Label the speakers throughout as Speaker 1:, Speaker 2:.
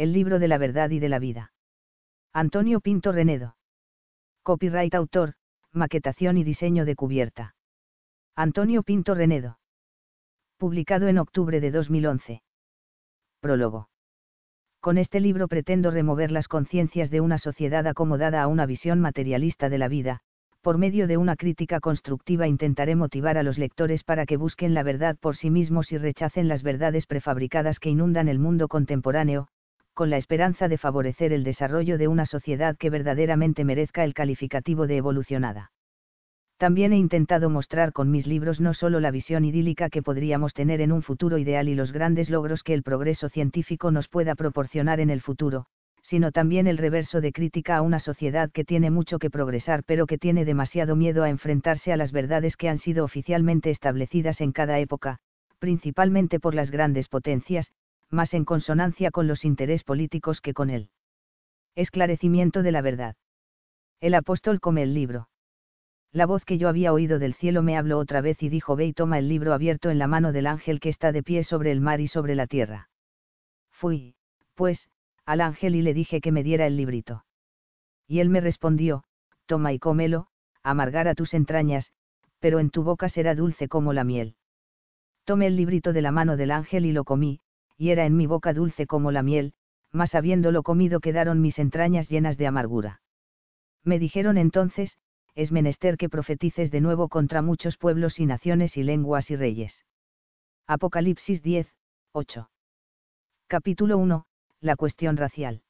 Speaker 1: El libro de la verdad y de la vida. Antonio Pinto Renedo. Copyright autor, maquetación y diseño de cubierta. Antonio Pinto Renedo. Publicado en octubre de 2011. Prólogo. Con este libro pretendo remover las conciencias de una sociedad acomodada a una visión materialista de la vida, por medio de una crítica constructiva intentaré motivar a los lectores para que busquen la verdad por sí mismos y rechacen las verdades prefabricadas que inundan el mundo contemporáneo, con la esperanza de favorecer el desarrollo de una sociedad que verdaderamente merezca el calificativo de evolucionada. También he intentado mostrar con mis libros no solo la visión idílica que podríamos tener en un futuro ideal y los grandes logros que el progreso científico nos pueda proporcionar en el futuro, sino también el reverso de crítica a una sociedad que tiene mucho que progresar pero que tiene demasiado miedo a enfrentarse a las verdades que han sido oficialmente establecidas en cada época, principalmente por las grandes potencias, más en consonancia con los intereses políticos que con él. Esclarecimiento de la verdad. El apóstol come el libro. La voz que yo había oído del cielo me habló otra vez y dijo ve y toma el libro abierto en la mano del ángel que está de pie sobre el mar y sobre la tierra. Fui, pues, al ángel y le dije que me diera el librito. Y él me respondió, toma y cómelo, amargará tus entrañas, pero en tu boca será dulce como la miel. Tomé el librito de la mano del ángel y lo comí, y era en mi boca dulce como la miel, mas habiéndolo comido quedaron mis entrañas llenas de amargura. Me dijeron entonces, es menester que profetices de nuevo contra muchos pueblos y naciones y lenguas y reyes. Apocalipsis 10, 8. Capítulo 1, la cuestión racial.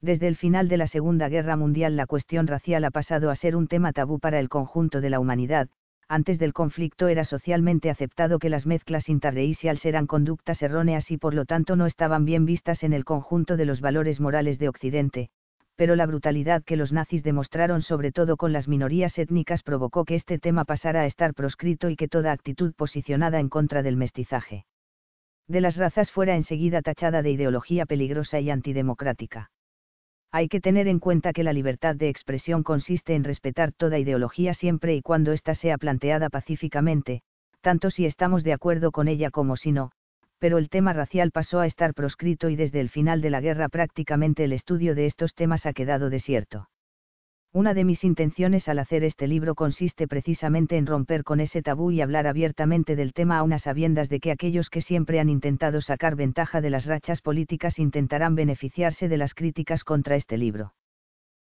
Speaker 1: Desde el final de la Segunda Guerra Mundial la cuestión racial ha pasado a ser un tema tabú para el conjunto de la humanidad, antes del conflicto era socialmente aceptado que las mezclas interraciales eran conductas erróneas y por lo tanto no estaban bien vistas en el conjunto de los valores morales de Occidente, pero la brutalidad que los nazis demostraron sobre todo con las minorías étnicas provocó que este tema pasara a estar proscrito y que toda actitud posicionada en contra del mestizaje de las razas fuera enseguida tachada de ideología peligrosa y antidemocrática. Hay que tener en cuenta que la libertad de expresión consiste en respetar toda ideología siempre y cuando ésta sea planteada pacíficamente, tanto si estamos de acuerdo con ella como si no, pero el tema racial pasó a estar proscrito y desde el final de la guerra prácticamente el estudio de estos temas ha quedado desierto. Una de mis intenciones al hacer este libro consiste precisamente en romper con ese tabú y hablar abiertamente del tema a unas sabiendas de que aquellos que siempre han intentado sacar ventaja de las rachas políticas intentarán beneficiarse de las críticas contra este libro.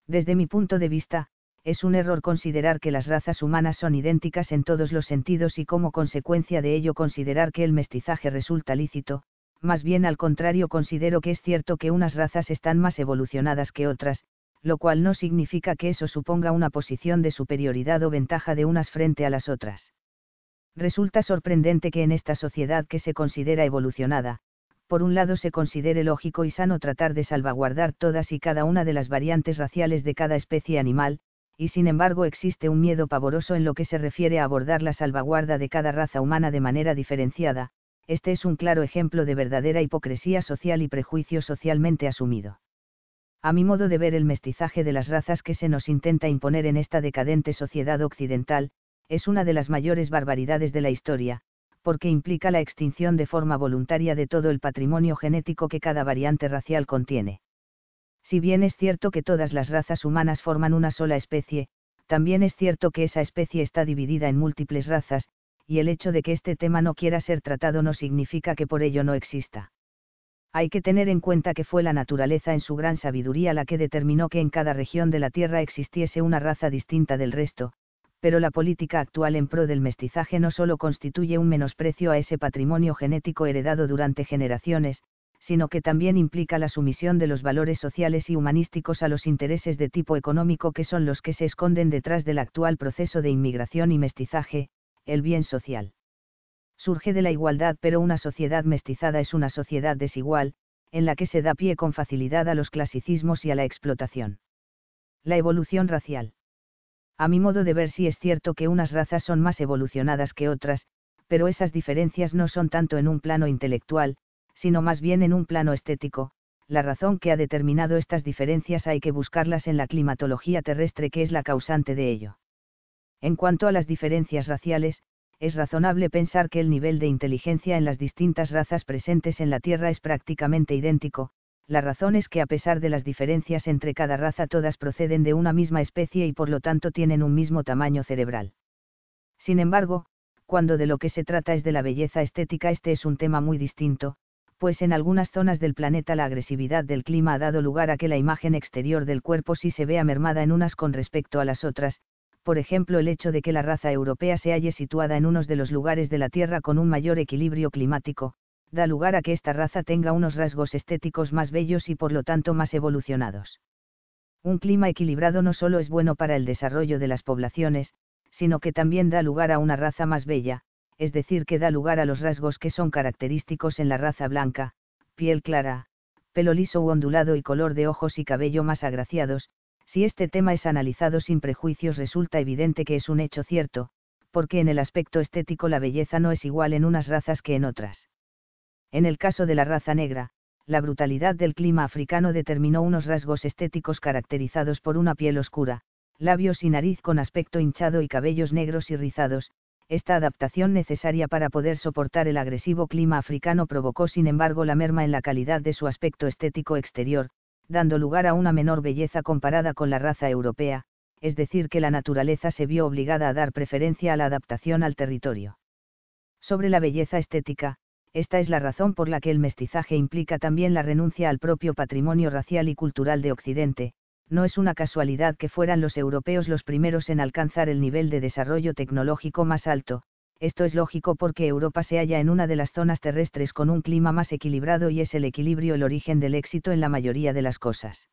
Speaker 1: Desde mi punto de vista, es un error considerar que las razas humanas son idénticas en todos los sentidos y como consecuencia de ello considerar que el mestizaje resulta lícito, más bien al contrario considero que es cierto que unas razas están más evolucionadas que otras, lo cual no significa que eso suponga una posición de superioridad o ventaja de unas frente a las otras. Resulta sorprendente que en esta sociedad que se considera evolucionada, por un lado se considere lógico y sano tratar de salvaguardar todas y cada una de las variantes raciales de cada especie animal, y sin embargo existe un miedo pavoroso en lo que se refiere a abordar la salvaguarda de cada raza humana de manera diferenciada, este es un claro ejemplo de verdadera hipocresía social y prejuicio socialmente asumido. A mi modo de ver el mestizaje de las razas que se nos intenta imponer en esta decadente sociedad occidental, es una de las mayores barbaridades de la historia, porque implica la extinción de forma voluntaria de todo el patrimonio genético que cada variante racial contiene. Si bien es cierto que todas las razas humanas forman una sola especie, también es cierto que esa especie está dividida en múltiples razas, y el hecho de que este tema no quiera ser tratado no significa que por ello no exista. Hay que tener en cuenta que fue la naturaleza en su gran sabiduría la que determinó que en cada región de la Tierra existiese una raza distinta del resto, pero la política actual en pro del mestizaje no solo constituye un menosprecio a ese patrimonio genético heredado durante generaciones, sino que también implica la sumisión de los valores sociales y humanísticos a los intereses de tipo económico que son los que se esconden detrás del actual proceso de inmigración y mestizaje, el bien social surge de la igualdad pero una sociedad mestizada es una sociedad desigual, en la que se da pie con facilidad a los clasicismos y a la explotación. La evolución racial. A mi modo de ver sí es cierto que unas razas son más evolucionadas que otras, pero esas diferencias no son tanto en un plano intelectual, sino más bien en un plano estético, la razón que ha determinado estas diferencias hay que buscarlas en la climatología terrestre que es la causante de ello. En cuanto a las diferencias raciales, es razonable pensar que el nivel de inteligencia en las distintas razas presentes en la Tierra es prácticamente idéntico, la razón es que a pesar de las diferencias entre cada raza todas proceden de una misma especie y por lo tanto tienen un mismo tamaño cerebral. Sin embargo, cuando de lo que se trata es de la belleza estética este es un tema muy distinto, pues en algunas zonas del planeta la agresividad del clima ha dado lugar a que la imagen exterior del cuerpo sí se vea mermada en unas con respecto a las otras, por ejemplo el hecho de que la raza europea se halle situada en unos de los lugares de la Tierra con un mayor equilibrio climático, da lugar a que esta raza tenga unos rasgos estéticos más bellos y por lo tanto más evolucionados. Un clima equilibrado no solo es bueno para el desarrollo de las poblaciones, sino que también da lugar a una raza más bella, es decir, que da lugar a los rasgos que son característicos en la raza blanca, piel clara, pelo liso u ondulado y color de ojos y cabello más agraciados, si este tema es analizado sin prejuicios resulta evidente que es un hecho cierto, porque en el aspecto estético la belleza no es igual en unas razas que en otras. En el caso de la raza negra, la brutalidad del clima africano determinó unos rasgos estéticos caracterizados por una piel oscura, labios y nariz con aspecto hinchado y cabellos negros y rizados. Esta adaptación necesaria para poder soportar el agresivo clima africano provocó sin embargo la merma en la calidad de su aspecto estético exterior, dando lugar a una menor belleza comparada con la raza europea, es decir que la naturaleza se vio obligada a dar preferencia a la adaptación al territorio. Sobre la belleza estética, esta es la razón por la que el mestizaje implica también la renuncia al propio patrimonio racial y cultural de Occidente, no es una casualidad que fueran los europeos los primeros en alcanzar el nivel de desarrollo tecnológico más alto, esto es lógico porque Europa se halla en una de las zonas terrestres con un clima más equilibrado y es el equilibrio el origen del éxito en la mayoría de las cosas.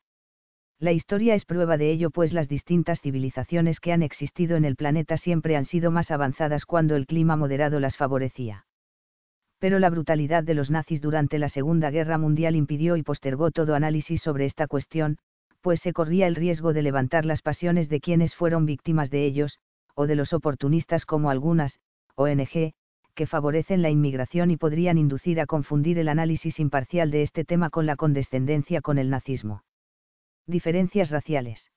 Speaker 1: La historia es prueba de ello pues las distintas civilizaciones que han existido en el planeta siempre han sido más avanzadas cuando el clima moderado las favorecía pero la brutalidad de los nazis durante la Segunda Guerra Mundial impidió y postergó todo análisis sobre esta cuestión, pues se corría el riesgo de levantar las pasiones de quienes fueron víctimas de ellos, o de los oportunistas como algunas, ONG, que favorecen la inmigración y podrían inducir a confundir el análisis imparcial de este tema con la condescendencia con el nazismo. Diferencias raciales.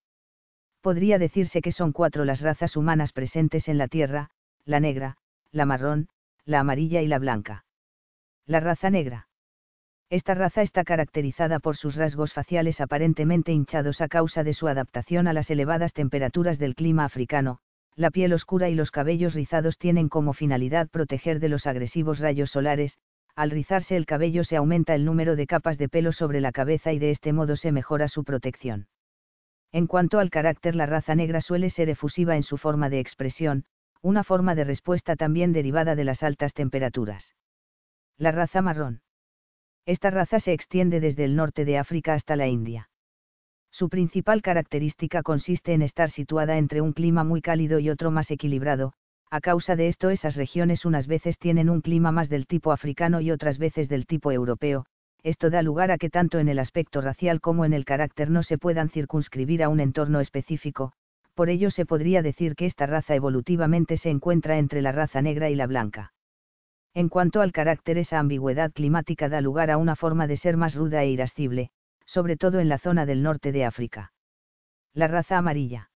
Speaker 1: Podría decirse que son cuatro las razas humanas presentes en la Tierra, la negra, la marrón, la amarilla y la blanca. La raza negra. Esta raza está caracterizada por sus rasgos faciales aparentemente hinchados a causa de su adaptación a las elevadas temperaturas del clima africano, la piel oscura y los cabellos rizados tienen como finalidad proteger de los agresivos rayos solares, al rizarse el cabello se aumenta el número de capas de pelo sobre la cabeza y de este modo se mejora su protección. En cuanto al carácter, la raza negra suele ser efusiva en su forma de expresión, una forma de respuesta también derivada de las altas temperaturas. La raza marrón. Esta raza se extiende desde el norte de África hasta la India. Su principal característica consiste en estar situada entre un clima muy cálido y otro más equilibrado, a causa de esto esas regiones unas veces tienen un clima más del tipo africano y otras veces del tipo europeo, esto da lugar a que tanto en el aspecto racial como en el carácter no se puedan circunscribir a un entorno específico, por ello se podría decir que esta raza evolutivamente se encuentra entre la raza negra y la blanca. En cuanto al carácter, esa ambigüedad climática da lugar a una forma de ser más ruda e irascible, sobre todo en la zona del norte de África. La raza amarilla.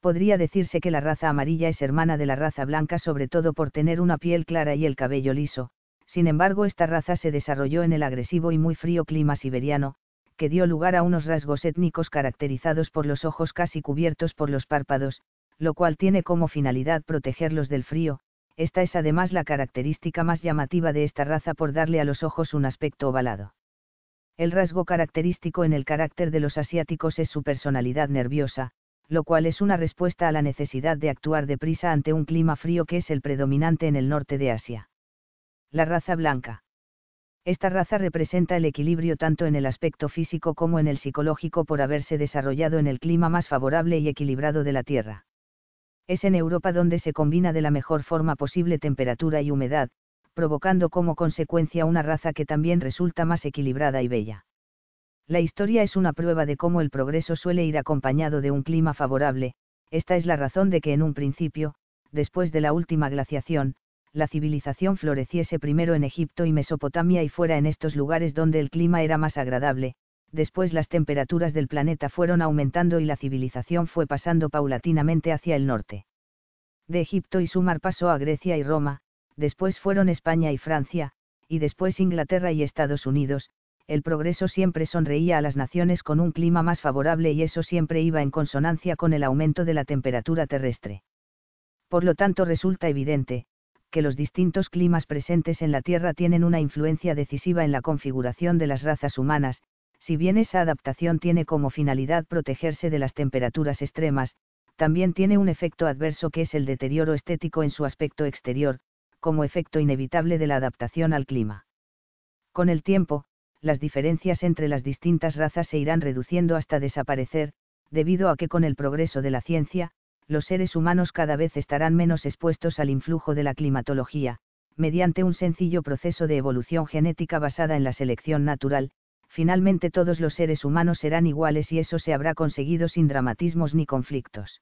Speaker 1: Podría decirse que la raza amarilla es hermana de la raza blanca sobre todo por tener una piel clara y el cabello liso, sin embargo esta raza se desarrolló en el agresivo y muy frío clima siberiano, que dio lugar a unos rasgos étnicos caracterizados por los ojos casi cubiertos por los párpados, lo cual tiene como finalidad protegerlos del frío, esta es además la característica más llamativa de esta raza por darle a los ojos un aspecto ovalado. El rasgo característico en el carácter de los asiáticos es su personalidad nerviosa, lo cual es una respuesta a la necesidad de actuar deprisa ante un clima frío que es el predominante en el norte de Asia. La raza blanca. Esta raza representa el equilibrio tanto en el aspecto físico como en el psicológico por haberse desarrollado en el clima más favorable y equilibrado de la Tierra es en Europa donde se combina de la mejor forma posible temperatura y humedad, provocando como consecuencia una raza que también resulta más equilibrada y bella. La historia es una prueba de cómo el progreso suele ir acompañado de un clima favorable, esta es la razón de que en un principio, después de la última glaciación, la civilización floreciese primero en Egipto y Mesopotamia y fuera en estos lugares donde el clima era más agradable, después las temperaturas del planeta fueron aumentando y la civilización fue pasando paulatinamente hacia el norte. De Egipto y Sumar pasó a Grecia y Roma, después fueron España y Francia, y después Inglaterra y Estados Unidos, el progreso siempre sonreía a las naciones con un clima más favorable y eso siempre iba en consonancia con el aumento de la temperatura terrestre. Por lo tanto resulta evidente, que los distintos climas presentes en la Tierra tienen una influencia decisiva en la configuración de las razas humanas, si bien esa adaptación tiene como finalidad protegerse de las temperaturas extremas, también tiene un efecto adverso que es el deterioro estético en su aspecto exterior, como efecto inevitable de la adaptación al clima. Con el tiempo, las diferencias entre las distintas razas se irán reduciendo hasta desaparecer, debido a que con el progreso de la ciencia, los seres humanos cada vez estarán menos expuestos al influjo de la climatología, mediante un sencillo proceso de evolución genética basada en la selección natural, finalmente todos los seres humanos serán iguales y eso se habrá conseguido sin dramatismos ni conflictos.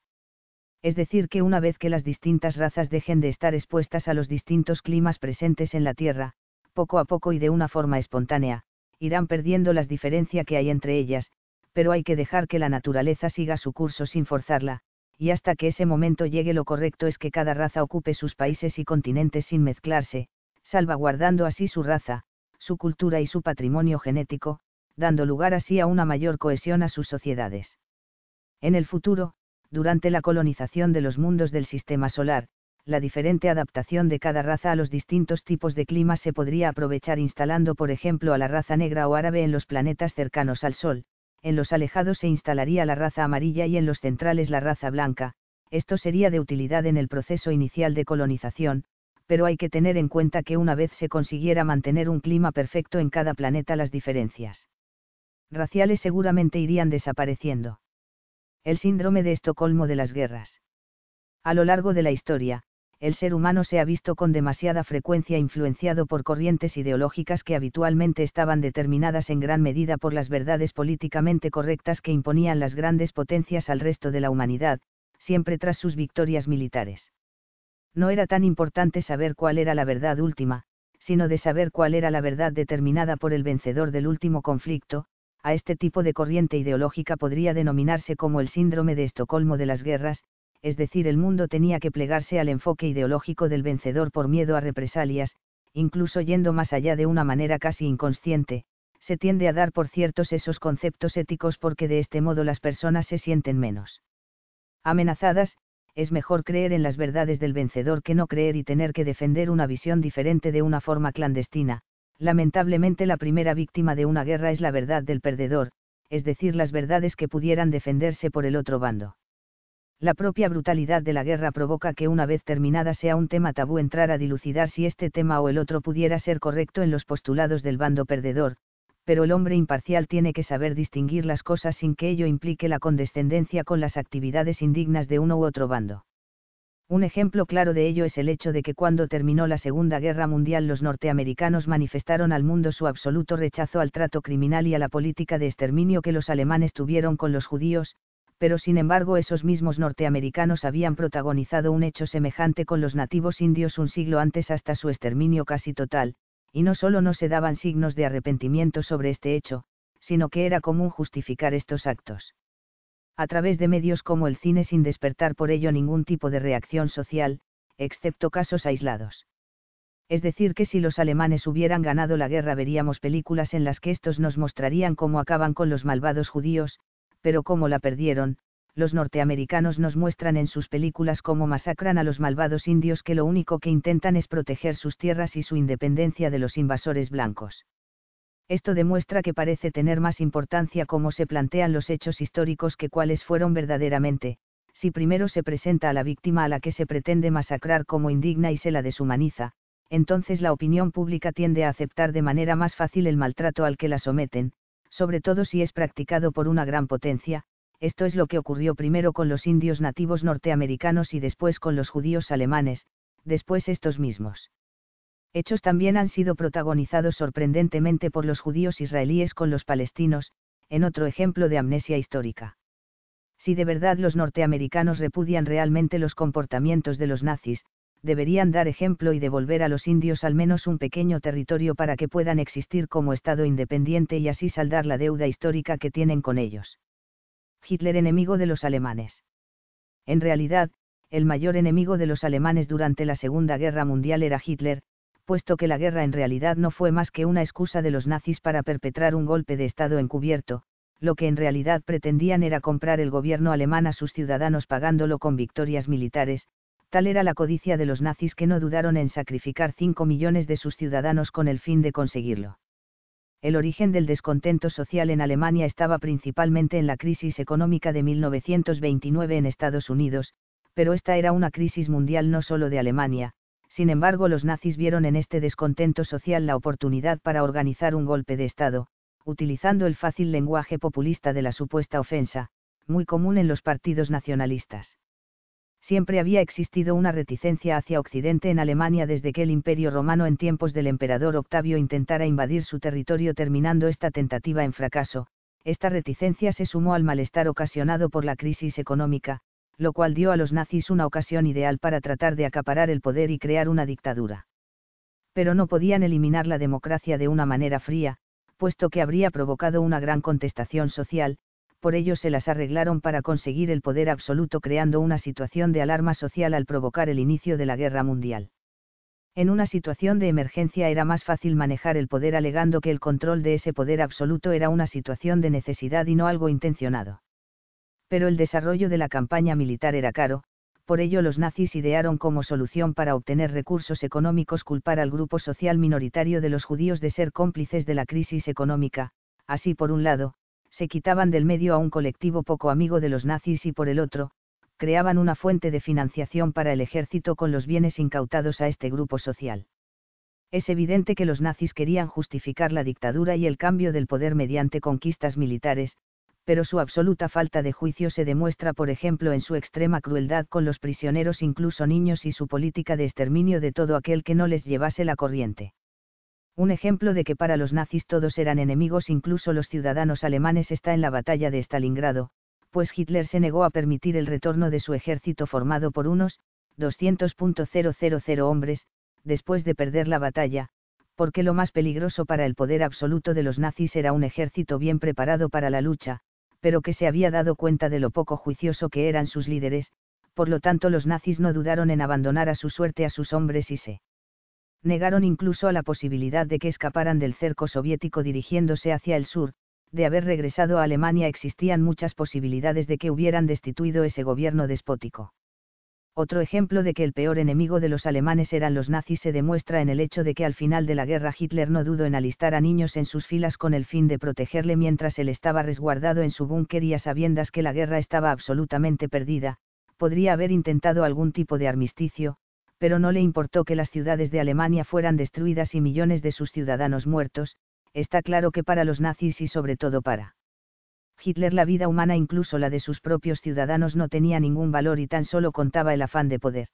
Speaker 1: Es decir, que una vez que las distintas razas dejen de estar expuestas a los distintos climas presentes en la Tierra, poco a poco y de una forma espontánea, irán perdiendo las diferencias que hay entre ellas, pero hay que dejar que la naturaleza siga su curso sin forzarla, y hasta que ese momento llegue lo correcto es que cada raza ocupe sus países y continentes sin mezclarse, salvaguardando así su raza, su cultura y su patrimonio genético, dando lugar así a una mayor cohesión a sus sociedades. En el futuro, durante la colonización de los mundos del sistema solar, la diferente adaptación de cada raza a los distintos tipos de clima se podría aprovechar instalando por ejemplo a la raza negra o árabe en los planetas cercanos al Sol, en los alejados se instalaría la raza amarilla y en los centrales la raza blanca, esto sería de utilidad en el proceso inicial de colonización, pero hay que tener en cuenta que una vez se consiguiera mantener un clima perfecto en cada planeta las diferencias raciales seguramente irían desapareciendo. El síndrome de Estocolmo de las guerras. A lo largo de la historia, el ser humano se ha visto con demasiada frecuencia influenciado por corrientes ideológicas que habitualmente estaban determinadas en gran medida por las verdades políticamente correctas que imponían las grandes potencias al resto de la humanidad, siempre tras sus victorias militares. No era tan importante saber cuál era la verdad última, sino de saber cuál era la verdad determinada por el vencedor del último conflicto, a este tipo de corriente ideológica podría denominarse como el síndrome de Estocolmo de las guerras, es decir, el mundo tenía que plegarse al enfoque ideológico del vencedor por miedo a represalias, incluso yendo más allá de una manera casi inconsciente, se tiende a dar por ciertos esos conceptos éticos porque de este modo las personas se sienten menos amenazadas, es mejor creer en las verdades del vencedor que no creer y tener que defender una visión diferente de una forma clandestina. Lamentablemente la primera víctima de una guerra es la verdad del perdedor, es decir, las verdades que pudieran defenderse por el otro bando. La propia brutalidad de la guerra provoca que una vez terminada sea un tema tabú entrar a dilucidar si este tema o el otro pudiera ser correcto en los postulados del bando perdedor, pero el hombre imparcial tiene que saber distinguir las cosas sin que ello implique la condescendencia con las actividades indignas de uno u otro bando. Un ejemplo claro de ello es el hecho de que cuando terminó la Segunda Guerra Mundial los norteamericanos manifestaron al mundo su absoluto rechazo al trato criminal y a la política de exterminio que los alemanes tuvieron con los judíos, pero sin embargo esos mismos norteamericanos habían protagonizado un hecho semejante con los nativos indios un siglo antes hasta su exterminio casi total, y no solo no se daban signos de arrepentimiento sobre este hecho, sino que era común justificar estos actos. A través de medios como el cine sin despertar por ello ningún tipo de reacción social, excepto casos aislados. Es decir, que si los alemanes hubieran ganado la guerra veríamos películas en las que estos nos mostrarían cómo acaban con los malvados judíos, pero como la perdieron, los norteamericanos nos muestran en sus películas cómo masacran a los malvados indios que lo único que intentan es proteger sus tierras y su independencia de los invasores blancos. Esto demuestra que parece tener más importancia cómo se plantean los hechos históricos que cuáles fueron verdaderamente, si primero se presenta a la víctima a la que se pretende masacrar como indigna y se la deshumaniza, entonces la opinión pública tiende a aceptar de manera más fácil el maltrato al que la someten, sobre todo si es practicado por una gran potencia, esto es lo que ocurrió primero con los indios nativos norteamericanos y después con los judíos alemanes, después estos mismos. Hechos también han sido protagonizados sorprendentemente por los judíos israelíes con los palestinos, en otro ejemplo de amnesia histórica. Si de verdad los norteamericanos repudian realmente los comportamientos de los nazis, deberían dar ejemplo y devolver a los indios al menos un pequeño territorio para que puedan existir como Estado independiente y así saldar la deuda histórica que tienen con ellos. Hitler enemigo de los alemanes. En realidad, el mayor enemigo de los alemanes durante la Segunda Guerra Mundial era Hitler, puesto que la guerra en realidad no fue más que una excusa de los nazis para perpetrar un golpe de Estado encubierto, lo que en realidad pretendían era comprar el gobierno alemán a sus ciudadanos pagándolo con victorias militares, tal era la codicia de los nazis que no dudaron en sacrificar 5 millones de sus ciudadanos con el fin de conseguirlo. El origen del descontento social en Alemania estaba principalmente en la crisis económica de 1929 en Estados Unidos, pero esta era una crisis mundial no solo de Alemania, sin embargo los nazis vieron en este descontento social la oportunidad para organizar un golpe de Estado, utilizando el fácil lenguaje populista de la supuesta ofensa, muy común en los partidos nacionalistas. Siempre había existido una reticencia hacia Occidente en Alemania desde que el Imperio romano en tiempos del emperador Octavio intentara invadir su territorio terminando esta tentativa en fracaso, esta reticencia se sumó al malestar ocasionado por la crisis económica, lo cual dio a los nazis una ocasión ideal para tratar de acaparar el poder y crear una dictadura. Pero no podían eliminar la democracia de una manera fría, puesto que habría provocado una gran contestación social, por ello se las arreglaron para conseguir el poder absoluto creando una situación de alarma social al provocar el inicio de la guerra mundial. En una situación de emergencia era más fácil manejar el poder alegando que el control de ese poder absoluto era una situación de necesidad y no algo intencionado. Pero el desarrollo de la campaña militar era caro, por ello los nazis idearon como solución para obtener recursos económicos culpar al grupo social minoritario de los judíos de ser cómplices de la crisis económica, así por un lado, se quitaban del medio a un colectivo poco amigo de los nazis y por el otro, creaban una fuente de financiación para el ejército con los bienes incautados a este grupo social. Es evidente que los nazis querían justificar la dictadura y el cambio del poder mediante conquistas militares, pero su absoluta falta de juicio se demuestra por ejemplo en su extrema crueldad con los prisioneros incluso niños y su política de exterminio de todo aquel que no les llevase la corriente. Un ejemplo de que para los nazis todos eran enemigos incluso los ciudadanos alemanes está en la batalla de Stalingrado, pues Hitler se negó a permitir el retorno de su ejército formado por unos 200.000 hombres, después de perder la batalla, porque lo más peligroso para el poder absoluto de los nazis era un ejército bien preparado para la lucha, pero que se había dado cuenta de lo poco juicioso que eran sus líderes, por lo tanto los nazis no dudaron en abandonar a su suerte a sus hombres y se negaron incluso a la posibilidad de que escaparan del cerco soviético dirigiéndose hacia el sur, de haber regresado a Alemania existían muchas posibilidades de que hubieran destituido ese gobierno despótico. Otro ejemplo de que el peor enemigo de los alemanes eran los nazis se demuestra en el hecho de que al final de la guerra Hitler no dudó en alistar a niños en sus filas con el fin de protegerle mientras él estaba resguardado en su búnker y a sabiendas que la guerra estaba absolutamente perdida, podría haber intentado algún tipo de armisticio, pero no le importó que las ciudades de Alemania fueran destruidas y millones de sus ciudadanos muertos, está claro que para los nazis y sobre todo para Hitler la vida humana incluso la de sus propios ciudadanos no tenía ningún valor y tan solo contaba el afán de poder.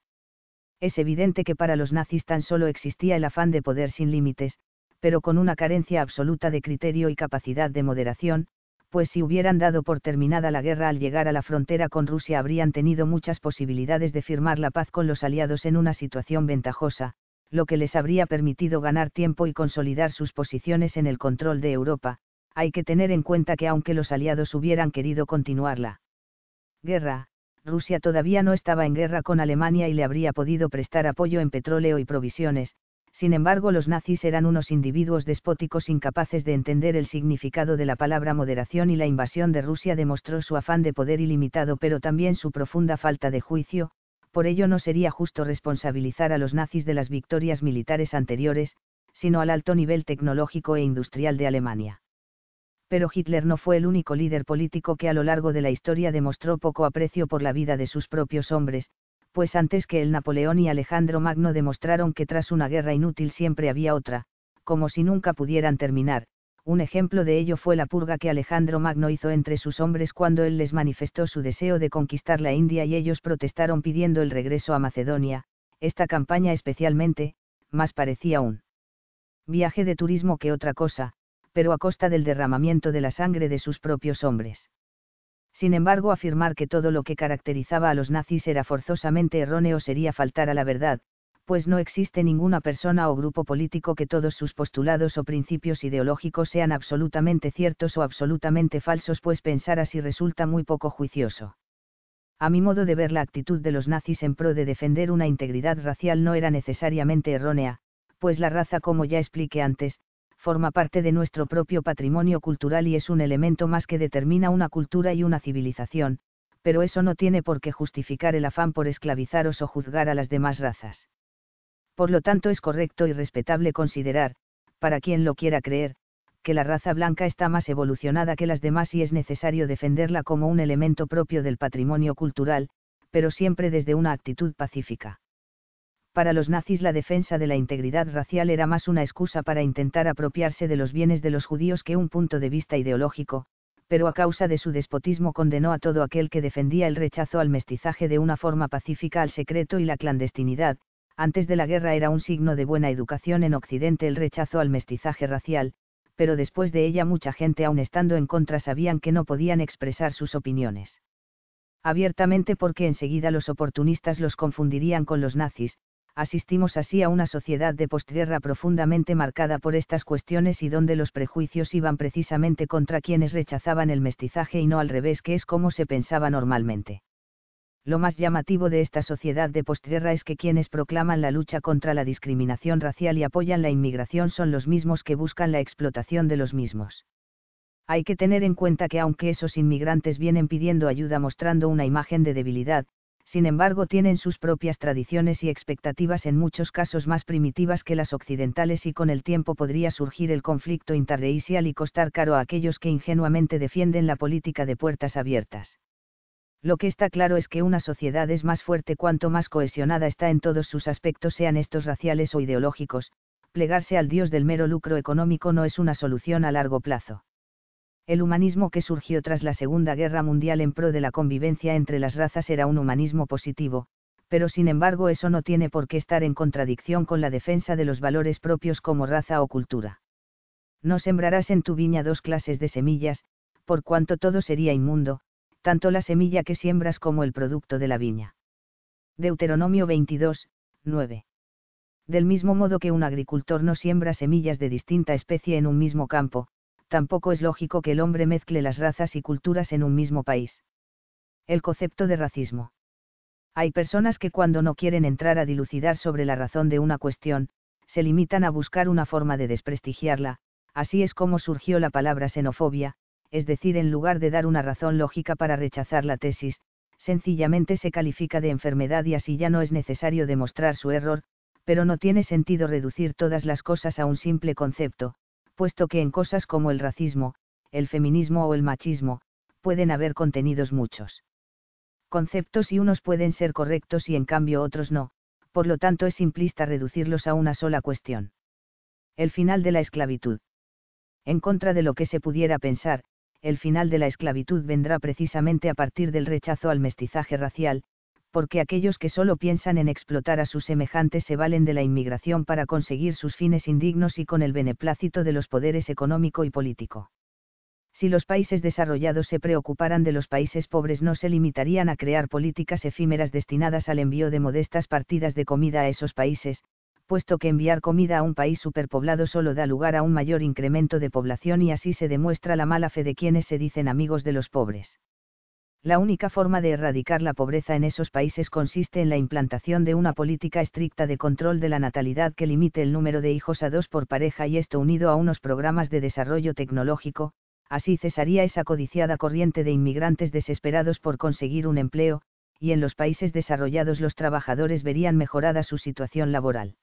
Speaker 1: Es evidente que para los nazis tan solo existía el afán de poder sin límites, pero con una carencia absoluta de criterio y capacidad de moderación, pues si hubieran dado por terminada la guerra al llegar a la frontera con Rusia habrían tenido muchas posibilidades de firmar la paz con los aliados en una situación ventajosa, lo que les habría permitido ganar tiempo y consolidar sus posiciones en el control de Europa, hay que tener en cuenta que aunque los aliados hubieran querido continuar la guerra, Rusia todavía no estaba en guerra con Alemania y le habría podido prestar apoyo en petróleo y provisiones, sin embargo los nazis eran unos individuos despóticos incapaces de entender el significado de la palabra moderación y la invasión de Rusia demostró su afán de poder ilimitado pero también su profunda falta de juicio, por ello no sería justo responsabilizar a los nazis de las victorias militares anteriores, sino al alto nivel tecnológico e industrial de Alemania pero Hitler no fue el único líder político que a lo largo de la historia demostró poco aprecio por la vida de sus propios hombres, pues antes que el Napoleón y Alejandro Magno demostraron que tras una guerra inútil siempre había otra, como si nunca pudieran terminar. Un ejemplo de ello fue la purga que Alejandro Magno hizo entre sus hombres cuando él les manifestó su deseo de conquistar la India y ellos protestaron pidiendo el regreso a Macedonia. Esta campaña especialmente, más parecía un viaje de turismo que otra cosa, pero a costa del derramamiento de la sangre de sus propios hombres. Sin embargo, afirmar que todo lo que caracterizaba a los nazis era forzosamente erróneo sería faltar a la verdad, pues no existe ninguna persona o grupo político que todos sus postulados o principios ideológicos sean absolutamente ciertos o absolutamente falsos, pues pensar así resulta muy poco juicioso. A mi modo de ver la actitud de los nazis en pro de defender una integridad racial no era necesariamente errónea, pues la raza como ya expliqué antes, forma parte de nuestro propio patrimonio cultural y es un elemento más que determina una cultura y una civilización, pero eso no tiene por qué justificar el afán por esclavizaros o juzgar a las demás razas. Por lo tanto es correcto y respetable considerar, para quien lo quiera creer, que la raza blanca está más evolucionada que las demás y es necesario defenderla como un elemento propio del patrimonio cultural, pero siempre desde una actitud pacífica. Para los nazis la defensa de la integridad racial era más una excusa para intentar apropiarse de los bienes de los judíos que un punto de vista ideológico, pero a causa de su despotismo condenó a todo aquel que defendía el rechazo al mestizaje de una forma pacífica al secreto y la clandestinidad, antes de la guerra era un signo de buena educación en Occidente el rechazo al mestizaje racial, pero después de ella mucha gente aun estando en contra sabían que no podían expresar sus opiniones. Abiertamente porque enseguida los oportunistas los confundirían con los nazis, asistimos así a una sociedad de postguerra profundamente marcada por estas cuestiones y donde los prejuicios iban precisamente contra quienes rechazaban el mestizaje y no al revés que es como se pensaba normalmente. Lo más llamativo de esta sociedad de postguerra es que quienes proclaman la lucha contra la discriminación racial y apoyan la inmigración son los mismos que buscan la explotación de los mismos. Hay que tener en cuenta que aunque esos inmigrantes vienen pidiendo ayuda mostrando una imagen de debilidad, sin embargo tienen sus propias tradiciones y expectativas en muchos casos más primitivas que las occidentales y con el tiempo podría surgir el conflicto interracial y costar caro a aquellos que ingenuamente defienden la política de puertas abiertas. Lo que está claro es que una sociedad es más fuerte cuanto más cohesionada está en todos sus aspectos, sean estos raciales o ideológicos, plegarse al dios del mero lucro económico no es una solución a largo plazo. El humanismo que surgió tras la Segunda Guerra Mundial en pro de la convivencia entre las razas era un humanismo positivo, pero sin embargo eso no tiene por qué estar en contradicción con la defensa de los valores propios como raza o cultura. No sembrarás en tu viña dos clases de semillas, por cuanto todo sería inmundo, tanto la semilla que siembras como el producto de la viña. Deuteronomio 22, 9. Del mismo modo que un agricultor no siembra semillas de distinta especie en un mismo campo, tampoco es lógico que el hombre mezcle las razas y culturas en un mismo país. El concepto de racismo. Hay personas que cuando no quieren entrar a dilucidar sobre la razón de una cuestión, se limitan a buscar una forma de desprestigiarla, así es como surgió la palabra xenofobia, es decir, en lugar de dar una razón lógica para rechazar la tesis, sencillamente se califica de enfermedad y así ya no es necesario demostrar su error, pero no tiene sentido reducir todas las cosas a un simple concepto, puesto que en cosas como el racismo, el feminismo o el machismo, pueden haber contenidos muchos conceptos y unos pueden ser correctos y en cambio otros no, por lo tanto es simplista reducirlos a una sola cuestión. El final de la esclavitud. En contra de lo que se pudiera pensar, el final de la esclavitud vendrá precisamente a partir del rechazo al mestizaje racial, porque aquellos que solo piensan en explotar a sus semejantes se valen de la inmigración para conseguir sus fines indignos y con el beneplácito de los poderes económico y político. Si los países desarrollados se preocuparan de los países pobres no se limitarían a crear políticas efímeras destinadas al envío de modestas partidas de comida a esos países, puesto que enviar comida a un país superpoblado solo da lugar a un mayor incremento de población y así se demuestra la mala fe de quienes se dicen amigos de los pobres. La única forma de erradicar la pobreza en esos países consiste en la implantación de una política estricta de control de la natalidad que limite el número de hijos a dos por pareja y esto unido a unos programas de desarrollo tecnológico, así cesaría esa codiciada corriente de inmigrantes desesperados por conseguir un empleo, y en los países desarrollados los trabajadores verían mejorada su situación laboral.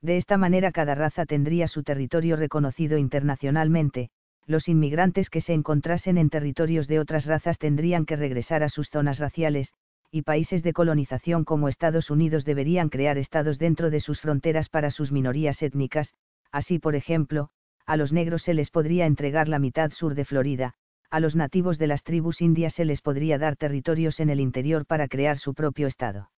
Speaker 1: De esta manera cada raza tendría su territorio reconocido internacionalmente, los inmigrantes que se encontrasen en territorios de otras razas tendrían que regresar a sus zonas raciales, y países de colonización como Estados Unidos deberían crear estados dentro de sus fronteras para sus minorías étnicas, así por ejemplo, a los negros se les podría entregar la mitad sur de Florida, a los nativos de las tribus indias se les podría dar territorios en el interior para crear su propio estado.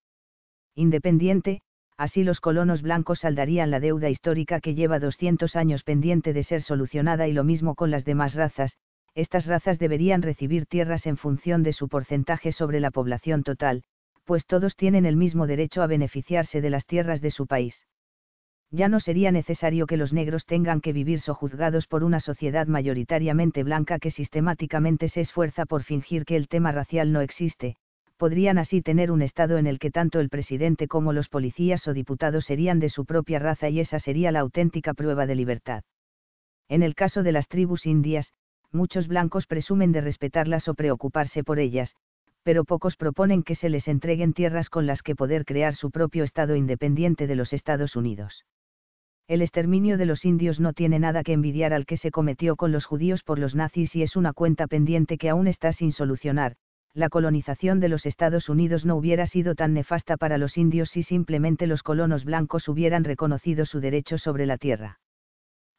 Speaker 1: Independiente, así los colonos blancos saldarían la deuda histórica que lleva 200 años pendiente de ser solucionada y lo mismo con las demás razas, estas razas deberían recibir tierras en función de su porcentaje sobre la población total, pues todos tienen el mismo derecho a beneficiarse de las tierras de su país. Ya no sería necesario que los negros tengan que vivir sojuzgados por una sociedad mayoritariamente blanca que sistemáticamente se esfuerza por fingir que el tema racial no existe, podrían así tener un Estado en el que tanto el presidente como los policías o diputados serían de su propia raza y esa sería la auténtica prueba de libertad. En el caso de las tribus indias, muchos blancos presumen de respetarlas o preocuparse por ellas, pero pocos proponen que se les entreguen tierras con las que poder crear su propio Estado independiente de los Estados Unidos. El exterminio de los indios no tiene nada que envidiar al que se cometió con los judíos por los nazis y es una cuenta pendiente que aún está sin solucionar, la colonización de los Estados Unidos no hubiera sido tan nefasta para los indios si simplemente los colonos blancos hubieran reconocido su derecho sobre la tierra.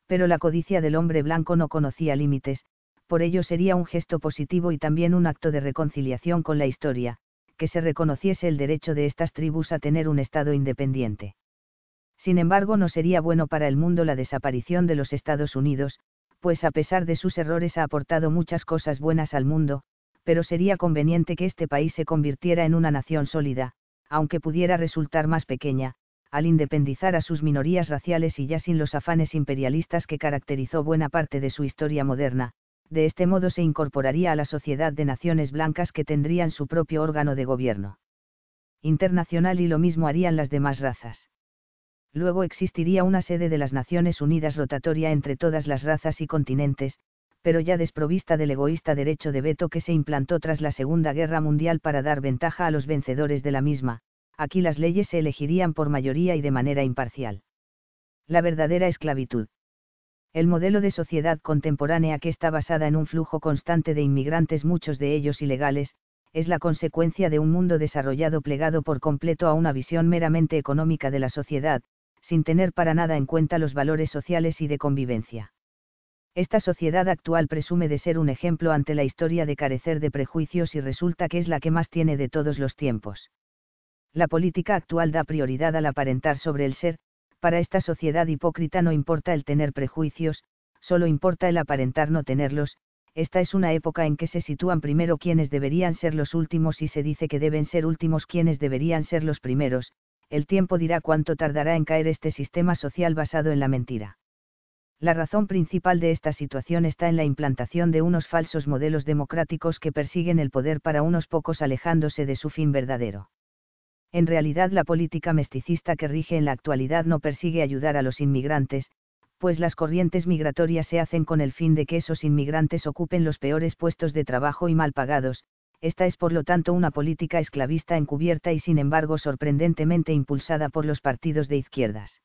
Speaker 1: Pero la codicia del hombre blanco no conocía límites, por ello sería un gesto positivo y también un acto de reconciliación con la historia, que se reconociese el derecho de estas tribus a tener un Estado independiente. Sin embargo, no sería bueno para el mundo la desaparición de los Estados Unidos, pues a pesar de sus errores ha aportado muchas cosas buenas al mundo, pero sería conveniente que este país se convirtiera en una nación sólida, aunque pudiera resultar más pequeña, al independizar a sus minorías raciales y ya sin los afanes imperialistas que caracterizó buena parte de su historia moderna, de este modo se incorporaría a la sociedad de naciones blancas que tendrían su propio órgano de gobierno internacional y lo mismo harían las demás razas. Luego existiría una sede de las Naciones Unidas rotatoria entre todas las razas y continentes, pero ya desprovista del egoísta derecho de veto que se implantó tras la Segunda Guerra Mundial para dar ventaja a los vencedores de la misma, aquí las leyes se elegirían por mayoría y de manera imparcial. La verdadera esclavitud. El modelo de sociedad contemporánea que está basada en un flujo constante de inmigrantes, muchos de ellos ilegales, es la consecuencia de un mundo desarrollado plegado por completo a una visión meramente económica de la sociedad, sin tener para nada en cuenta los valores sociales y de convivencia. Esta sociedad actual presume de ser un ejemplo ante la historia de carecer de prejuicios y resulta que es la que más tiene de todos los tiempos. La política actual da prioridad al aparentar sobre el ser, para esta sociedad hipócrita no importa el tener prejuicios, solo importa el aparentar no tenerlos, esta es una época en que se sitúan primero quienes deberían ser los últimos y se dice que deben ser últimos quienes deberían ser los primeros, el tiempo dirá cuánto tardará en caer este sistema social basado en la mentira. La razón principal de esta situación está en la implantación de unos falsos modelos democráticos que persiguen el poder para unos pocos alejándose de su fin verdadero. En realidad la política mesticista que rige en la actualidad no persigue ayudar a los inmigrantes, pues las corrientes migratorias se hacen con el fin de que esos inmigrantes ocupen los peores puestos de trabajo y mal pagados, esta es por lo tanto una política esclavista encubierta y sin embargo sorprendentemente impulsada por los partidos de izquierdas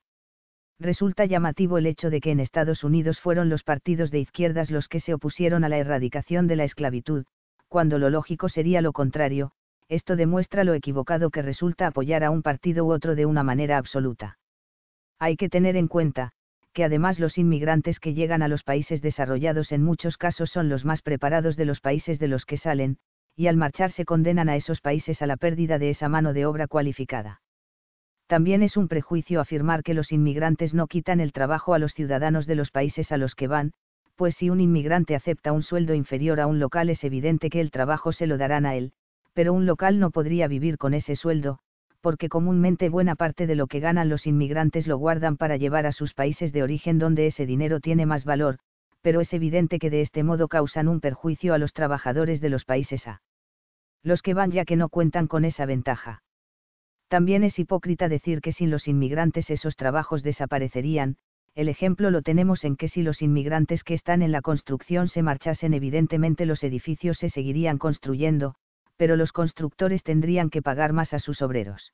Speaker 1: resulta llamativo el hecho de que en Estados Unidos fueron los partidos de izquierdas los que se opusieron a la erradicación de la esclavitud, cuando lo lógico sería lo contrario, esto demuestra lo equivocado que resulta apoyar a un partido u otro de una manera absoluta. Hay que tener en cuenta, que además los inmigrantes que llegan a los países desarrollados en muchos casos son los más preparados de los países de los que salen, y al marcharse condenan a esos países a la pérdida de esa mano de obra cualificada. También es un prejuicio afirmar que los inmigrantes no quitan el trabajo a los ciudadanos de los países a los que van, pues si un inmigrante acepta un sueldo inferior a un local es evidente que el trabajo se lo darán a él, pero un local no podría vivir con ese sueldo, porque comúnmente buena parte de lo que ganan los inmigrantes lo guardan para llevar a sus países de origen donde ese dinero tiene más valor, pero es evidente que de este modo causan un perjuicio a los trabajadores de los países A. Los que van ya que no cuentan con esa ventaja. También es hipócrita decir que sin los inmigrantes esos trabajos desaparecerían, el ejemplo lo tenemos en que si los inmigrantes que están en la construcción se marchasen evidentemente los edificios se seguirían construyendo, pero los constructores tendrían que pagar más a sus obreros.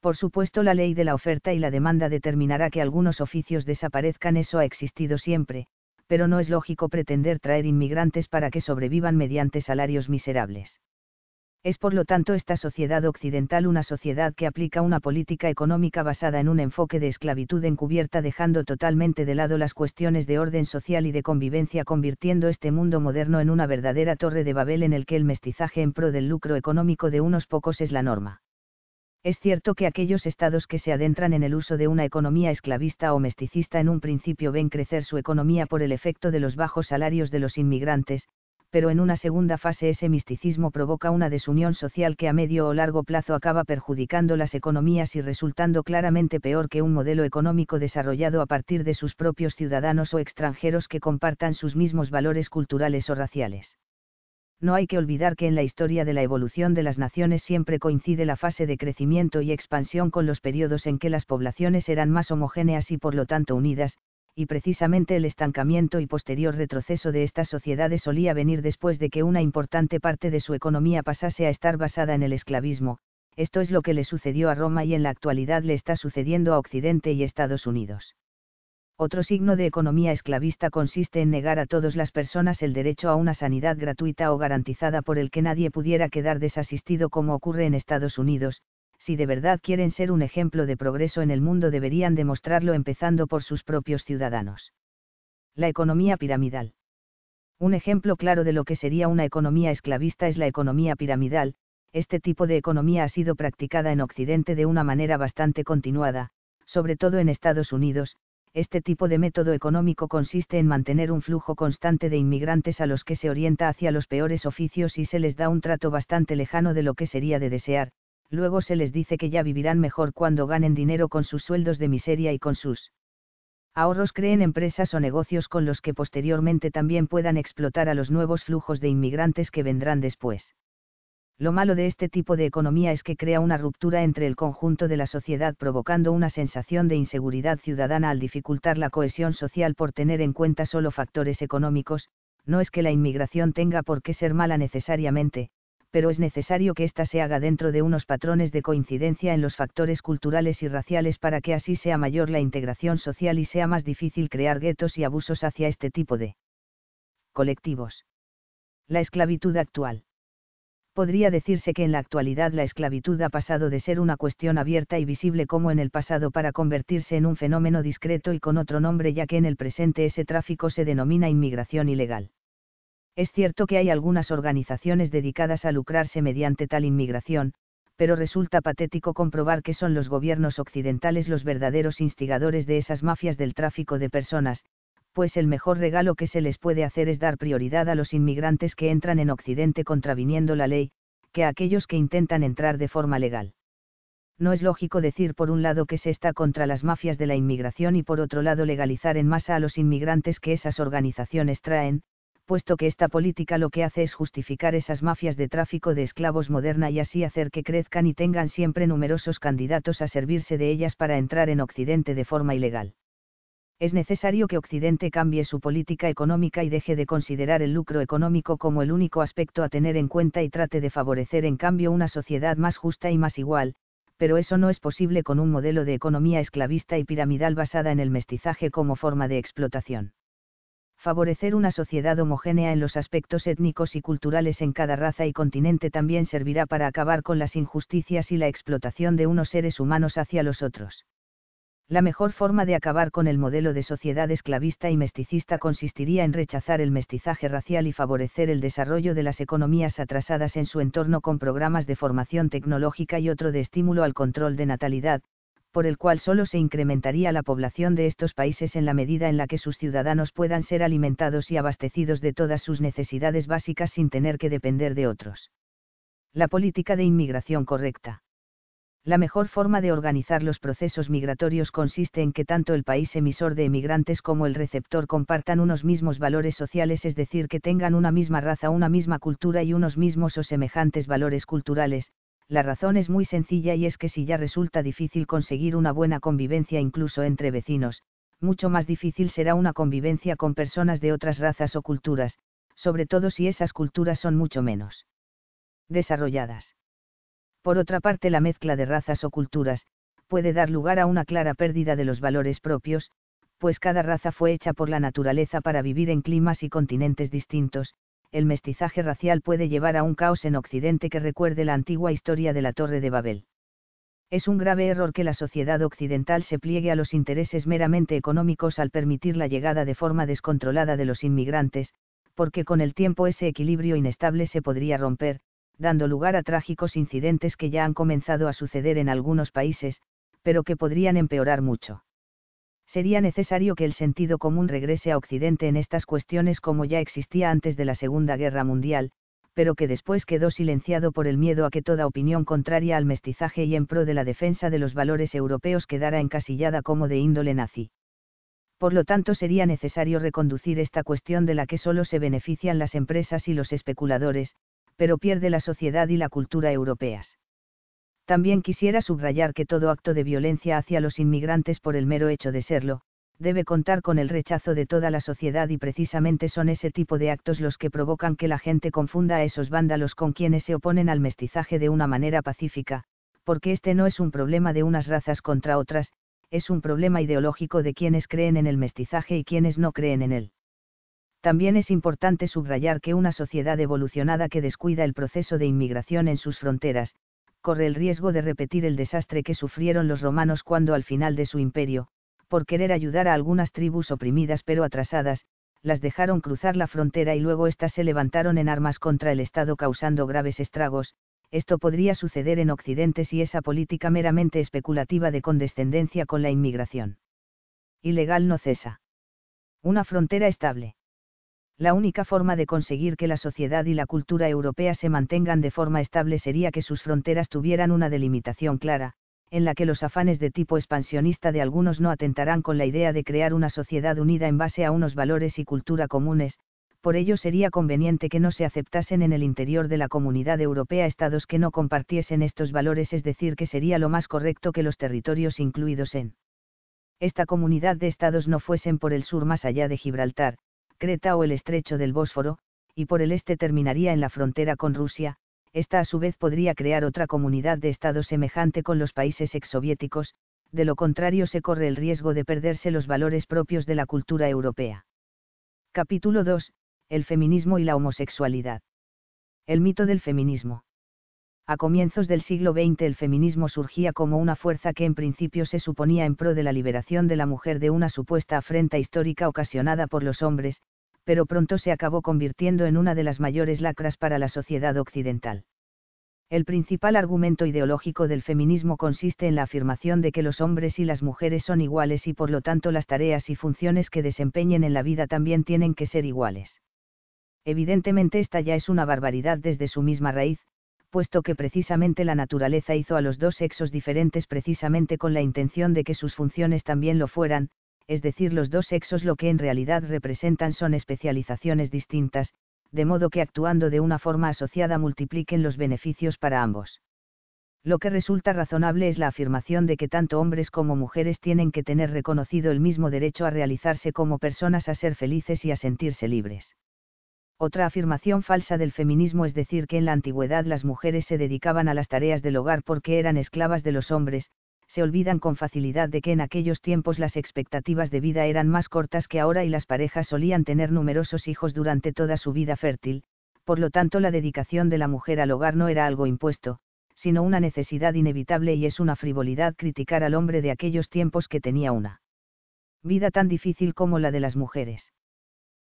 Speaker 1: Por supuesto la ley de la oferta y la demanda determinará que algunos oficios desaparezcan, eso ha existido siempre, pero no es lógico pretender traer inmigrantes para que sobrevivan mediante salarios miserables. Es por lo tanto esta sociedad occidental una sociedad que aplica una política económica basada en un enfoque de esclavitud encubierta dejando totalmente de lado las cuestiones de orden social y de convivencia convirtiendo este mundo moderno en una verdadera torre de Babel en el que el mestizaje en pro del lucro económico de unos pocos es la norma. Es cierto que aquellos estados que se adentran en el uso de una economía esclavista o mesticista en un principio ven crecer su economía por el efecto de los bajos salarios de los inmigrantes, pero en una segunda fase ese misticismo provoca una desunión social que a medio o largo plazo acaba perjudicando las economías y resultando claramente peor que un modelo económico desarrollado a partir de sus propios ciudadanos o extranjeros que compartan sus mismos valores culturales o raciales. No hay que olvidar que en la historia de la evolución de las naciones siempre coincide la fase de crecimiento y expansión con los periodos en que las poblaciones eran más homogéneas y por lo tanto unidas, y precisamente el estancamiento y posterior retroceso de estas sociedades solía venir después de que una importante parte de su economía pasase a estar basada en el esclavismo, esto es lo que le sucedió a Roma y en la actualidad le está sucediendo a Occidente y Estados Unidos. Otro signo de economía esclavista consiste en negar a todas las personas el derecho a una sanidad gratuita o garantizada por el que nadie pudiera quedar desasistido como ocurre en Estados Unidos, si de verdad quieren ser un ejemplo de progreso en el mundo deberían demostrarlo empezando por sus propios ciudadanos. La economía piramidal. Un ejemplo claro de lo que sería una economía esclavista es la economía piramidal, este tipo de economía ha sido practicada en Occidente de una manera bastante continuada, sobre todo en Estados Unidos, este tipo de método económico consiste en mantener un flujo constante de inmigrantes a los que se orienta hacia los peores oficios y se les da un trato bastante lejano de lo que sería de desear, luego se les dice que ya vivirán mejor cuando ganen dinero con sus sueldos de miseria y con sus ahorros creen empresas o negocios con los que posteriormente también puedan explotar a los nuevos flujos de inmigrantes que vendrán después. Lo malo de este tipo de economía es que crea una ruptura entre el conjunto de la sociedad provocando una sensación de inseguridad ciudadana al dificultar la cohesión social por tener en cuenta solo factores económicos, no es que la inmigración tenga por qué ser mala necesariamente, pero es necesario que ésta se haga dentro de unos patrones de coincidencia en los factores culturales y raciales para que así sea mayor la integración social y sea más difícil crear guetos y abusos hacia este tipo de colectivos. La esclavitud actual podría decirse que en la actualidad la esclavitud ha pasado de ser una cuestión abierta y visible como en el pasado para convertirse en un fenómeno discreto y con otro nombre ya que en el presente ese tráfico se denomina inmigración ilegal. Es cierto que hay algunas organizaciones dedicadas a lucrarse mediante tal inmigración, pero resulta patético comprobar que son los gobiernos occidentales los verdaderos instigadores de esas mafias del tráfico de personas, pues el mejor regalo que se les puede hacer es dar prioridad a los inmigrantes que entran en Occidente contraviniendo la ley, que a aquellos que intentan entrar de forma legal. No es lógico decir por un lado que se está contra las mafias de la inmigración y por otro lado legalizar en masa a los inmigrantes que esas organizaciones traen, puesto que esta política lo que hace es justificar esas mafias de tráfico de esclavos moderna y así hacer que crezcan y tengan siempre numerosos candidatos a servirse de ellas para entrar en Occidente de forma ilegal es necesario que Occidente cambie su política económica y deje de considerar el lucro económico como el único aspecto a tener en cuenta y trate de favorecer en cambio una sociedad más justa y más igual, pero eso no es posible con un modelo de economía esclavista y piramidal basada en el mestizaje como forma de explotación. Favorecer una sociedad homogénea en los aspectos étnicos y culturales en cada raza y continente también servirá para acabar con las injusticias y la explotación de unos seres humanos hacia los otros. La mejor forma de acabar con el modelo de sociedad esclavista y mesticista consistiría en rechazar el mestizaje racial y favorecer el desarrollo de las economías atrasadas en su entorno con programas de formación tecnológica y otro de estímulo al control de natalidad, por el cual solo se incrementaría la población de estos países en la medida en la que sus ciudadanos puedan ser alimentados y abastecidos de todas sus necesidades básicas sin tener que depender de otros. La política de inmigración correcta. La mejor forma de organizar los procesos migratorios consiste en que tanto el país emisor de emigrantes como el receptor compartan unos mismos valores sociales, es decir, que tengan una misma raza, una misma cultura y unos mismos o semejantes valores culturales. La razón es muy sencilla y es que si ya resulta difícil conseguir una buena convivencia incluso entre vecinos, mucho más difícil será una convivencia con personas de otras razas o culturas, sobre todo si esas culturas son mucho menos desarrolladas. Por otra parte, la mezcla de razas o culturas, puede dar lugar a una clara pérdida de los valores propios, pues cada raza fue hecha por la naturaleza para vivir en climas y continentes distintos, el mestizaje racial puede llevar a un caos en Occidente que recuerde la antigua historia de la Torre de Babel. Es un grave error que la sociedad occidental se pliegue a los intereses meramente económicos al permitir la llegada de forma descontrolada de los inmigrantes, porque con el tiempo ese equilibrio inestable se podría romper, dando lugar a trágicos incidentes que ya han comenzado a suceder en algunos países, pero que podrían empeorar mucho. Sería necesario que el sentido común regrese a Occidente en estas cuestiones como ya existía antes de la Segunda Guerra Mundial, pero que después quedó silenciado por el miedo a que toda opinión contraria al mestizaje y en pro de la defensa de los valores europeos quedara encasillada como de índole nazi Por lo tanto, sería necesario reconducir esta cuestión de la que solo se benefician las empresas y los especuladores, pero pierde la sociedad y la cultura europeas. También quisiera subrayar que todo acto de violencia hacia los inmigrantes por el mero hecho de serlo, debe contar con el rechazo de toda la sociedad y precisamente son ese tipo de actos los que provocan que la gente confunda a esos vándalos con quienes se oponen al mestizaje de una manera pacífica, porque este no es un problema de unas razas contra otras, es un problema ideológico de quienes creen en el mestizaje y quienes no creen en él. También es importante subrayar que una sociedad evolucionada que descuida el proceso de inmigración en sus fronteras, corre el riesgo de repetir el desastre que sufrieron los romanos cuando al final de su imperio, por querer ayudar a algunas tribus oprimidas pero atrasadas, las dejaron cruzar la frontera y luego éstas se levantaron en armas contra el Estado causando graves estragos, esto podría suceder en Occidente si esa política meramente especulativa de condescendencia con la inmigración ilegal no cesa. Una frontera estable. La única forma de conseguir que la sociedad y la cultura europea se mantengan de forma estable sería que sus fronteras tuvieran una delimitación clara, en la que los afanes de tipo expansionista de algunos no atentarán con la idea de crear una sociedad unida en base a unos valores y cultura comunes, por ello sería conveniente que no se aceptasen en el interior de la comunidad europea estados que no compartiesen estos valores, es decir, que sería lo más correcto que los territorios incluidos en esta comunidad de estados no fuesen por el sur más allá de Gibraltar, Creta o el estrecho del Bósforo, y por el este terminaría en la frontera con Rusia, esta a su vez podría crear otra comunidad de estados semejante con los países exsoviéticos, de lo contrario se corre el riesgo de perderse los valores propios de la cultura europea. Capítulo 2. El feminismo y la homosexualidad. El mito del feminismo. A comienzos del siglo XX el feminismo surgía como una fuerza que en principio se suponía en pro de la liberación de la mujer de una supuesta afrenta histórica ocasionada por los hombres, pero pronto se acabó convirtiendo en una de las mayores lacras para la sociedad occidental. El principal argumento ideológico del feminismo consiste en la afirmación de que los hombres y las mujeres son iguales y por lo tanto las tareas y funciones que desempeñen en la vida también tienen que ser iguales. Evidentemente esta ya es una barbaridad desde su misma raíz, puesto que precisamente la naturaleza hizo a los dos sexos diferentes precisamente con la intención de que sus funciones también lo fueran, es decir, los dos sexos lo que en realidad representan son especializaciones distintas, de modo que actuando de una forma asociada multipliquen los beneficios para ambos. Lo que resulta razonable es la afirmación de que tanto hombres como mujeres tienen que tener reconocido el mismo derecho a realizarse como personas, a ser felices y a sentirse libres. Otra afirmación falsa del feminismo es decir que en la antigüedad las mujeres se dedicaban a las tareas del hogar porque eran esclavas de los hombres, se olvidan con facilidad de que en aquellos tiempos las expectativas de vida eran más cortas que ahora y las parejas solían tener numerosos hijos durante toda su vida fértil, por lo tanto la dedicación de la mujer al hogar no era algo impuesto, sino una necesidad inevitable y es una frivolidad criticar al hombre de aquellos tiempos que tenía una vida tan difícil como la de las mujeres.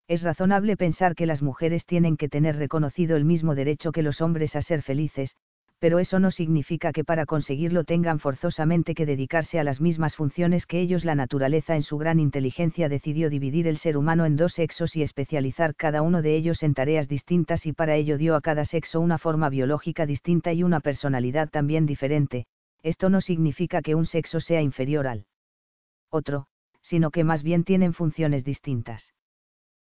Speaker 1: Es razonable pensar que las mujeres tienen que tener reconocido el mismo derecho que los hombres a ser felices, pero eso no significa que para conseguirlo tengan forzosamente que dedicarse a las mismas funciones que ellos. La naturaleza en su gran inteligencia decidió dividir el ser humano en dos sexos y especializar cada uno de ellos en tareas distintas y para ello dio a cada sexo una forma biológica distinta y una personalidad también diferente, esto no significa que un sexo sea inferior al otro, sino que más bien tienen funciones distintas.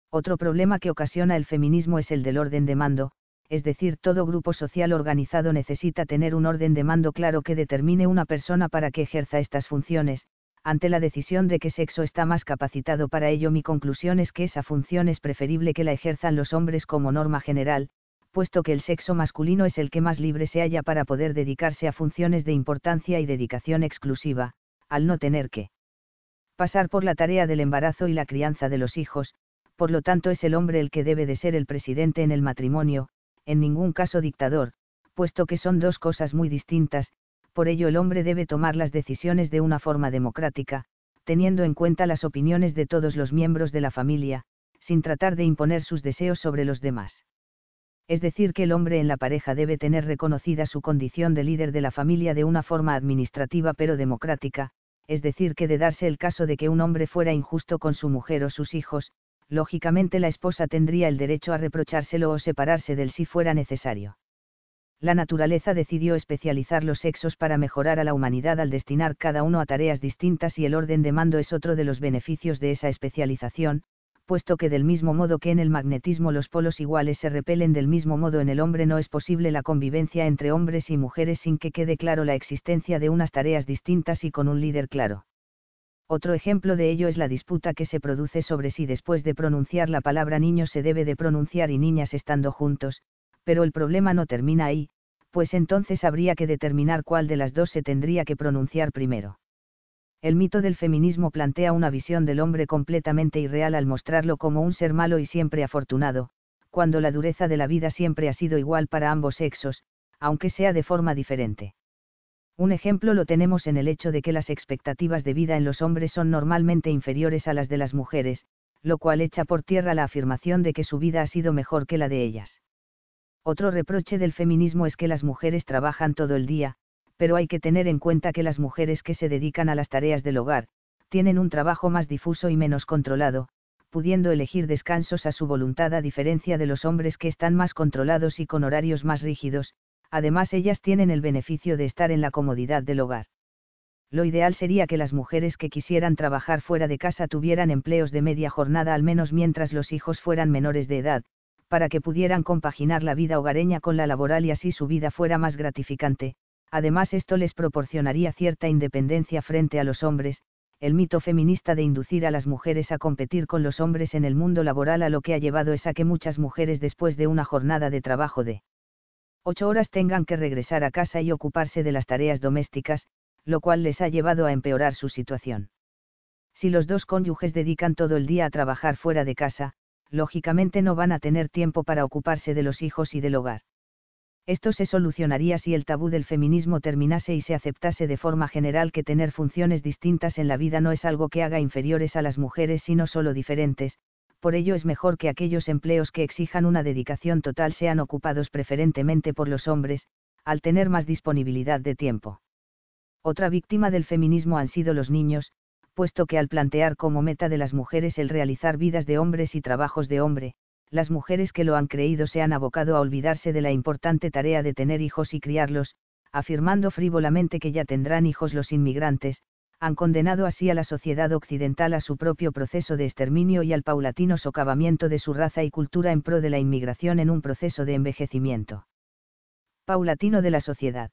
Speaker 1: Otro problema que ocasiona el feminismo es el del orden de mando, es decir, todo grupo social organizado necesita tener un orden de mando claro que determine una persona para que ejerza estas funciones, ante la decisión de qué sexo está más capacitado para ello mi conclusión es que esa función es preferible que la ejerzan los hombres como norma general, puesto que el sexo masculino es el que más libre se halla para poder dedicarse a funciones de importancia y dedicación exclusiva, al no tener que pasar por la tarea del embarazo y la crianza de los hijos, por lo tanto es el hombre el que debe de ser el presidente en el matrimonio, en ningún caso dictador, puesto que son dos cosas muy distintas, por ello el hombre debe tomar las decisiones de una forma democrática, teniendo en cuenta las opiniones de todos los miembros de la familia, sin tratar de imponer sus deseos sobre los demás. Es decir, que el hombre en la pareja debe tener reconocida su condición de líder de la familia de una forma administrativa pero democrática, es decir, que de darse el caso de que un hombre fuera injusto con su mujer o sus hijos, lógicamente la esposa tendría el derecho a reprochárselo o separarse del si fuera necesario. La naturaleza decidió especializar los sexos para mejorar a la humanidad al destinar cada uno a tareas distintas y el orden de mando es otro de los beneficios de esa especialización, puesto que del mismo modo que en el magnetismo los polos iguales se repelen del mismo modo en el hombre no es posible la convivencia entre hombres y mujeres sin que quede claro la existencia de unas tareas distintas y con un líder claro. Otro ejemplo de ello es la disputa que se produce sobre si después de pronunciar la palabra niño se debe de pronunciar y niñas estando juntos, pero el problema no termina ahí, pues entonces habría que determinar cuál de las dos se tendría que pronunciar primero. El mito del feminismo plantea una visión del hombre completamente irreal al mostrarlo como un ser malo y siempre afortunado, cuando la dureza de la vida siempre ha sido igual para ambos sexos, aunque sea de forma diferente. Un ejemplo lo tenemos en el hecho de que las expectativas de vida en los hombres son normalmente inferiores a las de las mujeres, lo cual echa por tierra la afirmación de que su vida ha sido mejor que la de ellas. Otro reproche del feminismo es que las mujeres trabajan todo el día, pero hay que tener en cuenta que las mujeres que se dedican a las tareas del hogar, tienen un trabajo más difuso y menos controlado, pudiendo elegir descansos a su voluntad a diferencia de los hombres que están más controlados y con horarios más rígidos, además ellas tienen el beneficio de estar en la comodidad del hogar. Lo ideal sería que las mujeres que quisieran trabajar fuera de casa tuvieran empleos de media jornada al menos mientras los hijos fueran menores de edad, para que pudieran compaginar la vida hogareña con la laboral y así su vida fuera más gratificante, además esto les proporcionaría cierta independencia frente a los hombres, el mito feminista de inducir a las mujeres a competir con los hombres en el mundo laboral a lo que ha llevado es a que muchas mujeres después de una jornada de trabajo de ocho horas tengan que regresar a casa y ocuparse de las tareas domésticas, lo cual les ha llevado a empeorar su situación. Si los dos cónyuges dedican todo el día a trabajar fuera de casa, lógicamente no van a tener tiempo para ocuparse de los hijos y del hogar. Esto se solucionaría si el tabú del feminismo terminase y se aceptase de forma general que tener funciones distintas en la vida no es algo que haga inferiores a las mujeres sino solo diferentes, por ello es mejor que aquellos empleos que exijan una dedicación total sean ocupados preferentemente por los hombres, al tener más disponibilidad de tiempo. Otra víctima del feminismo han sido los niños, puesto que al plantear como meta de las mujeres el realizar vidas de hombres y trabajos de hombre, las mujeres que lo han creído se han abocado a olvidarse de la importante tarea de tener hijos y criarlos, afirmando frívolamente que ya tendrán hijos los inmigrantes, han condenado así a la sociedad occidental a su propio proceso de exterminio y al paulatino socavamiento de su raza y cultura en pro de la inmigración en un proceso de envejecimiento paulatino de la sociedad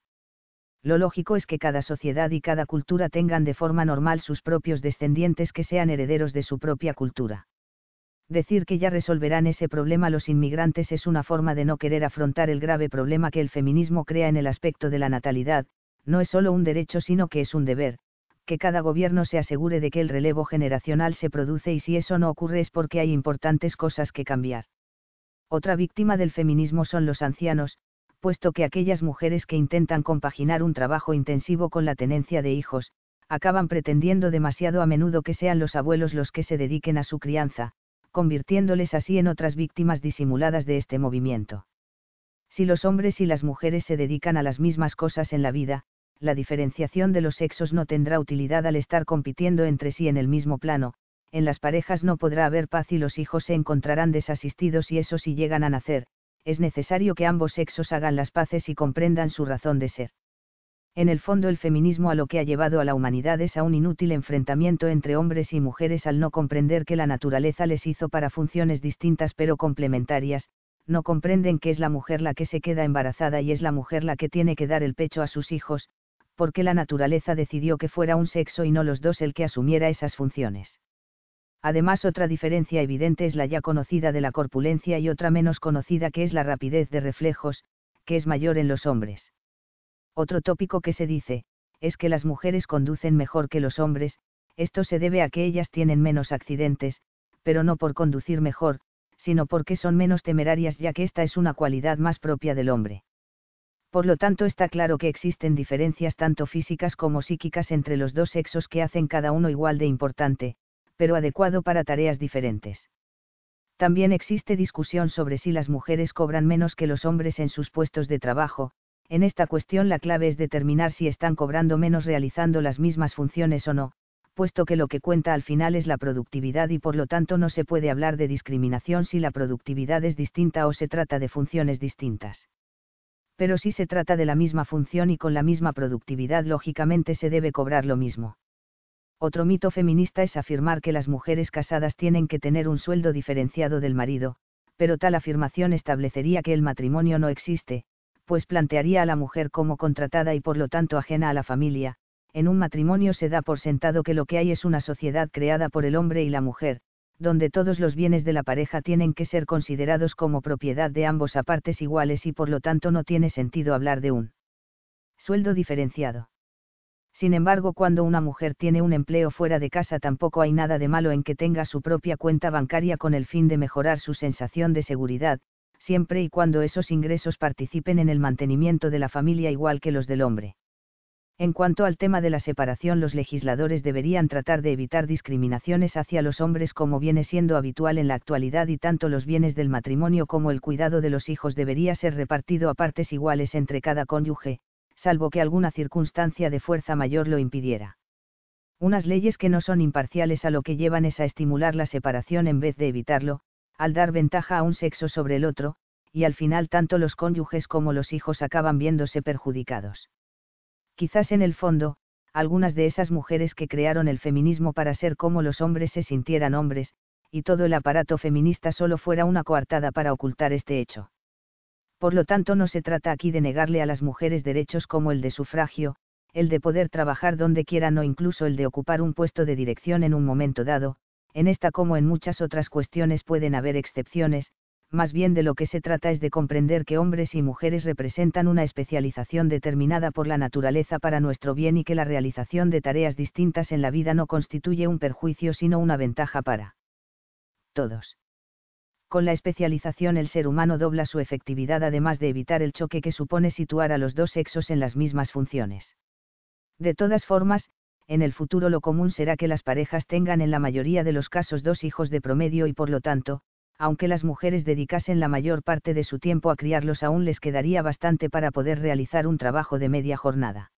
Speaker 1: lo lógico es que cada sociedad y cada cultura tengan de forma normal sus propios descendientes que sean herederos de su propia cultura. Decir que ya resolverán ese problema los inmigrantes es una forma de no querer afrontar el grave problema que el feminismo crea en el aspecto de la natalidad, no es solo un derecho sino que es un deber, que cada gobierno se asegure de que el relevo generacional se produce y si eso no ocurre es porque hay importantes cosas que cambiar. Otra víctima del feminismo son los ancianos, puesto que aquellas mujeres que intentan compaginar un trabajo intensivo con la tenencia de hijos, acaban pretendiendo demasiado a menudo que sean los abuelos los que se dediquen a su crianza, convirtiéndoles así en otras víctimas disimuladas de este movimiento. Si los hombres y las mujeres se dedican a las mismas cosas en la vida, la diferenciación de los sexos no tendrá utilidad al estar compitiendo entre sí en el mismo plano, en las parejas no podrá haber paz y los hijos se encontrarán desasistidos y eso si llegan a nacer, es necesario que ambos sexos hagan las paces y comprendan su razón de ser. En el fondo el feminismo a lo que ha llevado a la humanidad es a un inútil enfrentamiento entre hombres y mujeres al no comprender que la naturaleza les hizo para funciones distintas pero complementarias, no comprenden que es la mujer la que se queda embarazada y es la mujer la que tiene que dar el pecho a sus hijos, porque la naturaleza decidió que fuera un sexo y no los dos el que asumiera esas funciones. Además otra diferencia evidente es la ya conocida de la corpulencia y otra menos conocida que es la rapidez de reflejos, que es mayor en los hombres. Otro tópico que se dice, es que las mujeres conducen mejor que los hombres, esto se debe a que ellas tienen menos accidentes, pero no por conducir mejor, sino porque son menos temerarias ya que esta es una cualidad más propia del hombre. Por lo tanto está claro que existen diferencias tanto físicas como psíquicas entre los dos sexos que hacen cada uno igual de importante, pero adecuado para tareas diferentes. También existe discusión sobre si las mujeres cobran menos que los hombres en sus puestos de trabajo, en esta cuestión la clave es determinar si están cobrando menos realizando las mismas funciones o no, puesto que lo que cuenta al final es la productividad y por lo tanto no se puede hablar de discriminación si la productividad es distinta o se trata de funciones distintas. Pero si se trata de la misma función y con la misma productividad, lógicamente se debe cobrar lo mismo. Otro mito feminista es afirmar que las mujeres casadas tienen que tener un sueldo diferenciado del marido, pero tal afirmación establecería que el matrimonio no existe, pues plantearía a la mujer como contratada y por lo tanto ajena a la familia, en un matrimonio se da por sentado que lo que hay es una sociedad creada por el hombre y la mujer, donde todos los bienes de la pareja tienen que ser considerados como propiedad de ambos a partes iguales y por lo tanto no tiene sentido hablar de un sueldo diferenciado. Sin embargo, cuando una mujer tiene un empleo fuera de casa tampoco hay nada de malo en que tenga su propia cuenta bancaria con el fin de mejorar su sensación de seguridad, siempre y cuando esos ingresos participen en el mantenimiento de la familia igual que los del hombre. En cuanto al tema de la separación, los legisladores deberían tratar de evitar discriminaciones hacia los hombres como viene siendo habitual en la actualidad y tanto los bienes del matrimonio como el cuidado de los hijos debería ser repartido a partes iguales entre cada cónyuge, salvo que alguna circunstancia de fuerza mayor lo impidiera. Unas leyes que no son imparciales a lo que llevan es a estimular la separación en vez de evitarlo, al dar ventaja a un sexo sobre el otro, y al final tanto los cónyuges como los hijos acaban viéndose perjudicados. Quizás en el fondo, algunas de esas mujeres que crearon el feminismo para ser como los hombres se sintieran hombres, y todo el aparato feminista solo fuera una coartada para ocultar este hecho. Por lo tanto, no se trata aquí de negarle a las mujeres derechos como el de sufragio, el de poder trabajar donde quieran o incluso el de ocupar un puesto de dirección en un momento dado, en esta como en muchas otras cuestiones pueden haber excepciones, más bien de lo que se trata es de comprender que hombres y mujeres representan una especialización determinada por la naturaleza para nuestro bien y que la realización de tareas distintas en la vida no constituye un perjuicio sino una ventaja para todos. Con la especialización el ser humano dobla su efectividad además de evitar el choque que supone situar a los dos sexos en las mismas funciones. De todas formas, en el futuro lo común será que las parejas tengan en la mayoría de los casos dos hijos de promedio y por lo tanto, aunque las mujeres dedicasen la mayor parte de su tiempo a criarlos aún les quedaría bastante para poder realizar un trabajo de media jornada.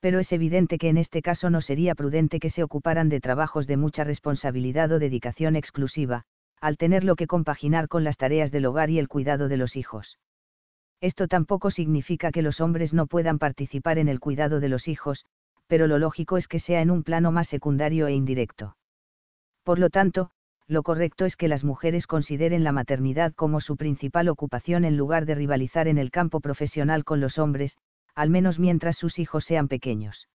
Speaker 1: Pero es evidente que en este caso no sería prudente que se ocuparan de trabajos de mucha responsabilidad o dedicación exclusiva, al tenerlo que compaginar con las tareas del hogar y el cuidado de los hijos. Esto tampoco significa que los hombres no puedan participar en el cuidado de los hijos, pero lo lógico es que sea en un plano más secundario e indirecto. Por lo tanto, lo correcto es que las mujeres consideren la maternidad como su principal ocupación en lugar de rivalizar en el campo profesional con los hombres, al menos mientras sus hijos sean pequeños.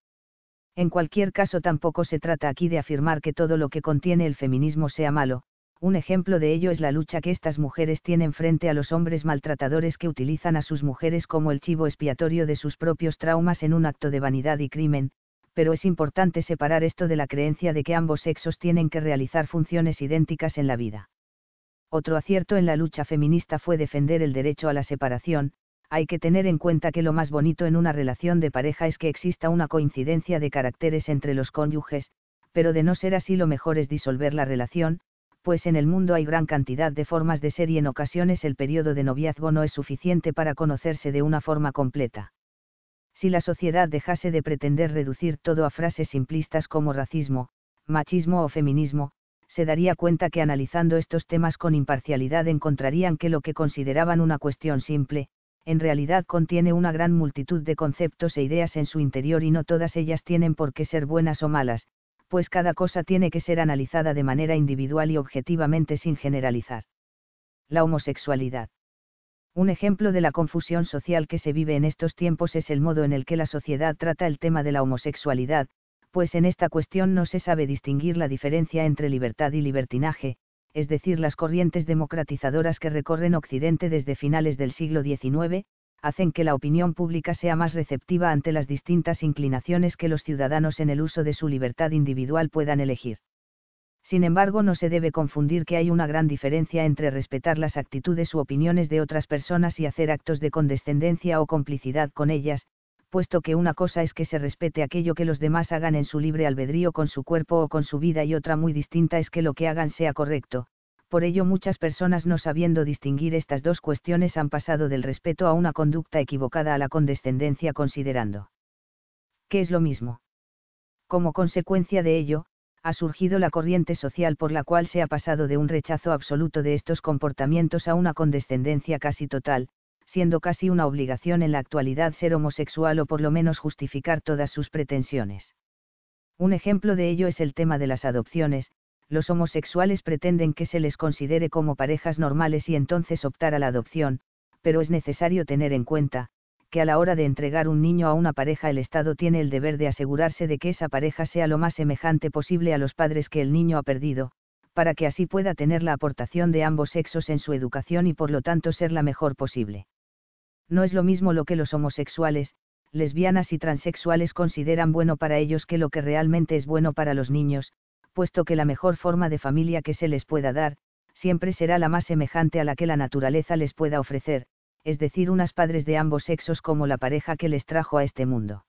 Speaker 1: En cualquier caso tampoco se trata aquí de afirmar que todo lo que contiene el feminismo sea malo, un ejemplo de ello es la lucha que estas mujeres tienen frente a los hombres maltratadores que utilizan a sus mujeres como el chivo expiatorio de sus propios traumas en un acto de vanidad y crimen, pero es importante separar esto de la creencia de que ambos sexos tienen que realizar funciones idénticas en la vida. Otro acierto en la lucha feminista fue defender el derecho a la separación, hay que tener en cuenta que lo más bonito en una relación de pareja es que exista una coincidencia de caracteres entre los cónyuges, pero de no ser así lo mejor es disolver la relación, pues en el mundo hay gran cantidad de formas de ser y en ocasiones el periodo de noviazgo no es suficiente para conocerse de una forma completa si la sociedad dejase de pretender reducir todo a frases simplistas como racismo, machismo o feminismo, se daría cuenta que analizando estos temas con imparcialidad encontrarían que lo que consideraban una cuestión simple, en realidad contiene una gran multitud de conceptos e ideas en su interior y no todas ellas tienen por qué ser buenas o malas, pues cada cosa tiene que ser analizada de manera individual y objetivamente sin generalizar. La homosexualidad. Un ejemplo de la confusión social que se vive en estos tiempos es el modo en el que la sociedad trata el tema de la homosexualidad, pues en esta cuestión no se sabe distinguir la diferencia entre libertad y libertinaje, es decir, las corrientes democratizadoras que recorren Occidente desde finales del siglo XIX, hacen que la opinión pública sea más receptiva ante las distintas inclinaciones que los ciudadanos en el uso de su libertad individual puedan elegir. Sin embargo, no se debe confundir que hay una gran diferencia entre respetar las actitudes u opiniones de otras personas y hacer actos de condescendencia o complicidad con ellas, puesto que una cosa es que se respete aquello que los demás hagan en su libre albedrío con su cuerpo o con su vida y otra muy distinta es que lo que hagan sea correcto. Por ello muchas personas no sabiendo distinguir estas dos cuestiones han pasado del respeto a una conducta equivocada a la condescendencia considerando. ¿Qué es lo mismo? Como consecuencia de ello, ha surgido la corriente social por la cual se ha pasado de un rechazo absoluto de estos comportamientos a una condescendencia casi total, siendo casi una obligación en la actualidad ser homosexual o por lo menos justificar todas sus pretensiones. Un ejemplo de ello es el tema de las adopciones, los homosexuales pretenden que se les considere como parejas normales y entonces optar a la adopción, pero es necesario tener en cuenta, que a la hora de entregar un niño a una pareja el Estado tiene el deber de asegurarse de que esa pareja sea lo más semejante posible a los padres que el niño ha perdido, para que así pueda tener la aportación de ambos sexos en su educación y por lo tanto ser la mejor posible. No es lo mismo lo que los homosexuales, lesbianas y transexuales consideran bueno para ellos que lo que realmente es bueno para los niños, puesto que la mejor forma de familia que se les pueda dar, siempre será la más semejante a la que la naturaleza les pueda ofrecer, es decir, unas padres de ambos sexos como la pareja que les trajo a este mundo.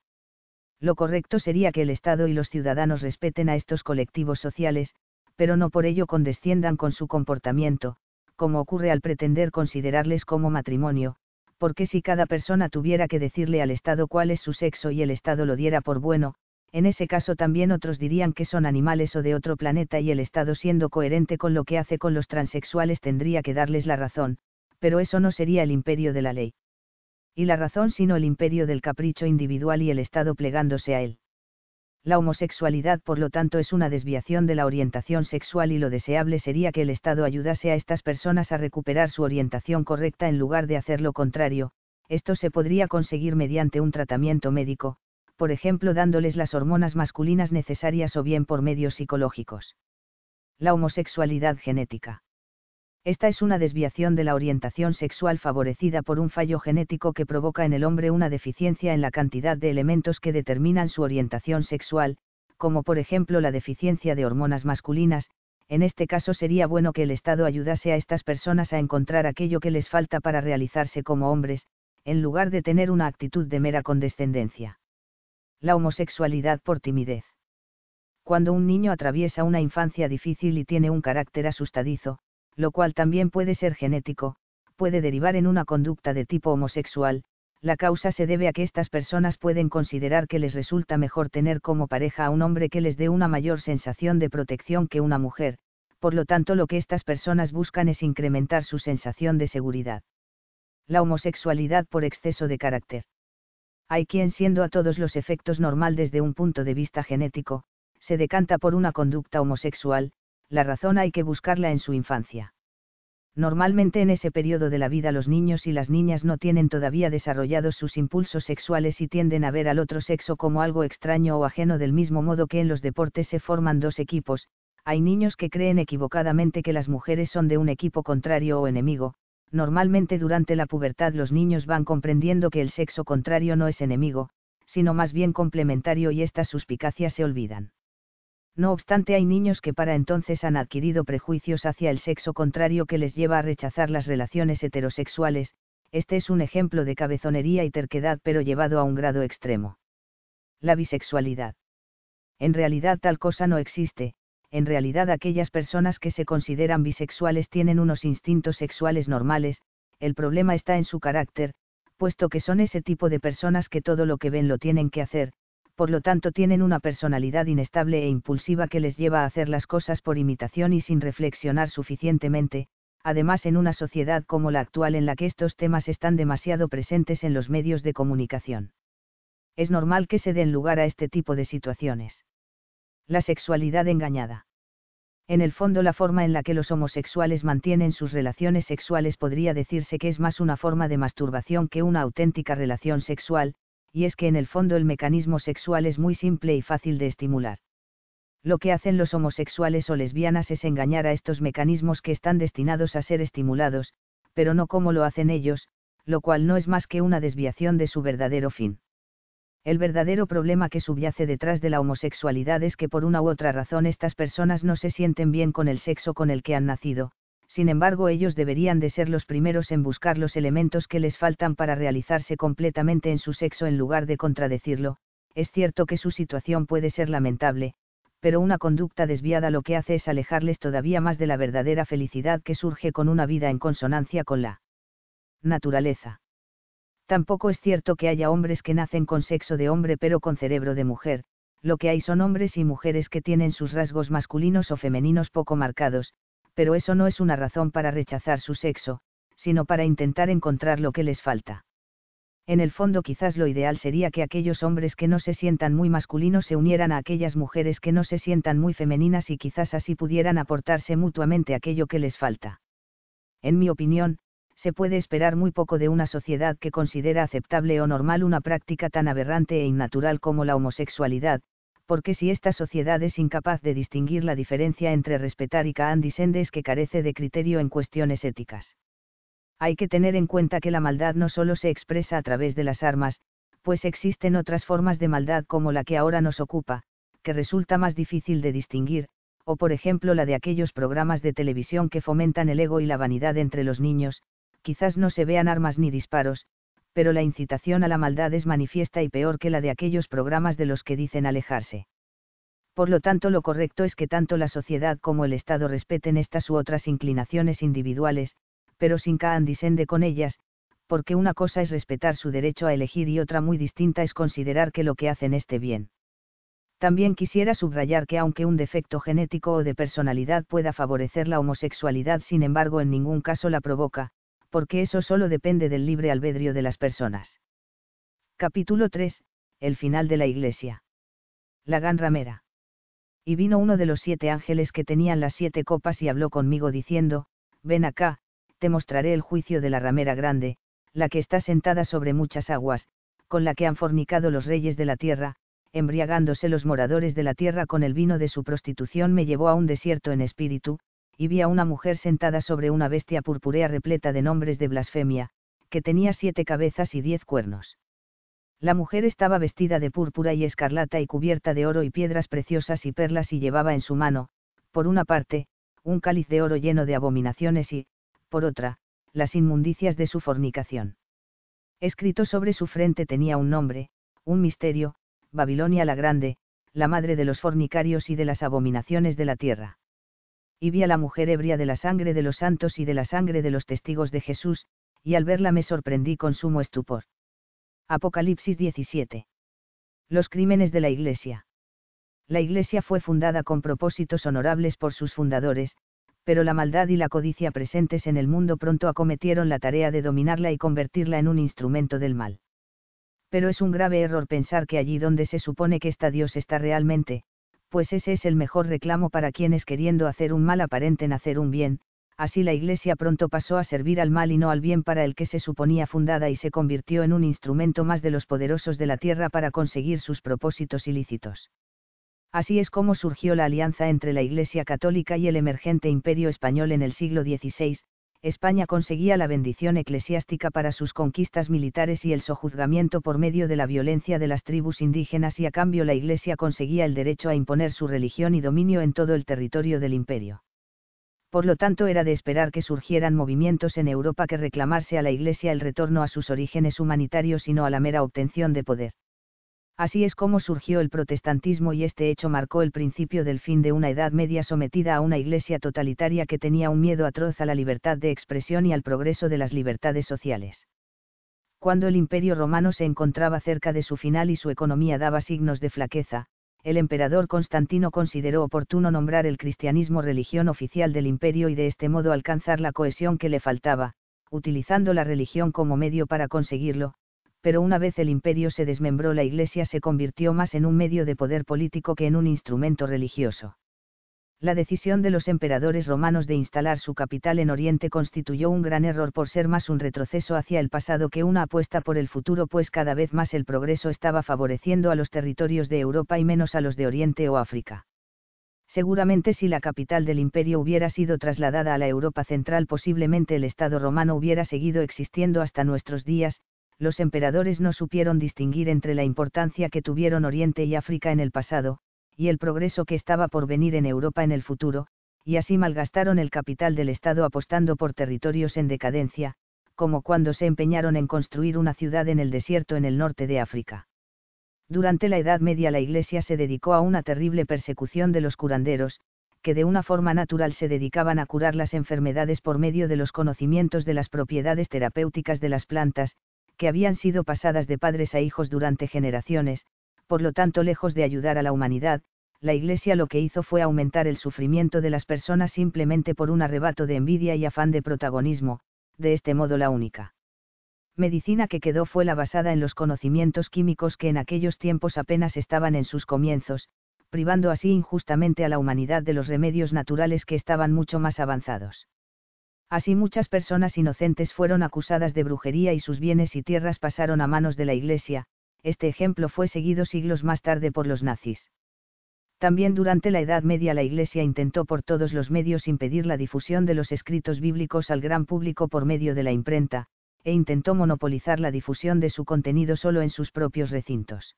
Speaker 1: Lo correcto sería que el Estado y los ciudadanos respeten a estos colectivos sociales, pero no por ello condesciendan con su comportamiento, como ocurre al pretender considerarles como matrimonio, porque si cada persona tuviera que decirle al Estado cuál es su sexo y el Estado lo diera por bueno, en ese caso también otros dirían que son animales o de otro planeta y el Estado siendo coherente con lo que hace con los transexuales tendría que darles la razón, pero eso no sería el imperio de la ley. Y la razón sino el imperio del capricho individual y el Estado plegándose a él. La homosexualidad por lo tanto es una desviación de la orientación sexual y lo deseable sería que el Estado ayudase a estas personas a recuperar su orientación correcta en lugar de hacer lo contrario, esto se podría conseguir mediante un tratamiento médico, por ejemplo dándoles las hormonas masculinas necesarias o bien por medios psicológicos. La homosexualidad genética. Esta es una desviación de la orientación sexual favorecida por un fallo genético que provoca en el hombre una deficiencia en la cantidad de elementos que determinan su orientación sexual, como por ejemplo la deficiencia de hormonas masculinas, en este caso sería bueno que el Estado ayudase a estas personas a encontrar aquello que les falta para realizarse como hombres, en lugar de tener una actitud de mera condescendencia la homosexualidad por timidez. Cuando un niño atraviesa una infancia difícil y tiene un carácter asustadizo, lo cual también puede ser genético, puede derivar en una conducta de tipo homosexual, la causa se debe a que estas personas pueden considerar que les resulta mejor tener como pareja a un hombre que les dé una mayor sensación de protección que una mujer, por lo tanto lo que estas personas buscan es incrementar su sensación de seguridad. La homosexualidad por exceso de carácter. Hay quien siendo a todos los efectos normal desde un punto de vista genético, se decanta por una conducta homosexual, la razón hay que buscarla en su infancia. Normalmente en ese periodo de la vida los niños y las niñas no tienen todavía desarrollados sus impulsos sexuales y tienden a ver al otro sexo como algo extraño o ajeno del mismo modo que en los deportes se forman dos equipos, hay niños que creen equivocadamente que las mujeres son de un equipo contrario o enemigo, normalmente durante la pubertad los niños van comprendiendo que el sexo contrario no es enemigo, sino más bien complementario y estas suspicacias se olvidan. No obstante hay niños que para entonces han adquirido prejuicios hacia el sexo contrario que les lleva a rechazar las relaciones heterosexuales, este es un ejemplo de cabezonería y terquedad pero llevado a un grado extremo. La bisexualidad. En realidad tal cosa no existe, en realidad aquellas personas que se consideran bisexuales tienen unos instintos sexuales normales, el problema está en su carácter, puesto que son ese tipo de personas que todo lo que ven lo tienen que hacer, por lo tanto tienen una personalidad inestable e impulsiva que les lleva a hacer las cosas por imitación y sin reflexionar suficientemente, además en una sociedad como la actual en la que estos temas están demasiado presentes en los medios de comunicación. Es normal que se den lugar a este tipo de situaciones. La sexualidad engañada. En el fondo la forma en la que los homosexuales mantienen sus relaciones sexuales podría decirse que es más una forma de masturbación que una auténtica relación sexual, y es que en el fondo el mecanismo sexual es muy simple y fácil de estimular. Lo que hacen los homosexuales o lesbianas es engañar a estos mecanismos que están destinados a ser estimulados, pero no como lo hacen ellos, lo cual no es más que una desviación de su verdadero fin. El verdadero problema que subyace detrás de la homosexualidad es que por una u otra razón estas personas no se sienten bien con el sexo con el que han nacido, sin embargo ellos deberían de ser los primeros en buscar los elementos que les faltan para realizarse completamente en su sexo en lugar de contradecirlo, es cierto que su situación puede ser lamentable, pero una conducta desviada lo que hace es alejarles todavía más de la verdadera felicidad que surge con una vida en consonancia con la naturaleza. Tampoco es cierto que haya hombres que nacen con sexo de hombre pero con cerebro de mujer, lo que hay son hombres y mujeres que tienen sus rasgos masculinos o femeninos poco marcados, pero eso no es una razón para rechazar su sexo, sino para intentar encontrar lo que les falta. En el fondo quizás lo ideal sería que aquellos hombres que no se sientan muy masculinos se unieran a aquellas mujeres que no se sientan muy femeninas y quizás así pudieran aportarse mutuamente aquello que les falta. En mi opinión, se puede esperar muy poco de una sociedad que considera aceptable o normal una práctica tan aberrante e innatural como la homosexualidad, porque si esta sociedad es incapaz de distinguir la diferencia entre respetar y caandisende es que carece de criterio en cuestiones éticas. Hay que tener en cuenta que la maldad no solo se expresa a través de las armas, pues existen otras formas de maldad como la que ahora nos ocupa, que resulta más difícil de distinguir, o por ejemplo la de aquellos programas de televisión que fomentan el ego y la vanidad entre los niños, quizás no se vean armas ni disparos, pero la incitación a la maldad es manifiesta y peor que la de aquellos programas de los que dicen alejarse. Por lo tanto, lo correcto es que tanto la sociedad como el Estado respeten estas u otras inclinaciones individuales, pero sin caandisende con ellas, porque una cosa es respetar su derecho a elegir y otra muy distinta es considerar que lo que hacen esté bien. También quisiera subrayar que aunque un defecto genético o de personalidad pueda favorecer la homosexualidad, sin embargo en ningún caso la provoca, porque eso solo depende del libre albedrío de las personas. Capítulo 3. El final de la Iglesia. La gran ramera. Y vino uno de los siete ángeles que tenían las siete copas y habló conmigo diciendo, Ven acá, te mostraré el juicio de la ramera grande, la que está sentada sobre muchas aguas, con la que han fornicado los reyes de la tierra, embriagándose los moradores de la tierra con el vino de su prostitución me llevó a un desierto en espíritu, y vi a una mujer sentada sobre una bestia purpúrea repleta de nombres de blasfemia, que tenía siete cabezas y diez cuernos. La mujer estaba vestida de púrpura y escarlata y cubierta de oro y piedras preciosas y perlas y llevaba en su mano, por una parte, un cáliz de oro lleno de abominaciones y, por otra, las inmundicias de su fornicación. Escrito sobre su frente tenía un nombre, un misterio, Babilonia la Grande, la madre de los fornicarios y de las abominaciones de la tierra. Y vi a la mujer ebria de la sangre de los santos y de la sangre de los testigos de Jesús, y al verla me sorprendí con sumo estupor. Apocalipsis 17. Los crímenes de la Iglesia. La Iglesia fue fundada con propósitos honorables por sus fundadores, pero la maldad y la codicia presentes en el mundo pronto acometieron la tarea de dominarla y convertirla en un instrumento del mal. Pero es un grave error pensar que allí donde se supone que está Dios está realmente, pues ese es el mejor reclamo para quienes queriendo hacer un mal aparenten hacer un bien, así la Iglesia pronto pasó a servir al mal y no al bien para el que se suponía fundada y se convirtió en un instrumento más de los poderosos de la tierra para conseguir sus propósitos ilícitos. Así es como surgió la alianza entre la Iglesia Católica y el emergente Imperio Español en el siglo XVI, España conseguía la bendición eclesiástica para sus conquistas militares y el sojuzgamiento por medio de la violencia de las tribus indígenas y a cambio la Iglesia conseguía el derecho a imponer su religión y dominio en todo el territorio del imperio. Por lo tanto era de esperar que surgieran movimientos en Europa que reclamarse a la Iglesia el retorno a sus orígenes humanitarios y no a la mera obtención de poder. Así es como surgió el protestantismo y este hecho marcó el principio del fin de una Edad Media sometida a una iglesia totalitaria que tenía un miedo atroz a la libertad de expresión y al progreso de las libertades sociales. Cuando el imperio romano se encontraba cerca de su final y su economía daba signos de flaqueza, el emperador Constantino consideró oportuno nombrar el cristianismo religión oficial del imperio y de este modo alcanzar la cohesión que le faltaba, utilizando la religión como medio para conseguirlo, pero una vez el imperio se desmembró la Iglesia se convirtió más en un medio de poder político que en un instrumento religioso. La decisión de los emperadores romanos de instalar su capital en Oriente constituyó un gran error por ser más un retroceso hacia el pasado que una apuesta por el futuro, pues cada vez más el progreso estaba favoreciendo a los territorios de Europa y menos a los de Oriente o África. Seguramente si la capital del imperio hubiera sido trasladada a la Europa central posiblemente el Estado romano hubiera seguido existiendo hasta nuestros días, los emperadores no supieron distinguir entre la importancia que tuvieron Oriente y África en el pasado, y el progreso que estaba por venir en Europa en el futuro, y así malgastaron el capital del Estado apostando por territorios en decadencia, como cuando se empeñaron en construir una ciudad en el desierto en el norte de África. Durante la Edad Media la Iglesia se dedicó a una terrible persecución de los curanderos, que de una forma natural se dedicaban a curar las enfermedades por medio de los conocimientos de las propiedades terapéuticas de las plantas, que habían sido pasadas de padres a hijos durante generaciones, por lo tanto lejos de ayudar a la humanidad, la Iglesia lo que hizo fue aumentar el sufrimiento de las personas simplemente por un arrebato de envidia y afán de protagonismo, de este modo la única medicina que quedó fue la basada en los conocimientos químicos que en aquellos tiempos apenas estaban en sus comienzos, privando así injustamente a la humanidad de los remedios naturales que estaban mucho más avanzados. Así muchas personas inocentes fueron acusadas de brujería y sus bienes y tierras pasaron a manos de la Iglesia, este ejemplo fue seguido siglos más tarde por los nazis. También durante la Edad Media la Iglesia intentó por todos los medios impedir la difusión de los escritos bíblicos al gran público por medio de la imprenta, e intentó monopolizar la difusión de su contenido solo en sus propios recintos.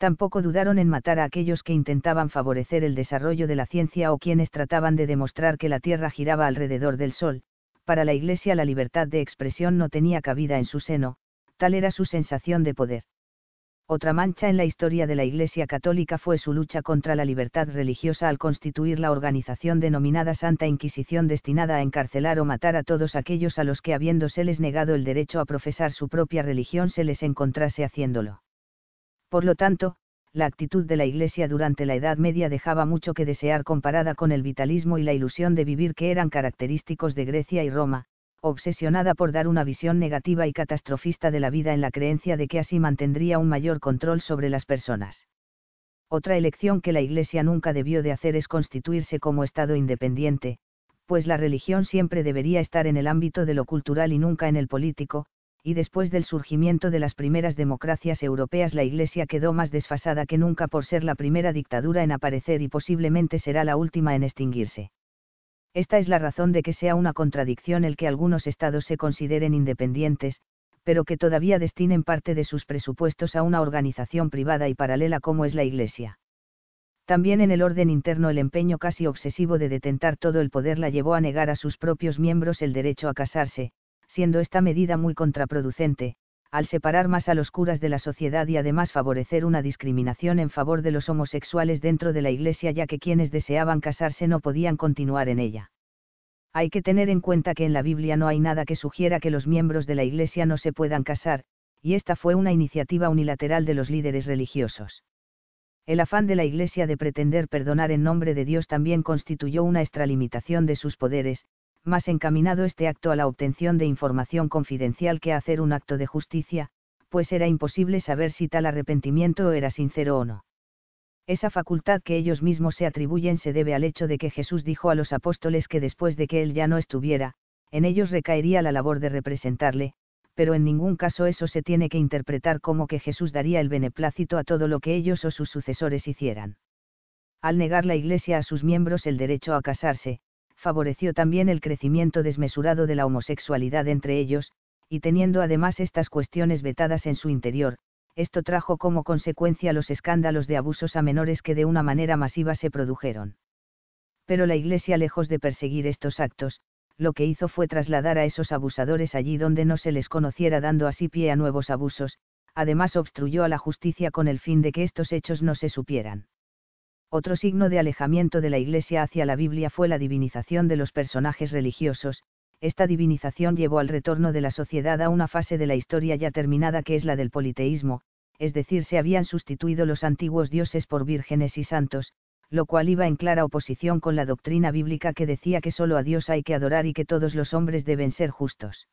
Speaker 1: Tampoco dudaron en matar a aquellos que intentaban favorecer el desarrollo de la ciencia o quienes trataban de demostrar que la Tierra giraba alrededor del Sol, para la Iglesia la libertad de expresión no tenía cabida en su seno, tal era su sensación de poder. Otra mancha en la historia de la Iglesia Católica fue su lucha contra la libertad religiosa al constituir la organización denominada Santa Inquisición destinada a encarcelar o matar a todos aquellos a los que habiéndoseles negado el derecho a profesar su propia religión se les encontrase haciéndolo. Por lo tanto, la actitud de la Iglesia durante la Edad Media dejaba mucho que desear comparada con el vitalismo y la ilusión de vivir que eran característicos de Grecia y Roma, obsesionada por dar una visión negativa y catastrofista de la vida en la creencia de que así mantendría un mayor control sobre las personas. Otra elección que la Iglesia nunca debió de hacer es constituirse como Estado independiente, pues la religión siempre debería estar en el ámbito de lo cultural y nunca en el político, y después del surgimiento de las primeras democracias europeas la Iglesia quedó más desfasada que nunca por ser la primera dictadura en aparecer y posiblemente será la última en extinguirse. Esta es la razón de que sea una contradicción el que algunos estados se consideren independientes, pero que todavía destinen parte de sus presupuestos a una organización privada y paralela como es la Iglesia. También en el orden interno el empeño casi obsesivo de detentar todo el poder la llevó a negar a sus propios miembros el derecho a casarse, siendo esta medida muy contraproducente, al separar más a los curas de la sociedad y además favorecer una discriminación en favor de los homosexuales dentro de la Iglesia ya que quienes deseaban casarse no podían continuar en ella. Hay que tener en cuenta que en la Biblia no hay nada que sugiera que los miembros de la Iglesia no se puedan casar, y esta fue una iniciativa unilateral de los líderes religiosos. El afán de la Iglesia de pretender perdonar en nombre de Dios también constituyó una extralimitación de sus poderes, más encaminado este acto a la obtención de información confidencial que a hacer un acto de justicia, pues era imposible saber si tal arrepentimiento era sincero o no. Esa facultad que ellos mismos se atribuyen se debe al hecho de que Jesús dijo a los apóstoles que después de que él ya no estuviera, en ellos recaería la labor de representarle, pero en ningún caso eso se tiene que interpretar como que Jesús daría el beneplácito a todo lo que ellos o sus sucesores hicieran. Al negar la Iglesia a sus miembros el derecho a casarse, favoreció también el crecimiento desmesurado de la homosexualidad entre ellos, y teniendo además estas cuestiones vetadas en su interior, esto trajo como consecuencia los escándalos de abusos a menores que de una manera masiva se produjeron. Pero la Iglesia, lejos de perseguir estos actos, lo que hizo fue trasladar a esos abusadores allí donde no se les conociera dando así pie a nuevos abusos, además obstruyó a la justicia con el fin de que estos hechos no se supieran. Otro signo de alejamiento de la Iglesia hacia la Biblia fue la divinización de los personajes religiosos, esta divinización llevó al retorno de la sociedad a una fase de la historia ya terminada que es la del politeísmo, es decir, se habían sustituido los antiguos dioses por vírgenes y santos, lo cual iba en clara oposición con la doctrina bíblica que decía que solo a Dios hay que adorar y que todos los hombres deben ser justos.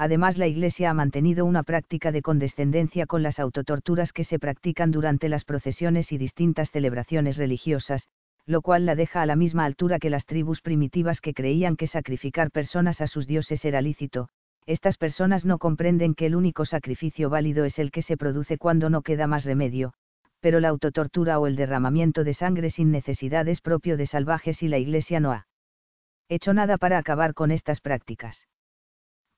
Speaker 1: Además la Iglesia ha mantenido una práctica de condescendencia con las autotorturas que se practican durante las procesiones y distintas celebraciones religiosas, lo cual la deja a la misma altura que las tribus primitivas que creían que sacrificar personas a sus dioses era lícito, estas personas no comprenden que el único sacrificio válido es el que se produce cuando no queda más remedio, pero la autotortura o el derramamiento de sangre sin necesidad es propio de salvajes y la Iglesia no ha hecho nada para acabar con estas prácticas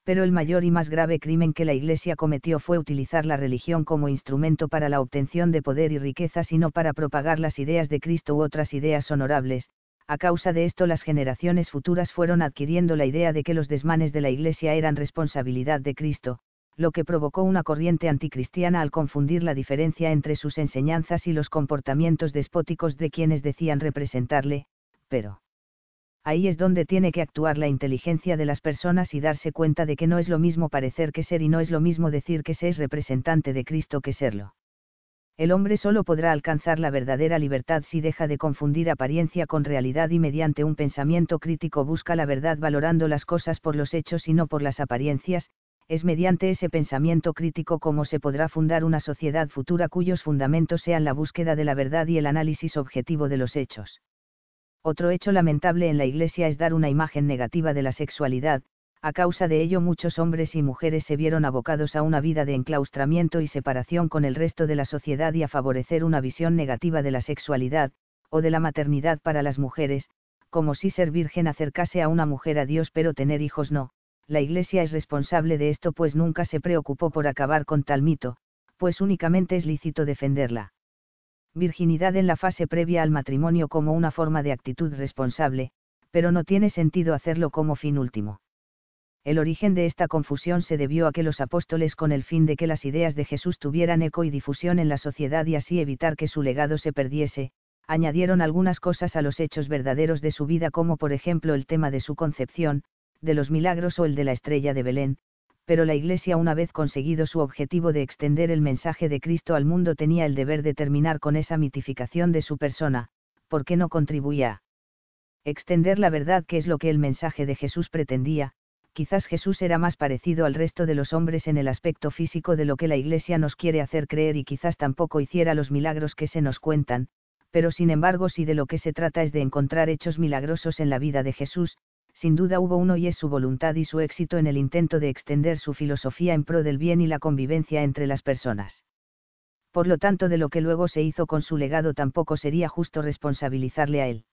Speaker 1: pero el mayor y más grave crimen que la Iglesia cometió fue utilizar la religión como instrumento para la obtención de poder y riquezas y no para propagar las ideas de Cristo u otras ideas honorables. A causa de esto las generaciones futuras fueron adquiriendo la idea de que los desmanes de la Iglesia eran responsabilidad de Cristo, lo que provocó una corriente anticristiana al confundir la diferencia entre sus enseñanzas y los comportamientos despóticos de quienes decían representarle, pero ahí es donde tiene que actuar la inteligencia de las personas y darse cuenta de que no es lo mismo parecer que ser y no es lo mismo decir que se es representante de Cristo que serlo. El hombre solo podrá alcanzar la verdadera libertad si deja de confundir apariencia con realidad y mediante un pensamiento crítico busca la verdad valorando las cosas por los hechos y no por las apariencias, es mediante ese pensamiento crítico como se podrá fundar una sociedad futura cuyos fundamentos sean la búsqueda de la verdad y el análisis objetivo de los hechos. Otro hecho lamentable en la Iglesia es dar una imagen negativa de la sexualidad, a causa de ello muchos hombres y mujeres se vieron abocados a una vida de enclaustramiento y separación con el resto de la sociedad y a favorecer una visión negativa de la sexualidad, o de la maternidad para las mujeres, como si ser virgen acercase a una mujer a Dios pero tener hijos no. La Iglesia es responsable de esto pues nunca se preocupó por acabar con tal mito, pues únicamente es lícito defenderla. Virginidad en la fase previa al matrimonio como una forma de actitud responsable, pero no tiene sentido hacerlo como fin último. El origen de esta confusión se debió a que los apóstoles con el fin de que las ideas de Jesús tuvieran eco y difusión en la sociedad y así evitar que su legado se perdiese, añadieron algunas cosas a los hechos verdaderos de su vida como por ejemplo el tema de su concepción, de los milagros o el de la estrella de Belén, pero la Iglesia una vez conseguido su objetivo de extender el mensaje de Cristo al mundo tenía el deber de terminar con esa mitificación de su persona, porque no contribuía a extender la verdad que es lo que el mensaje de Jesús pretendía, quizás Jesús era más parecido al resto de los hombres en el aspecto físico de lo que la Iglesia nos quiere hacer creer y quizás tampoco hiciera los milagros que se nos cuentan, pero sin embargo si de lo que se trata es de encontrar hechos milagrosos en la vida de Jesús, sin duda hubo uno y es su voluntad y su éxito en el intento de extender su filosofía en pro del bien y la convivencia entre las personas. Por lo tanto de lo que luego se hizo con su legado tampoco sería justo responsabilizarle a él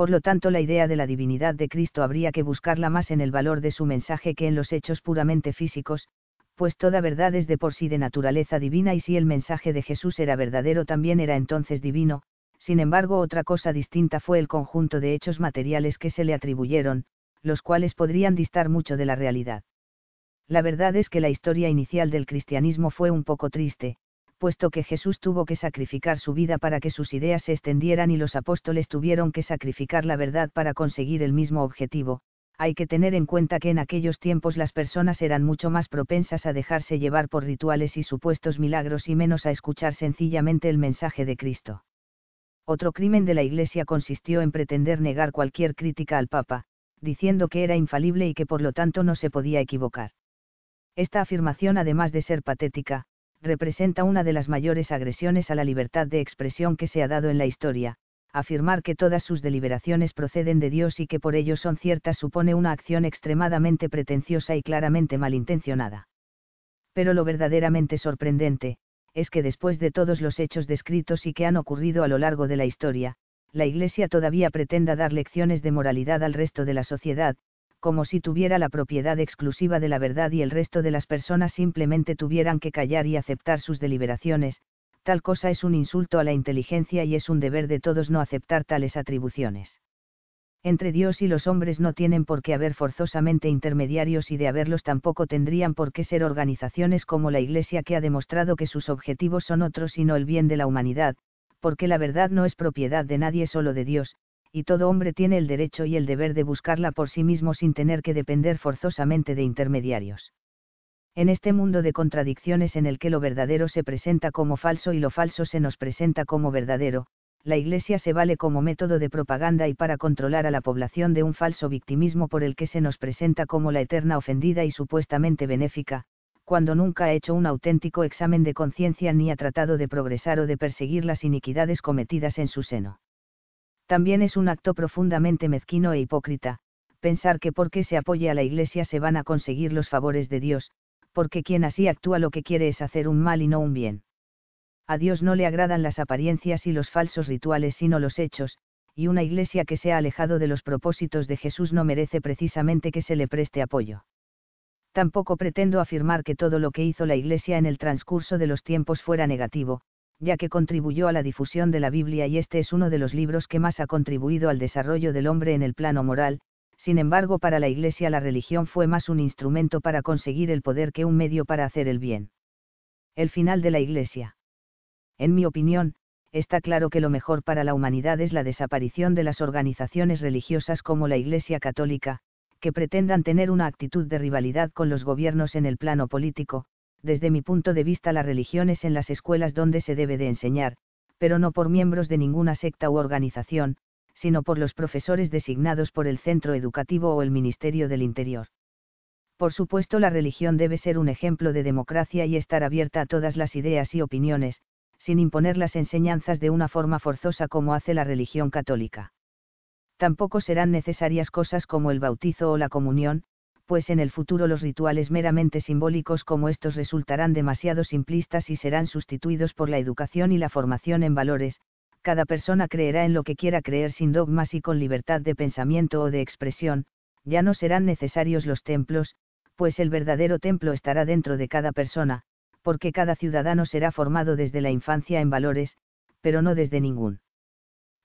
Speaker 1: por lo tanto la idea de la divinidad de Cristo habría que buscarla más en el valor de su mensaje que en los hechos puramente físicos, pues toda verdad es de por sí de naturaleza divina y si el mensaje de Jesús era verdadero también era entonces divino, sin embargo otra cosa distinta fue el conjunto de hechos materiales que se le atribuyeron, los cuales podrían distar mucho de la realidad. La verdad es que la historia inicial del cristianismo fue un poco triste, puesto que Jesús tuvo que sacrificar su vida para que sus ideas se extendieran y los apóstoles tuvieron que sacrificar la verdad para conseguir el mismo objetivo, hay que tener en cuenta que en aquellos tiempos las personas eran mucho más propensas a dejarse llevar por rituales y supuestos milagros y menos a escuchar sencillamente el mensaje de Cristo. Otro crimen de la Iglesia consistió en pretender negar cualquier crítica al Papa, diciendo que era infalible y que por lo tanto no se podía equivocar. Esta afirmación además de ser patética, representa una de las mayores agresiones a la libertad de expresión que se ha dado en la historia, afirmar que todas sus deliberaciones proceden de Dios y que por ello son ciertas supone una acción extremadamente pretenciosa y claramente malintencionada. Pero lo verdaderamente sorprendente, es que después de todos los hechos descritos y que han ocurrido a lo largo de la historia, la Iglesia todavía pretenda dar lecciones de moralidad al resto de la sociedad, como si tuviera la propiedad exclusiva de la verdad y el resto de las personas simplemente tuvieran que callar y aceptar sus deliberaciones, tal cosa es un insulto a la inteligencia y es un deber de todos no aceptar tales atribuciones. Entre Dios y los hombres no tienen por qué haber forzosamente intermediarios y de haberlos tampoco tendrían por qué ser organizaciones como la Iglesia que ha demostrado que sus objetivos son otros y no el bien de la humanidad, porque la verdad no es propiedad de nadie solo de Dios, y todo hombre tiene el derecho y el deber de buscarla por sí mismo sin tener que depender forzosamente de intermediarios. En este mundo de contradicciones en el que lo verdadero se presenta como falso y lo falso se nos presenta como verdadero, la Iglesia se vale como método de propaganda y para controlar a la población de un falso victimismo por el que se nos presenta como la eterna ofendida y supuestamente benéfica, cuando nunca ha hecho un auténtico examen de conciencia ni ha tratado de progresar o de perseguir las iniquidades cometidas en su seno. También es un acto profundamente mezquino e hipócrita, pensar que porque se apoye a la Iglesia se van a conseguir los favores de Dios, porque quien así actúa lo que quiere es hacer un mal y no un bien. A Dios no le agradan las apariencias y los falsos rituales sino los hechos, y una Iglesia que se ha alejado de los propósitos de Jesús no merece precisamente que se le preste apoyo. Tampoco pretendo afirmar que todo lo que hizo la Iglesia en el transcurso de los tiempos fuera negativo, ya que contribuyó a la difusión de la Biblia y este es uno de los libros que más ha contribuido al desarrollo del hombre en el plano moral, sin embargo para la Iglesia la religión fue más un instrumento para conseguir el poder que un medio para hacer el bien. El final de la Iglesia. En mi opinión, está claro que lo mejor para la humanidad es la desaparición de las organizaciones religiosas como la Iglesia Católica, que pretendan tener una actitud de rivalidad con los gobiernos en el plano político, Desde mi punto de vista la religión es en las escuelas donde se debe de enseñar, pero no por miembros de ninguna secta u organización, sino por los profesores designados por el centro educativo o el Ministerio del Interior. Por supuesto la religión debe ser un ejemplo de democracia y estar abierta a todas las ideas y opiniones, sin imponer las enseñanzas de una forma forzosa como hace la religión católica. Tampoco serán necesarias cosas como el bautizo o la comunión, pues en el futuro los rituales meramente simbólicos como estos resultarán demasiado simplistas y serán sustituidos por la educación y la formación en valores, cada persona creerá en lo que quiera creer sin dogmas y con libertad de pensamiento o de expresión, ya no serán necesarios los templos, pues el verdadero templo estará dentro de cada persona, porque cada ciudadano será formado desde la infancia en valores, pero no desde ningún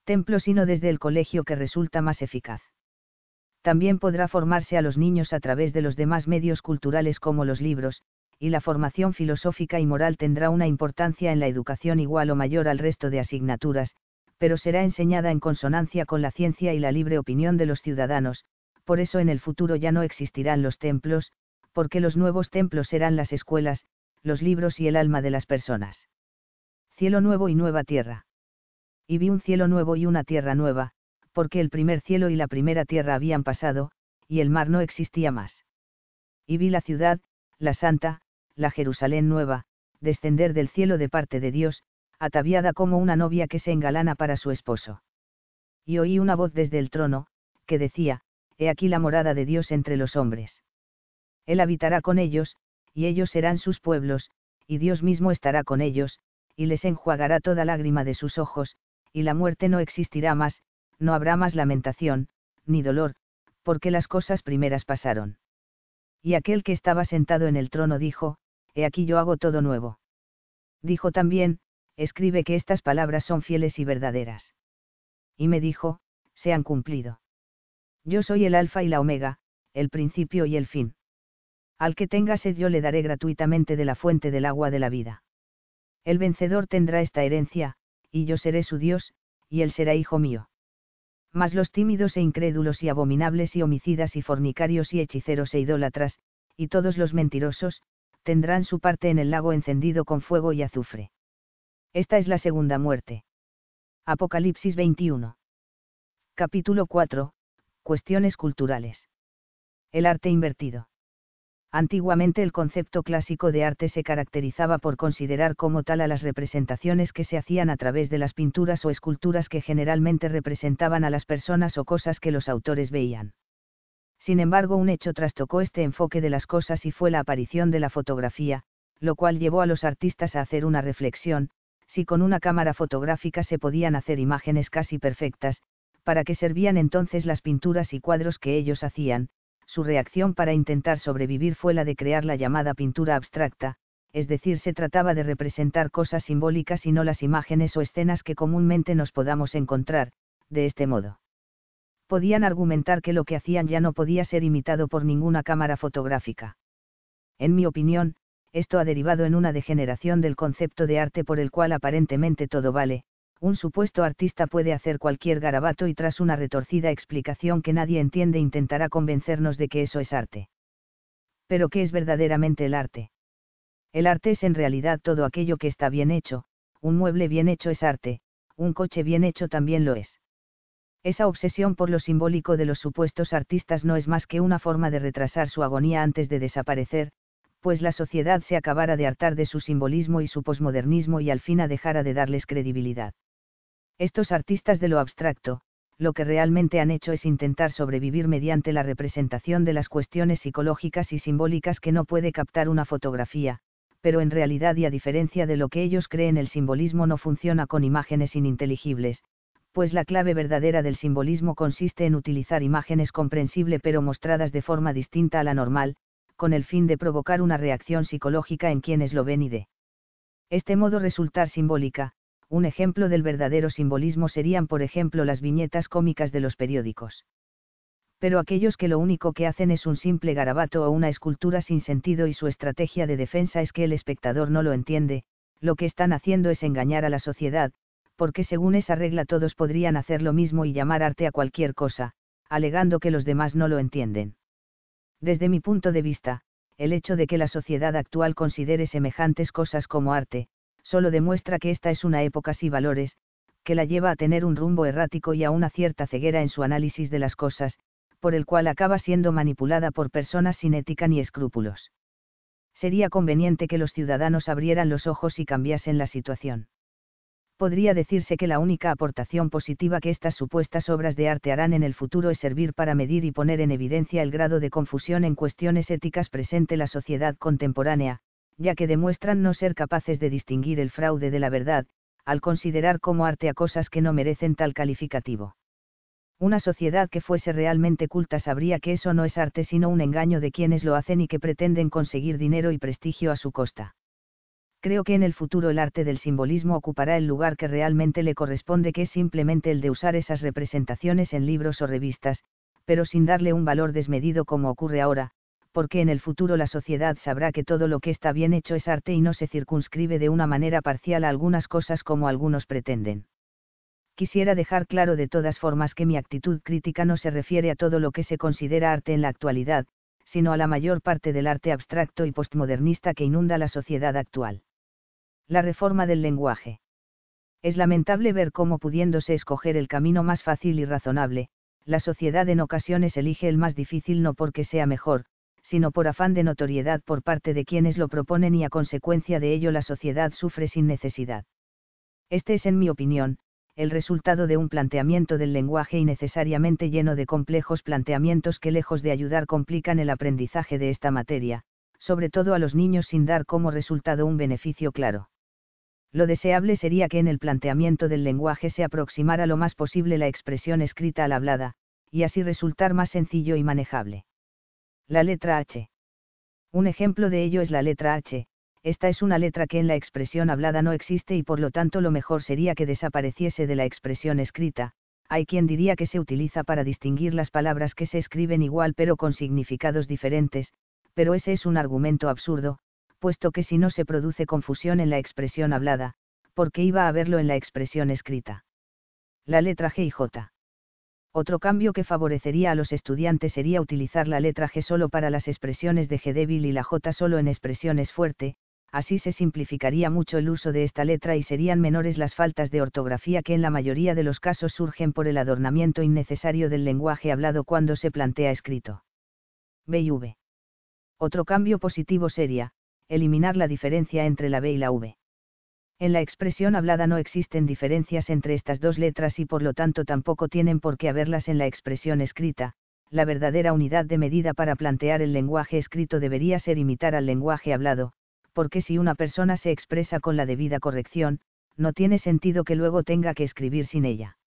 Speaker 1: templo sino desde el colegio que resulta más eficaz. También podrá formarse a los niños a través de los demás medios culturales como los libros, y la formación filosófica y moral tendrá una importancia en la educación igual o mayor al resto de asignaturas, pero será enseñada en consonancia con la ciencia y la libre opinión de los ciudadanos, por eso en el futuro ya no existirán los templos, porque los nuevos templos serán las escuelas, los libros y el alma de las personas. Cielo nuevo y nueva tierra. Y vi un cielo nuevo y una tierra nueva, porque el primer cielo y la primera tierra habían pasado, y el mar no existía más. Y vi la ciudad, la santa, la Jerusalén nueva, descender del cielo de parte de Dios, ataviada como una novia que se engalana para su esposo. Y oí una voz desde el trono, que decía, He aquí la morada de Dios entre los hombres. Él habitará con ellos, y ellos serán sus pueblos, y Dios mismo estará con ellos, y les enjuagará toda lágrima de sus ojos, y la muerte no existirá más, no habrá más lamentación, ni dolor, porque las cosas primeras pasaron. Y aquel que estaba sentado en el trono dijo, He aquí yo hago todo nuevo. Dijo también, escribe que estas palabras son fieles y verdaderas. Y me dijo, se han cumplido. Yo soy el alfa y la omega, el principio y el fin. Al que tenga sed yo le daré gratuitamente de la fuente del agua de la vida. El vencedor tendrá esta herencia, y yo seré su Dios, y él será hijo mío mas los tímidos e incrédulos y abominables y homicidas y fornicarios y hechiceros e idólatras, y todos los mentirosos, tendrán su parte en el lago encendido con fuego y azufre. Esta es la segunda muerte. Apocalipsis 21. Capítulo 4. Cuestiones culturales. El arte invertido. Antiguamente el concepto clásico de arte se caracterizaba por considerar como tal a las representaciones que se hacían a través de las pinturas o esculturas que generalmente representaban a las personas o cosas que los autores veían. Sin embargo, un hecho trastocó este enfoque de las cosas y fue la aparición de la fotografía, lo cual llevó a los artistas a hacer una reflexión, si con una cámara fotográfica se podían hacer imágenes casi perfectas, ¿para qué servían entonces las pinturas y cuadros que ellos hacían? Su reacción para intentar sobrevivir fue la de crear la llamada pintura abstracta, es decir, se trataba de representar cosas simbólicas y no las imágenes o escenas que comúnmente nos podamos encontrar, de este modo. Podían argumentar que lo que hacían ya no podía ser imitado por ninguna cámara fotográfica. En mi opinión, esto ha derivado en una degeneración del concepto de arte por el cual aparentemente todo vale, un supuesto artista puede hacer cualquier garabato y tras una retorcida explicación que nadie entiende intentará convencernos de que eso es arte. Pero ¿qué es verdaderamente el arte? El arte es en realidad todo aquello que está bien hecho, un mueble bien hecho es arte, un coche bien hecho también lo es. Esa obsesión por lo simbólico de los supuestos artistas no es más que una forma de retrasar su agonía antes de desaparecer, pues la sociedad se acabara de hartar de su simbolismo y su posmodernismo y al fin a dejara de darles credibilidad. Estos artistas de lo abstracto, lo que realmente han hecho es intentar sobrevivir mediante la representación de las cuestiones psicológicas y simbólicas que no puede captar una fotografía, pero en realidad y a diferencia de lo que ellos creen el simbolismo no funciona con imágenes ininteligibles, pues la clave verdadera del simbolismo consiste en utilizar imágenes comprensible pero mostradas de forma distinta a la normal, con el fin de provocar una reacción psicológica en quienes lo ven y de este modo resultar simbólica, un ejemplo del verdadero simbolismo serían por ejemplo las viñetas cómicas de los periódicos. Pero aquellos que lo único que hacen es un simple garabato o una escultura sin sentido y su estrategia de defensa es que el espectador no lo entiende, lo que están haciendo es engañar a la sociedad, porque según esa regla todos podrían hacer lo mismo y llamar arte a cualquier cosa, alegando que los demás no lo entienden. Desde mi punto de vista, el hecho de que la sociedad actual considere semejantes cosas como arte, solo demuestra que esta es una época sin valores, que la lleva a tener un rumbo errático y a una cierta ceguera en su análisis de las cosas, por el cual acaba siendo manipulada por personas sin ética ni escrúpulos. Sería conveniente que los ciudadanos abrieran los ojos y cambiasen la situación podría decirse que la única aportación positiva que estas supuestas obras de arte harán en el futuro es servir para medir y poner en evidencia el grado de confusión en cuestiones éticas presente la sociedad contemporánea, ya que demuestran no ser capaces de distinguir el fraude de la verdad, al considerar como arte a cosas que no merecen tal calificativo. Una sociedad que fuese realmente culta sabría que eso no es arte sino un engaño de quienes lo hacen y que pretenden conseguir dinero y prestigio a su costa creo que en el futuro el arte del simbolismo ocupará el lugar que realmente le corresponde, que es simplemente el de usar esas representaciones en libros o revistas, pero sin darle un valor desmedido como ocurre ahora, porque en el futuro la sociedad sabrá que todo lo que está bien hecho es arte y no se circunscribe de una manera parcial a algunas cosas como algunos pretenden. Quisiera dejar claro de todas formas que mi actitud crítica no se refiere a todo lo que se considera arte en la actualidad, sino a la mayor parte del arte abstracto y postmodernista que inunda la sociedad actual la reforma del lenguaje. Es lamentable ver cómo pudiéndose escoger el camino más fácil y razonable, la sociedad en ocasiones elige el más difícil no porque sea mejor, sino por afán de notoriedad por parte de quienes lo proponen y a consecuencia de ello la sociedad sufre sin necesidad. Este es, en mi opinión, el resultado de un planteamiento del lenguaje innecesariamente lleno de complejos planteamientos que lejos de ayudar complican el aprendizaje de esta materia, sobre todo a los niños sin dar como resultado un beneficio claro lo deseable sería que en el planteamiento del lenguaje se aproximara lo más posible la expresión escrita a la hablada, y así resultar más sencillo y manejable. La letra H. Un ejemplo de ello es la letra H, esta es una letra que en la expresión hablada no existe y por lo tanto lo mejor sería que desapareciese de la expresión escrita, hay quien diría que se utiliza para distinguir las palabras que se escriben igual pero con significados diferentes, pero ese es un argumento absurdo, puesto que si no se produce confusión en la expresión hablada, ¿por qué iba a haberlo en la expresión escrita? La letra G y J. Otro cambio que favorecería a los estudiantes sería utilizar la letra G solo para las expresiones de G débil y la J solo en expresiones fuerte, así se simplificaría mucho el uso de esta letra y serían menores las faltas de ortografía que en la mayoría de los casos surgen por el adornamiento innecesario del lenguaje hablado cuando se plantea escrito. B y V. Otro cambio positivo sería, eliminar la diferencia entre la B y la V. En la expresión hablada no existen diferencias entre estas dos letras y por lo tanto tampoco tienen por qué haberlas en la expresión escrita, la verdadera unidad de medida para plantear el lenguaje escrito debería ser imitar al lenguaje hablado, porque si una persona se expresa con la debida corrección, no tiene sentido que luego tenga que escribir sin ella.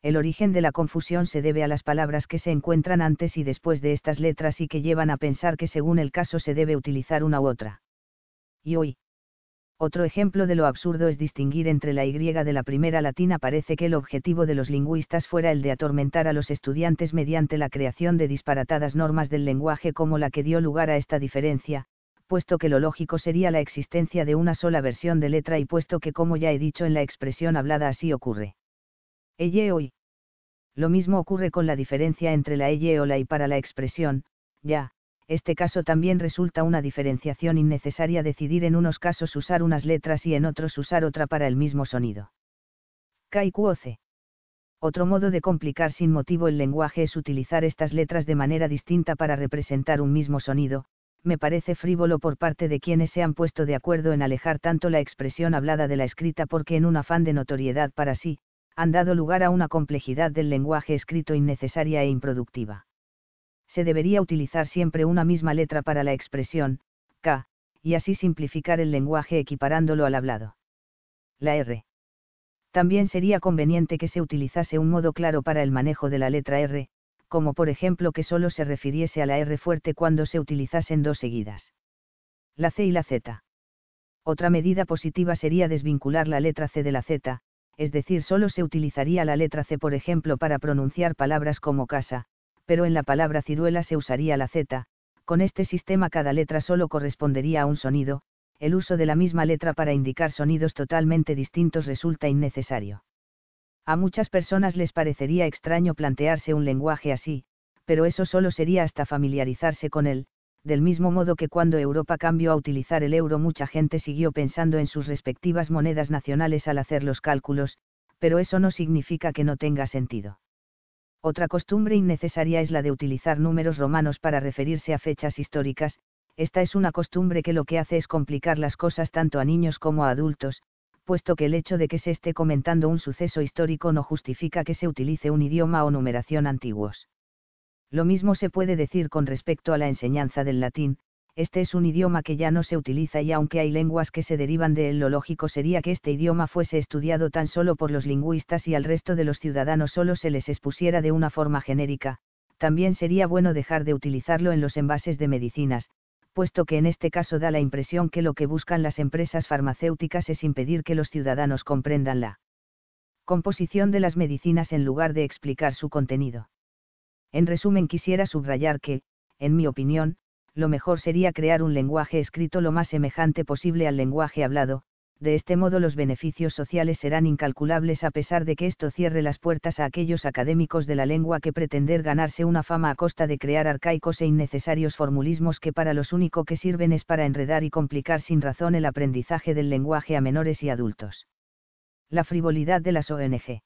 Speaker 1: El origen de la confusión se debe a las palabras que se encuentran antes y después de estas letras y que llevan a pensar que según el caso se debe utilizar una u otra. Y hoy. Otro ejemplo de lo absurdo es distinguir entre la Y de la primera latina. Parece que el objetivo de los lingüistas fuera el de atormentar a los estudiantes mediante la creación de disparatadas normas del lenguaje como la que dio lugar a esta diferencia, puesto que lo lógico sería la existencia de una sola versión de letra y puesto que como ya he dicho en la expresión hablada así ocurre. Elle hoy. Lo mismo ocurre con la diferencia entre la elle o la y para la expresión, ya, este caso también resulta una diferenciación innecesaria decidir en unos casos usar unas letras y en otros usar otra para el mismo sonido. C. Otro modo de complicar sin motivo el lenguaje es utilizar estas letras de manera distinta para representar un mismo sonido, me parece frívolo por parte de quienes se han puesto de acuerdo en alejar tanto la expresión hablada de la escrita porque en un afán de notoriedad para sí, han dado lugar a una complejidad del lenguaje escrito innecesaria e improductiva. Se debería utilizar siempre una misma letra para la expresión, K, y así simplificar el lenguaje equiparándolo al hablado. La R. También sería conveniente que se utilizase un modo claro para el manejo de la letra R, como por ejemplo que solo se refiriese a la R fuerte cuando se utilizasen dos seguidas. La C y la Z. Otra medida positiva sería desvincular la letra C de la Z, es decir, solo se utilizaría la letra C por ejemplo para pronunciar palabras como casa, pero en la palabra ciruela se usaría la Z, con este sistema cada letra solo correspondería a un sonido, el uso de la misma letra para indicar sonidos totalmente distintos resulta innecesario. A muchas personas les parecería extraño plantearse un lenguaje así, pero eso solo sería hasta familiarizarse con él, del mismo modo que cuando Europa cambió a utilizar el euro mucha gente siguió pensando en sus respectivas monedas nacionales al hacer los cálculos, pero eso no significa que no tenga sentido. Otra costumbre innecesaria es la de utilizar números romanos para referirse a fechas históricas, esta es una costumbre que lo que hace es complicar las cosas tanto a niños como a adultos, puesto que el hecho de que se esté comentando un suceso histórico no justifica que se utilice un idioma o numeración antiguos. Lo mismo se puede decir con respecto a la enseñanza del latín, este es un idioma que ya no se utiliza y aunque hay lenguas que se derivan de él, lo lógico sería que este idioma fuese estudiado tan solo por los lingüistas y al resto de los ciudadanos solo se les expusiera de una forma genérica, también sería bueno dejar de utilizarlo en los envases de medicinas, puesto que en este caso da la impresión que lo que buscan las empresas farmacéuticas es impedir que los ciudadanos comprendan la composición de las medicinas en lugar de explicar su contenido. En resumen, quisiera subrayar que, en mi opinión, lo mejor sería crear un lenguaje escrito lo más semejante posible al lenguaje hablado, de este modo los beneficios sociales serán incalculables a pesar de que esto cierre las puertas a aquellos académicos de la lengua que pretender ganarse una fama a costa de crear arcaicos e innecesarios formulismos que para los único que sirven es para enredar y complicar sin razón el aprendizaje del lenguaje a menores y adultos. La frivolidad de las ONG.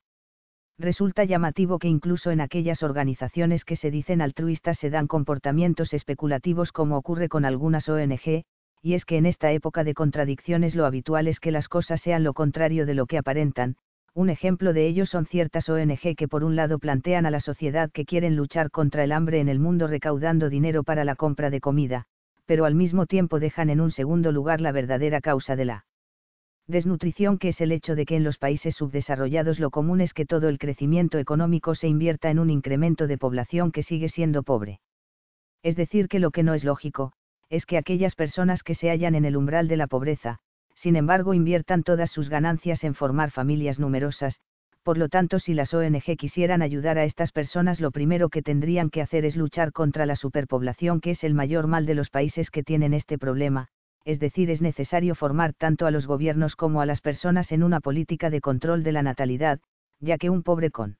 Speaker 1: Resulta llamativo que incluso en aquellas organizaciones que se dicen altruistas se dan comportamientos especulativos como ocurre con algunas ONG, y es que en esta época de contradicciones lo habitual es que las cosas sean lo contrario de lo que aparentan, un ejemplo de ello son ciertas ONG que por un lado plantean a la sociedad que quieren luchar contra el hambre en el mundo recaudando dinero para la compra de comida, pero al mismo tiempo dejan en un segundo lugar la verdadera causa de la desnutrición que es el hecho de que en los países subdesarrollados lo común es que todo el crecimiento económico se invierta en un incremento de población que sigue siendo pobre. Es decir, que lo que no es lógico, es que aquellas personas que se hallan en el umbral de la pobreza, sin embargo inviertan todas sus ganancias en formar familias numerosas, por lo tanto si las ONG quisieran ayudar a estas personas lo primero que tendrían que hacer es luchar contra la superpoblación que es el mayor mal de los países que tienen este problema, es decir, es necesario formar tanto a los gobiernos como a las personas en una política de control de la natalidad, ya que un pobre con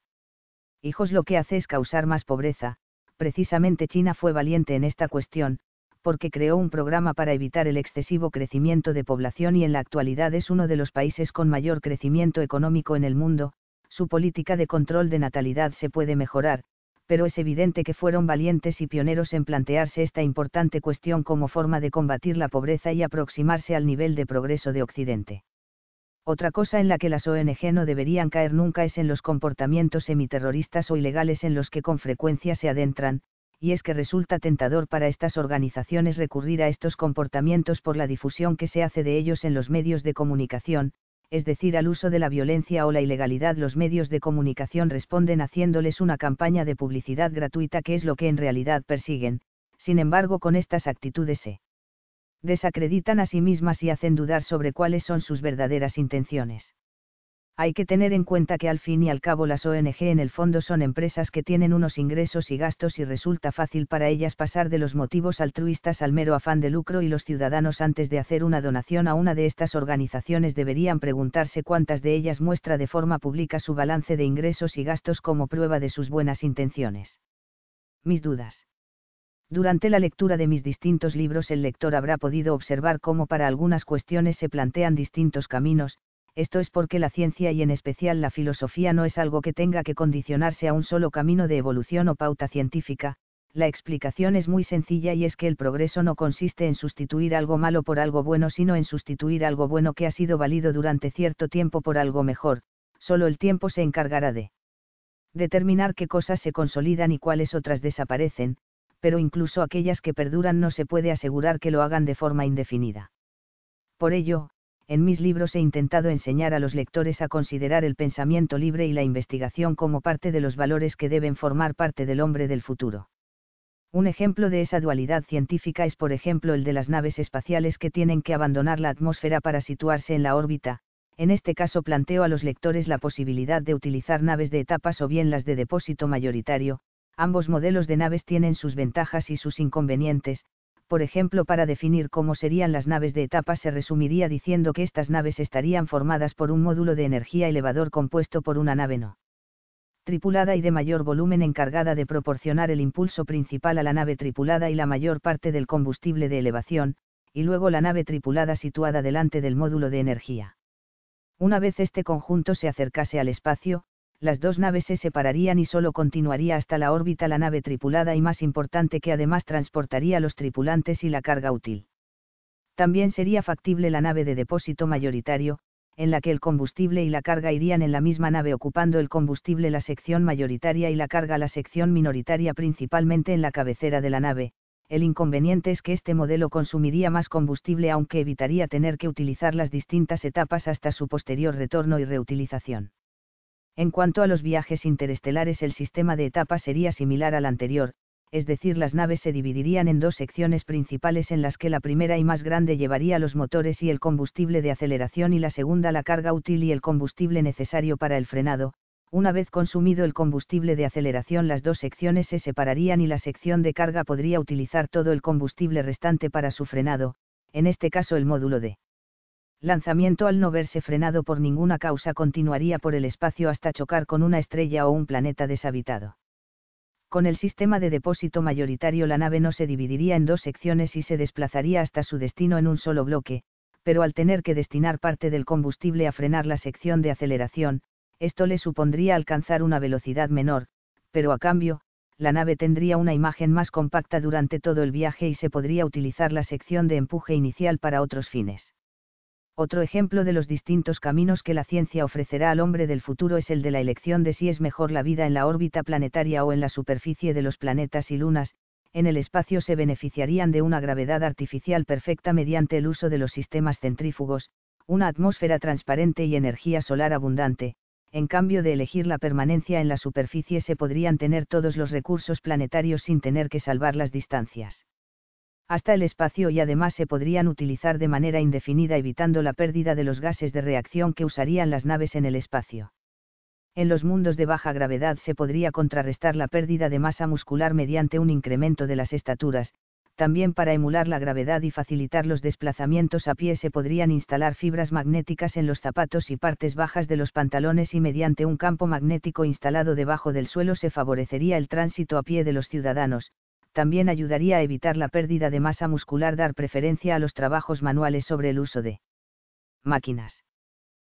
Speaker 1: hijos lo que hace es causar más pobreza, precisamente China fue valiente en esta cuestión, porque creó un programa para evitar el excesivo crecimiento de población y en la actualidad es uno de los países con mayor crecimiento económico en el mundo, su política de control de natalidad se puede mejorar, pero es evidente que fueron valientes y pioneros en plantearse esta importante cuestión como forma de combatir la pobreza y aproximarse al nivel de progreso de Occidente. Otra cosa en la que las ONG no deberían caer nunca es en los comportamientos semiterroristas o ilegales en los que con frecuencia se adentran, y es que resulta tentador para estas organizaciones recurrir a estos comportamientos por la difusión que se hace de ellos en los medios de comunicación, es decir, al uso de la violencia o la ilegalidad. Los medios de comunicación responden haciéndoles una campaña de publicidad gratuita que es lo que en realidad persiguen, sin embargo con estas actitudes se desacreditan a sí mismas y hacen dudar sobre cuáles son sus verdaderas intenciones. Hay que tener en cuenta que al fin y al cabo las ONG en el fondo son empresas que tienen unos ingresos y gastos y resulta fácil para ellas pasar de los motivos altruistas al mero afán de lucro y los ciudadanos antes de hacer una donación a una de estas organizaciones deberían preguntarse cuántas de ellas muestra de forma pública su balance de ingresos y gastos como prueba de sus buenas intenciones. Mis dudas. Durante la lectura de mis distintos libros el lector habrá podido observar cómo para algunas cuestiones se plantean distintos caminos, esto es porque la ciencia y en especial la filosofía no es algo que tenga que condicionarse a un solo camino de evolución o pauta científica, la explicación es muy sencilla y es que el progreso no consiste en sustituir algo malo por algo bueno, sino en sustituir algo bueno que ha sido válido durante cierto tiempo por algo mejor, solo el tiempo se encargará de determinar qué cosas se consolidan y cuáles otras desaparecen, pero incluso aquellas que perduran no se puede asegurar que lo hagan de forma indefinida. Por ello, en mis libros he intentado enseñar a los lectores a considerar el pensamiento libre y la investigación como parte de los valores que deben formar parte del hombre del futuro. Un ejemplo de esa dualidad científica es por ejemplo el de las naves espaciales que tienen que abandonar la atmósfera para situarse en la órbita, en este caso planteo a los lectores la posibilidad de utilizar naves de etapas o bien las de depósito mayoritario, ambos modelos de naves tienen sus ventajas y sus inconvenientes, por ejemplo, para definir cómo serían las naves de etapa se resumiría diciendo que estas naves estarían formadas por un módulo de energía elevador compuesto por una nave no tripulada y de mayor volumen encargada de proporcionar el impulso principal a la nave tripulada y la mayor parte del combustible de elevación, y luego la nave tripulada situada delante del módulo de energía. Una vez este conjunto se acercase al espacio, las dos naves se separarían y solo continuaría hasta la órbita la nave tripulada y más importante que además transportaría los tripulantes y la carga útil. También sería factible la nave de depósito mayoritario, en la que el combustible y la carga irían en la misma nave ocupando el combustible la sección mayoritaria y la carga la sección minoritaria principalmente en la cabecera de la nave. El inconveniente es que este modelo consumiría más combustible aunque evitaría tener que utilizar las distintas etapas hasta su posterior retorno y reutilización. En cuanto a los viajes interestelares el sistema de etapas sería similar al anterior, es decir, las naves se dividirían en dos secciones principales en las que la primera y más grande llevaría los motores y el combustible de aceleración y la segunda la carga útil y el combustible necesario para el frenado. Una vez consumido el combustible de aceleración las dos secciones se separarían y la sección de carga podría utilizar todo el combustible restante para su frenado, en este caso el módulo de lanzamiento al no verse frenado por ninguna causa continuaría por el espacio hasta chocar con una estrella o un planeta deshabitado. Con el sistema de depósito mayoritario la nave no se dividiría en dos secciones y se desplazaría hasta su destino en un solo bloque, pero al tener que destinar parte del combustible a frenar la sección de aceleración, esto le supondría alcanzar una velocidad menor, pero a cambio, la nave tendría una imagen más compacta durante todo el viaje y se podría utilizar la sección de empuje inicial para otros fines. Otro ejemplo de los distintos caminos que la ciencia ofrecerá al hombre del futuro es el de la elección de si es mejor la vida en la órbita planetaria o en la superficie de los planetas y lunas, en el espacio se beneficiarían de una gravedad artificial perfecta mediante el uso de los sistemas centrífugos, una atmósfera transparente y energía solar abundante, en cambio de elegir la permanencia en la superficie se podrían tener todos los recursos planetarios sin tener que salvar las distancias hasta el espacio y además se podrían utilizar de manera indefinida evitando la pérdida de los gases de reacción que usarían las naves en el espacio. En los mundos de baja gravedad se podría contrarrestar la pérdida de masa muscular mediante un incremento de las estaturas, también para emular la gravedad y facilitar los desplazamientos a pie se podrían instalar fibras magnéticas en los zapatos y partes bajas de los pantalones y mediante un campo magnético instalado debajo del suelo se favorecería el tránsito a pie de los ciudadanos, también ayudaría a evitar la pérdida de masa muscular, dar preferencia a los trabajos manuales sobre el uso de máquinas.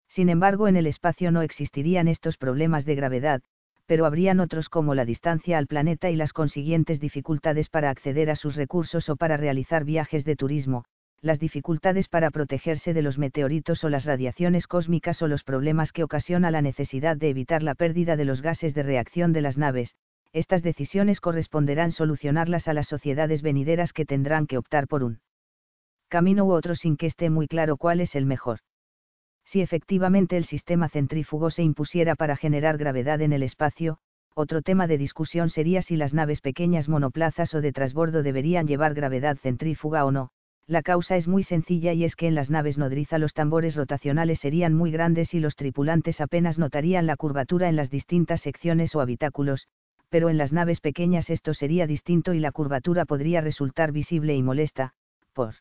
Speaker 1: Sin embargo, en el espacio no existirían estos problemas de gravedad, pero habrían otros como la distancia al planeta y las consiguientes dificultades para acceder a sus recursos o para realizar viajes de turismo, las dificultades para protegerse de los meteoritos o las radiaciones cósmicas o los problemas que ocasiona la necesidad de evitar la pérdida de los gases de reacción de las naves, estas decisiones corresponderán solucionarlas a las sociedades venideras que tendrán que optar por un camino u otro sin que esté muy claro cuál es el mejor. Si efectivamente el sistema centrífugo se impusiera para generar gravedad en el espacio, otro tema de discusión sería si las naves pequeñas monoplazas o de trasbordo deberían llevar gravedad centrífuga o no. La causa es muy sencilla y es que en las naves nodriza los tambores rotacionales serían muy grandes y los tripulantes apenas notarían la curvatura en las distintas secciones o habitáculos, pero en las naves pequeñas esto sería distinto y la curvatura podría resultar visible y molesta, por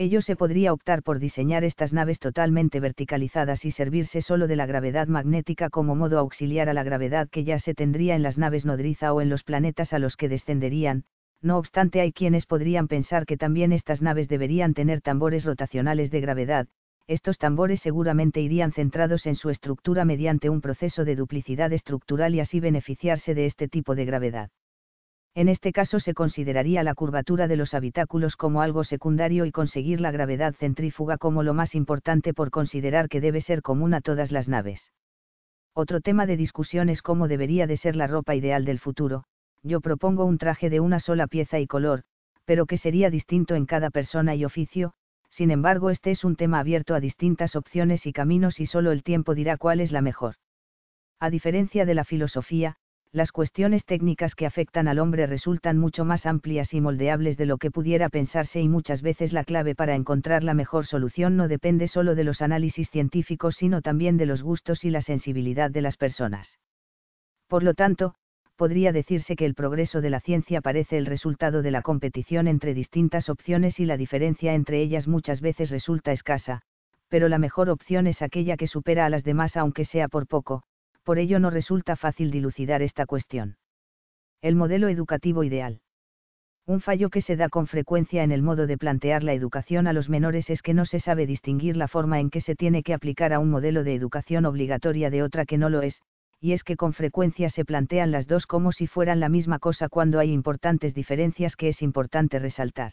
Speaker 1: ello se podría optar por diseñar estas naves totalmente verticalizadas y servirse solo de la gravedad magnética como modo auxiliar a la gravedad que ya se tendría en las naves nodriza o en los planetas a los que descenderían, no obstante hay quienes podrían pensar que también estas naves deberían tener tambores rotacionales de gravedad, estos tambores seguramente irían centrados en su estructura mediante un proceso de duplicidad estructural y así beneficiarse de este tipo de gravedad. En este caso se consideraría la curvatura de los habitáculos como algo secundario y conseguir la gravedad centrífuga como lo más importante por considerar que debe ser común a todas las naves. Otro tema de discusión es cómo debería de ser la ropa ideal del futuro, yo propongo un traje de una sola pieza y color, pero que sería distinto en cada persona y oficio, sin embargo este es un tema abierto a distintas opciones y caminos y solo el tiempo dirá cuál es la mejor. A diferencia de la filosofía, las cuestiones técnicas que afectan al hombre resultan mucho más amplias y moldeables de lo que pudiera pensarse y muchas veces la clave para encontrar la mejor solución no depende solo de los análisis científicos sino también de los gustos y la sensibilidad de las personas. Por lo tanto, podría decirse que el progreso de la ciencia parece el resultado de la competición entre distintas opciones y la diferencia entre ellas muchas veces resulta escasa, pero la mejor opción es aquella que supera a las demás aunque sea por poco, Por ello no resulta fácil dilucidar esta cuestión. El modelo educativo ideal. Un fallo que se da con frecuencia en el modo de plantear la educación a los menores es que no se sabe distinguir la forma en que se tiene que aplicar a un modelo de educación obligatoria de otra que no lo es, y es que con frecuencia se plantean las dos como si fueran la misma cosa cuando hay importantes diferencias que es importante resaltar.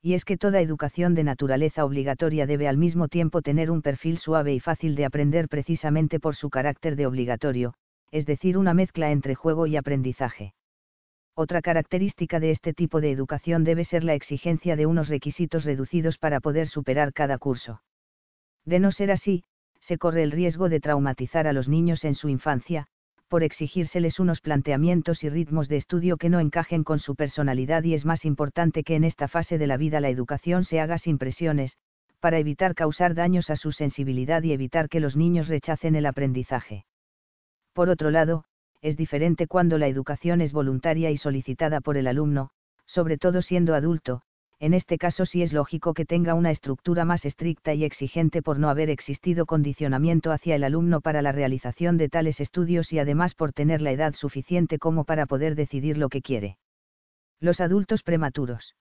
Speaker 1: Y es que toda educación de naturaleza obligatoria debe al mismo tiempo tener un perfil suave y fácil de aprender precisamente por su carácter de obligatorio, es decir, una mezcla entre juego y aprendizaje. Otra característica de este tipo de educación debe ser la exigencia de unos requisitos reducidos para poder superar cada curso. De no ser así, se corre el riesgo de traumatizar a los niños en su infancia, por exigírseles unos planteamientos y ritmos de estudio que no encajen con su personalidad y es más importante que en esta fase de la vida la educación se haga sin presiones, para evitar causar daños a su sensibilidad y evitar que los niños rechacen el aprendizaje. Por otro lado, es diferente cuando la educación es voluntaria y solicitada por el alumno, sobre todo siendo adulto, en este caso sí es lógico que tenga una estructura más estricta y exigente por no haber existido condicionamiento hacia el alumno para la realización de tales estudios y además por tener la edad suficiente como para poder decidir lo que quiere. Los adultos prematuros.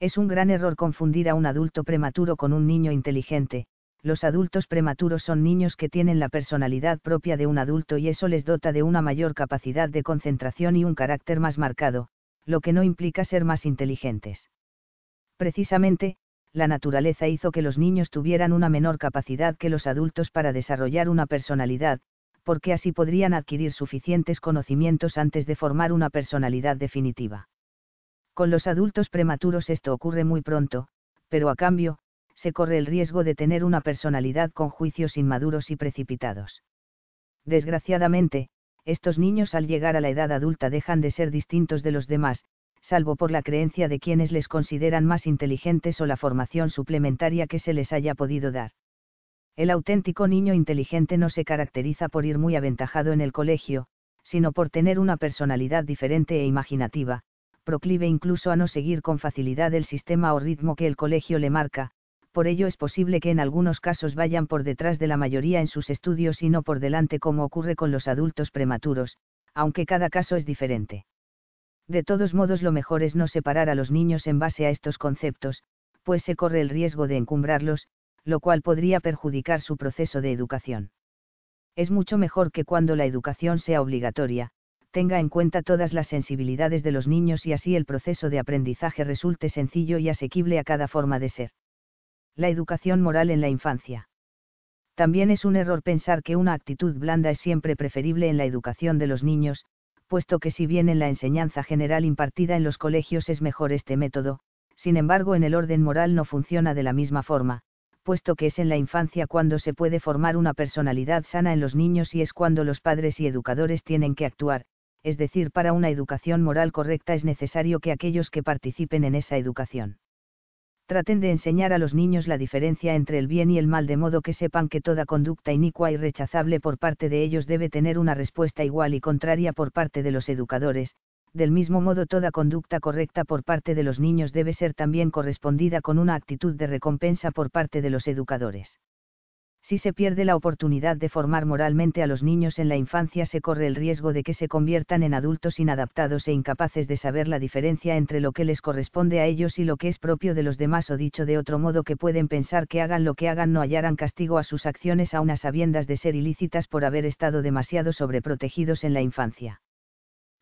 Speaker 1: Es un gran error confundir a un adulto prematuro con un niño inteligente, los adultos prematuros son niños que tienen la personalidad propia de un adulto y eso les dota de una mayor capacidad de concentración y un carácter más marcado, lo que no implica ser más inteligentes. Precisamente, la naturaleza hizo que los niños tuvieran una menor capacidad que los adultos para desarrollar una personalidad, porque así podrían adquirir suficientes conocimientos antes de formar una personalidad definitiva. Con los adultos prematuros esto ocurre muy pronto, pero a cambio, se corre el riesgo de tener una personalidad con juicios inmaduros y precipitados. Desgraciadamente, estos niños al llegar a la edad adulta dejan de ser distintos de los demás, salvo por la creencia de quienes les consideran más inteligentes o la formación suplementaria que se les haya podido dar. El auténtico niño inteligente no se caracteriza por ir muy aventajado en el colegio, sino por tener una personalidad diferente e imaginativa, proclive incluso a no seguir con facilidad el sistema o ritmo que el colegio le marca, por ello es posible que en algunos casos vayan por detrás de la mayoría en sus estudios y no por delante como ocurre con los adultos prematuros, aunque cada caso es diferente. De todos modos lo mejor es no separar a los niños en base a estos conceptos, pues se corre el riesgo de encumbrarlos, lo cual podría perjudicar su proceso de educación. Es mucho mejor que cuando la educación sea obligatoria, tenga en cuenta todas las sensibilidades de los niños y así el proceso de aprendizaje resulte sencillo y asequible a cada forma de ser la educación moral en la infancia. También es un error pensar que una actitud blanda es siempre preferible en la educación de los niños, puesto que si bien en la enseñanza general impartida en los colegios es mejor este método, sin embargo en el orden moral no funciona de la misma forma, puesto que es en la infancia cuando se puede formar una personalidad sana en los niños y es cuando los padres y educadores tienen que actuar, es decir, para una educación moral correcta es necesario que aquellos que participen en esa educación traten de enseñar a los niños la diferencia entre el bien y el mal de modo que sepan que toda conducta inicua y rechazable por parte de ellos debe tener una respuesta igual y contraria por parte de los educadores, del mismo modo toda conducta correcta por parte de los niños debe ser también correspondida con una actitud de recompensa por parte de los educadores. Si se pierde la oportunidad de formar moralmente a los niños en la infancia se corre el riesgo de que se conviertan en adultos inadaptados e incapaces de saber la diferencia entre lo que les corresponde a ellos y lo que es propio de los demás o dicho de otro modo que pueden pensar que hagan lo que hagan no hallarán castigo a sus acciones a unas sabiendas de ser ilícitas por haber estado demasiado sobreprotegidos en la infancia.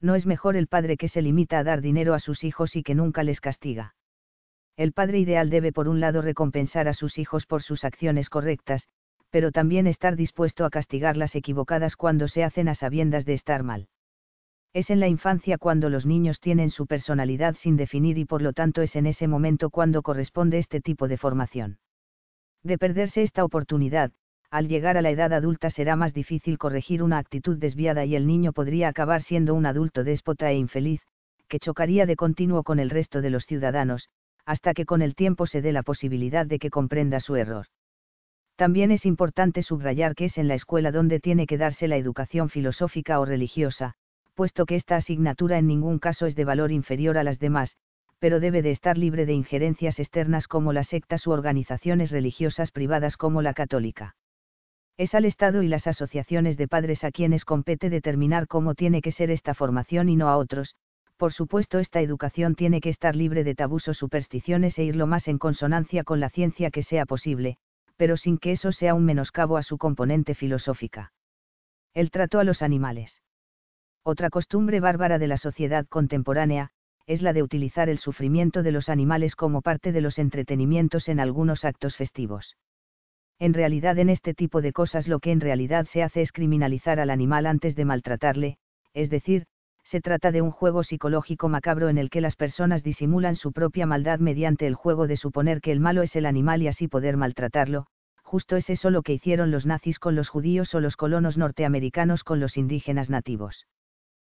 Speaker 1: No es mejor el padre que se limita a dar dinero a sus hijos y que nunca les castiga. El padre ideal debe por un lado recompensar a sus hijos por sus acciones correctas, pero también estar dispuesto a castigar las equivocadas cuando se hacen a sabiendas de estar mal. Es en la infancia cuando los niños tienen su personalidad sin definir y por lo tanto es en ese momento cuando corresponde este tipo de formación. De perderse esta oportunidad, al llegar a la edad adulta será más difícil corregir una actitud desviada y el niño podría acabar siendo un adulto déspota e infeliz, que chocaría de continuo con el resto de los ciudadanos, hasta que con el tiempo se dé la posibilidad de que comprenda su error. También es importante subrayar que es en la escuela donde tiene que darse la educación filosófica o religiosa, puesto que esta asignatura en ningún caso es de valor inferior a las demás, pero debe de estar libre de injerencias externas como las sectas u organizaciones religiosas privadas como la católica. Es al Estado y las asociaciones de padres a quienes compete determinar cómo tiene que ser esta formación y no a otros, por supuesto esta educación tiene que estar libre de tabús o supersticiones e ir lo más en consonancia con la ciencia que sea posible, pero sin que eso sea un menoscabo a su componente filosófica. El trato a los animales. Otra costumbre bárbara de la sociedad contemporánea, es la de utilizar el sufrimiento de los animales como parte de los entretenimientos en algunos actos festivos. En realidad en este tipo de cosas lo que en realidad se hace es criminalizar al animal antes de maltratarle, es decir, se trata de un juego psicológico macabro en el que las personas disimulan su propia maldad mediante el juego de suponer que el malo es el animal y así poder maltratarlo, justo es eso lo que hicieron los nazis con los judíos o los colonos norteamericanos con los indígenas nativos.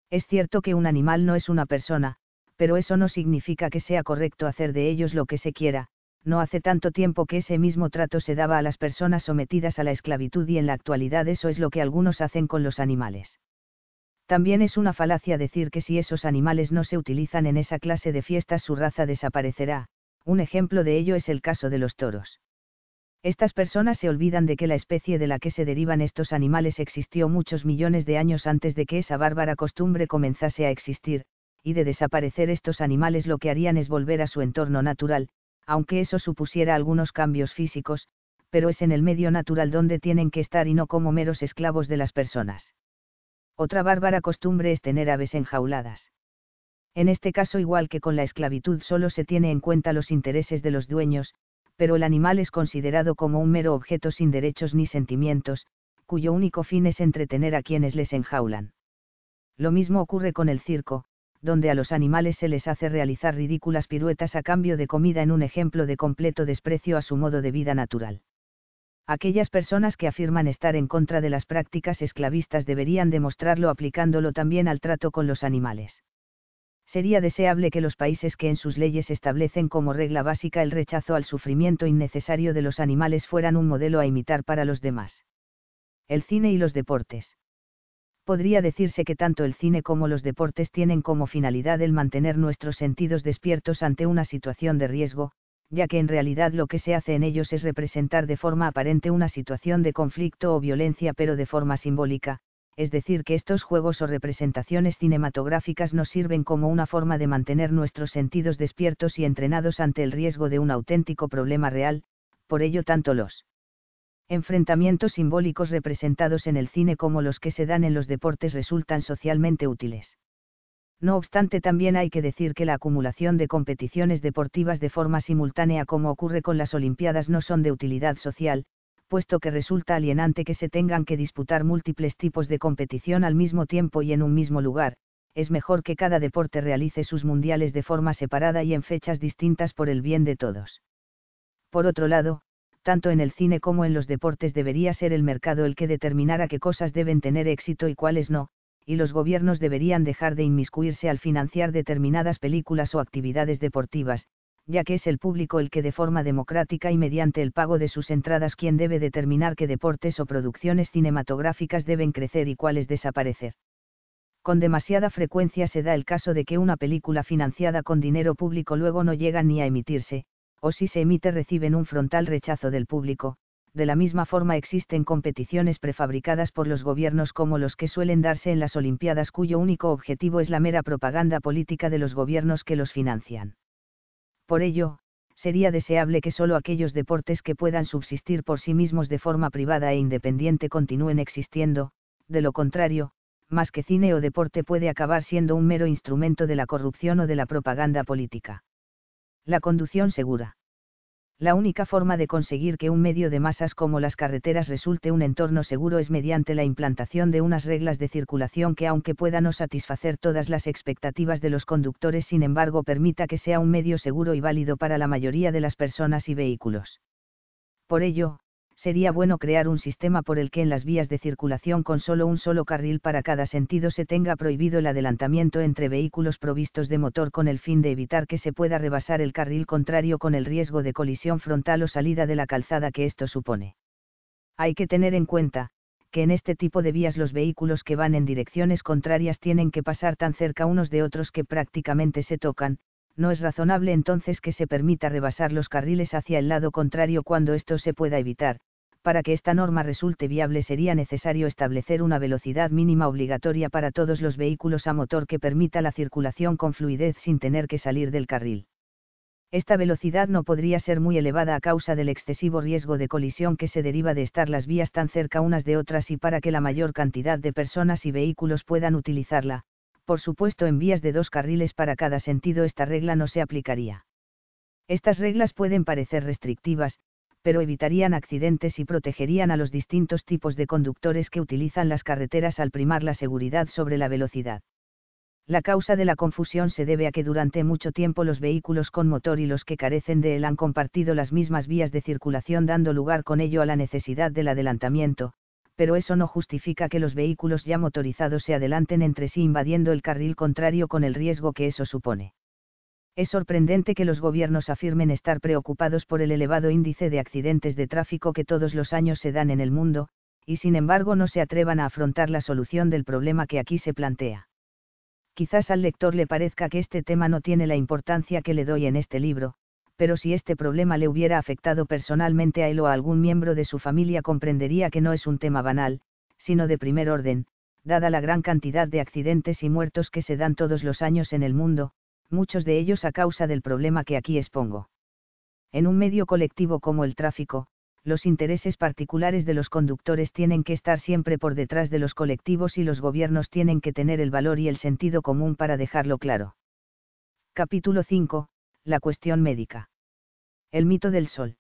Speaker 1: Es cierto que un animal no es una persona, pero eso no significa que sea correcto hacer de ellos lo que se quiera, no hace tanto tiempo que ese mismo trato se daba a las personas sometidas a la esclavitud y en la actualidad eso es lo que algunos hacen con los animales. También es una falacia decir que si esos animales no se utilizan en esa clase de fiestas su raza desaparecerá, un ejemplo de ello es el caso de los toros. Estas personas se olvidan de que la especie de la que se derivan estos animales existió muchos millones de años antes de que esa bárbara costumbre comenzase a existir, y de desaparecer estos animales lo que harían es volver a su entorno natural, aunque eso supusiera algunos cambios físicos, pero es en el medio natural donde tienen que estar y no como meros esclavos de las personas. Otra bárbara costumbre es tener aves enjauladas. En este caso igual que con la esclavitud solo se tiene en cuenta los intereses de los dueños, pero el animal es considerado como un mero objeto sin derechos ni sentimientos, cuyo único fin es entretener a quienes les enjaulan. Lo mismo ocurre con el circo, donde a los animales se les hace realizar ridículas piruetas a cambio de comida en un ejemplo de completo desprecio a su modo de vida natural. Aquellas personas que afirman estar en contra de las prácticas esclavistas deberían demostrarlo aplicándolo también al trato con los animales. Sería deseable que los países que en sus leyes establecen como regla básica el rechazo al sufrimiento innecesario de los animales fueran un modelo a imitar para los demás. El cine y los deportes. Podría decirse que tanto el cine como los deportes tienen como finalidad el mantener nuestros sentidos despiertos ante una situación de riesgo, ya que en realidad lo que se hace en ellos es representar de forma aparente una situación de conflicto o violencia pero de forma simbólica, es decir, que estos juegos o representaciones cinematográficas nos sirven como una forma de mantener nuestros sentidos despiertos y entrenados ante el riesgo de un auténtico problema real, por ello tanto los enfrentamientos simbólicos representados en el cine como los que se dan en los deportes resultan socialmente útiles. No obstante, también hay que decir que la acumulación de competiciones deportivas de forma simultánea como ocurre con las Olimpiadas no son de utilidad social, puesto que resulta alienante que se tengan que disputar múltiples tipos de competición al mismo tiempo y en un mismo lugar, es mejor que cada deporte realice sus mundiales de forma separada y en fechas distintas por el bien de todos. Por otro lado, tanto en el cine como en los deportes debería ser el mercado el que determinara qué cosas deben tener éxito y cuáles no, y los gobiernos deberían dejar de inmiscuirse al financiar determinadas películas o actividades deportivas, ya que es el público el que de forma democrática y mediante el pago de sus entradas quien debe determinar qué deportes o producciones cinematográficas deben crecer y cuáles desaparecer. Con demasiada frecuencia se da el caso de que una película financiada con dinero público luego no llega ni a emitirse, o si se emite reciben un frontal rechazo del público, de la misma forma existen competiciones prefabricadas por los gobiernos como los que suelen darse en las Olimpiadas cuyo único objetivo es la mera propaganda política de los gobiernos que los financian. Por ello, sería deseable que solo aquellos deportes que puedan subsistir por sí mismos de forma privada e independiente continúen existiendo, de lo contrario, más que cine o deporte puede acabar siendo un mero instrumento de la corrupción o de la propaganda política. La conducción segura. La única forma de conseguir que un medio de masas como las carreteras resulte un entorno seguro es mediante la implantación de unas reglas de circulación que aunque pueda no satisfacer todas las expectativas de los conductores, sin embargo permita que sea un medio seguro y válido para la mayoría de las personas y vehículos. Por ello, sería bueno crear un sistema por el que en las vías de circulación con solo un solo carril para cada sentido se tenga prohibido el adelantamiento entre vehículos provistos de motor con el fin de evitar que se pueda rebasar el carril contrario con el riesgo de colisión frontal o salida de la calzada que esto supone. Hay que tener en cuenta, que en este tipo de vías los vehículos que van en direcciones contrarias tienen que pasar tan cerca unos de otros que prácticamente se tocan, no es razonable entonces que se permita rebasar los carriles hacia el lado contrario cuando esto se pueda evitar, Para que esta norma resulte viable sería necesario establecer una velocidad mínima obligatoria para todos los vehículos a motor que permita la circulación con fluidez sin tener que salir del carril. Esta velocidad no podría ser muy elevada a causa del excesivo riesgo de colisión que se deriva de estar las vías tan cerca unas de otras y para que la mayor cantidad de personas y vehículos puedan utilizarla, por supuesto en vías de dos carriles para cada sentido esta regla no se aplicaría. Estas reglas pueden parecer restrictivas, pero evitarían accidentes y protegerían a los distintos tipos de conductores que utilizan las carreteras al primar la seguridad sobre la velocidad. La causa de la confusión se debe a que durante mucho tiempo los vehículos con motor y los que carecen de él han compartido las mismas vías de circulación dando lugar con ello a la necesidad del adelantamiento, pero eso no justifica que los vehículos ya motorizados se adelanten entre sí invadiendo el carril contrario con el riesgo que eso supone. Es sorprendente que los gobiernos afirmen estar preocupados por el elevado índice de accidentes de tráfico que todos los años se dan en el mundo, y sin embargo no se atrevan a afrontar la solución del problema que aquí se plantea. Quizás al lector le parezca que este tema no tiene la importancia que le doy en este libro, pero si este problema le hubiera afectado personalmente a él o a algún miembro de su familia comprendería que no es un tema banal, sino de primer orden, dada la gran cantidad de accidentes y muertos que se dan todos los años en el mundo, muchos de ellos a causa del problema que aquí expongo. En un medio colectivo como el tráfico, los intereses particulares de los conductores tienen que estar siempre por detrás de los colectivos y los gobiernos tienen que tener el valor y el sentido común para dejarlo claro. Capítulo 5. La cuestión médica. El mito del sol.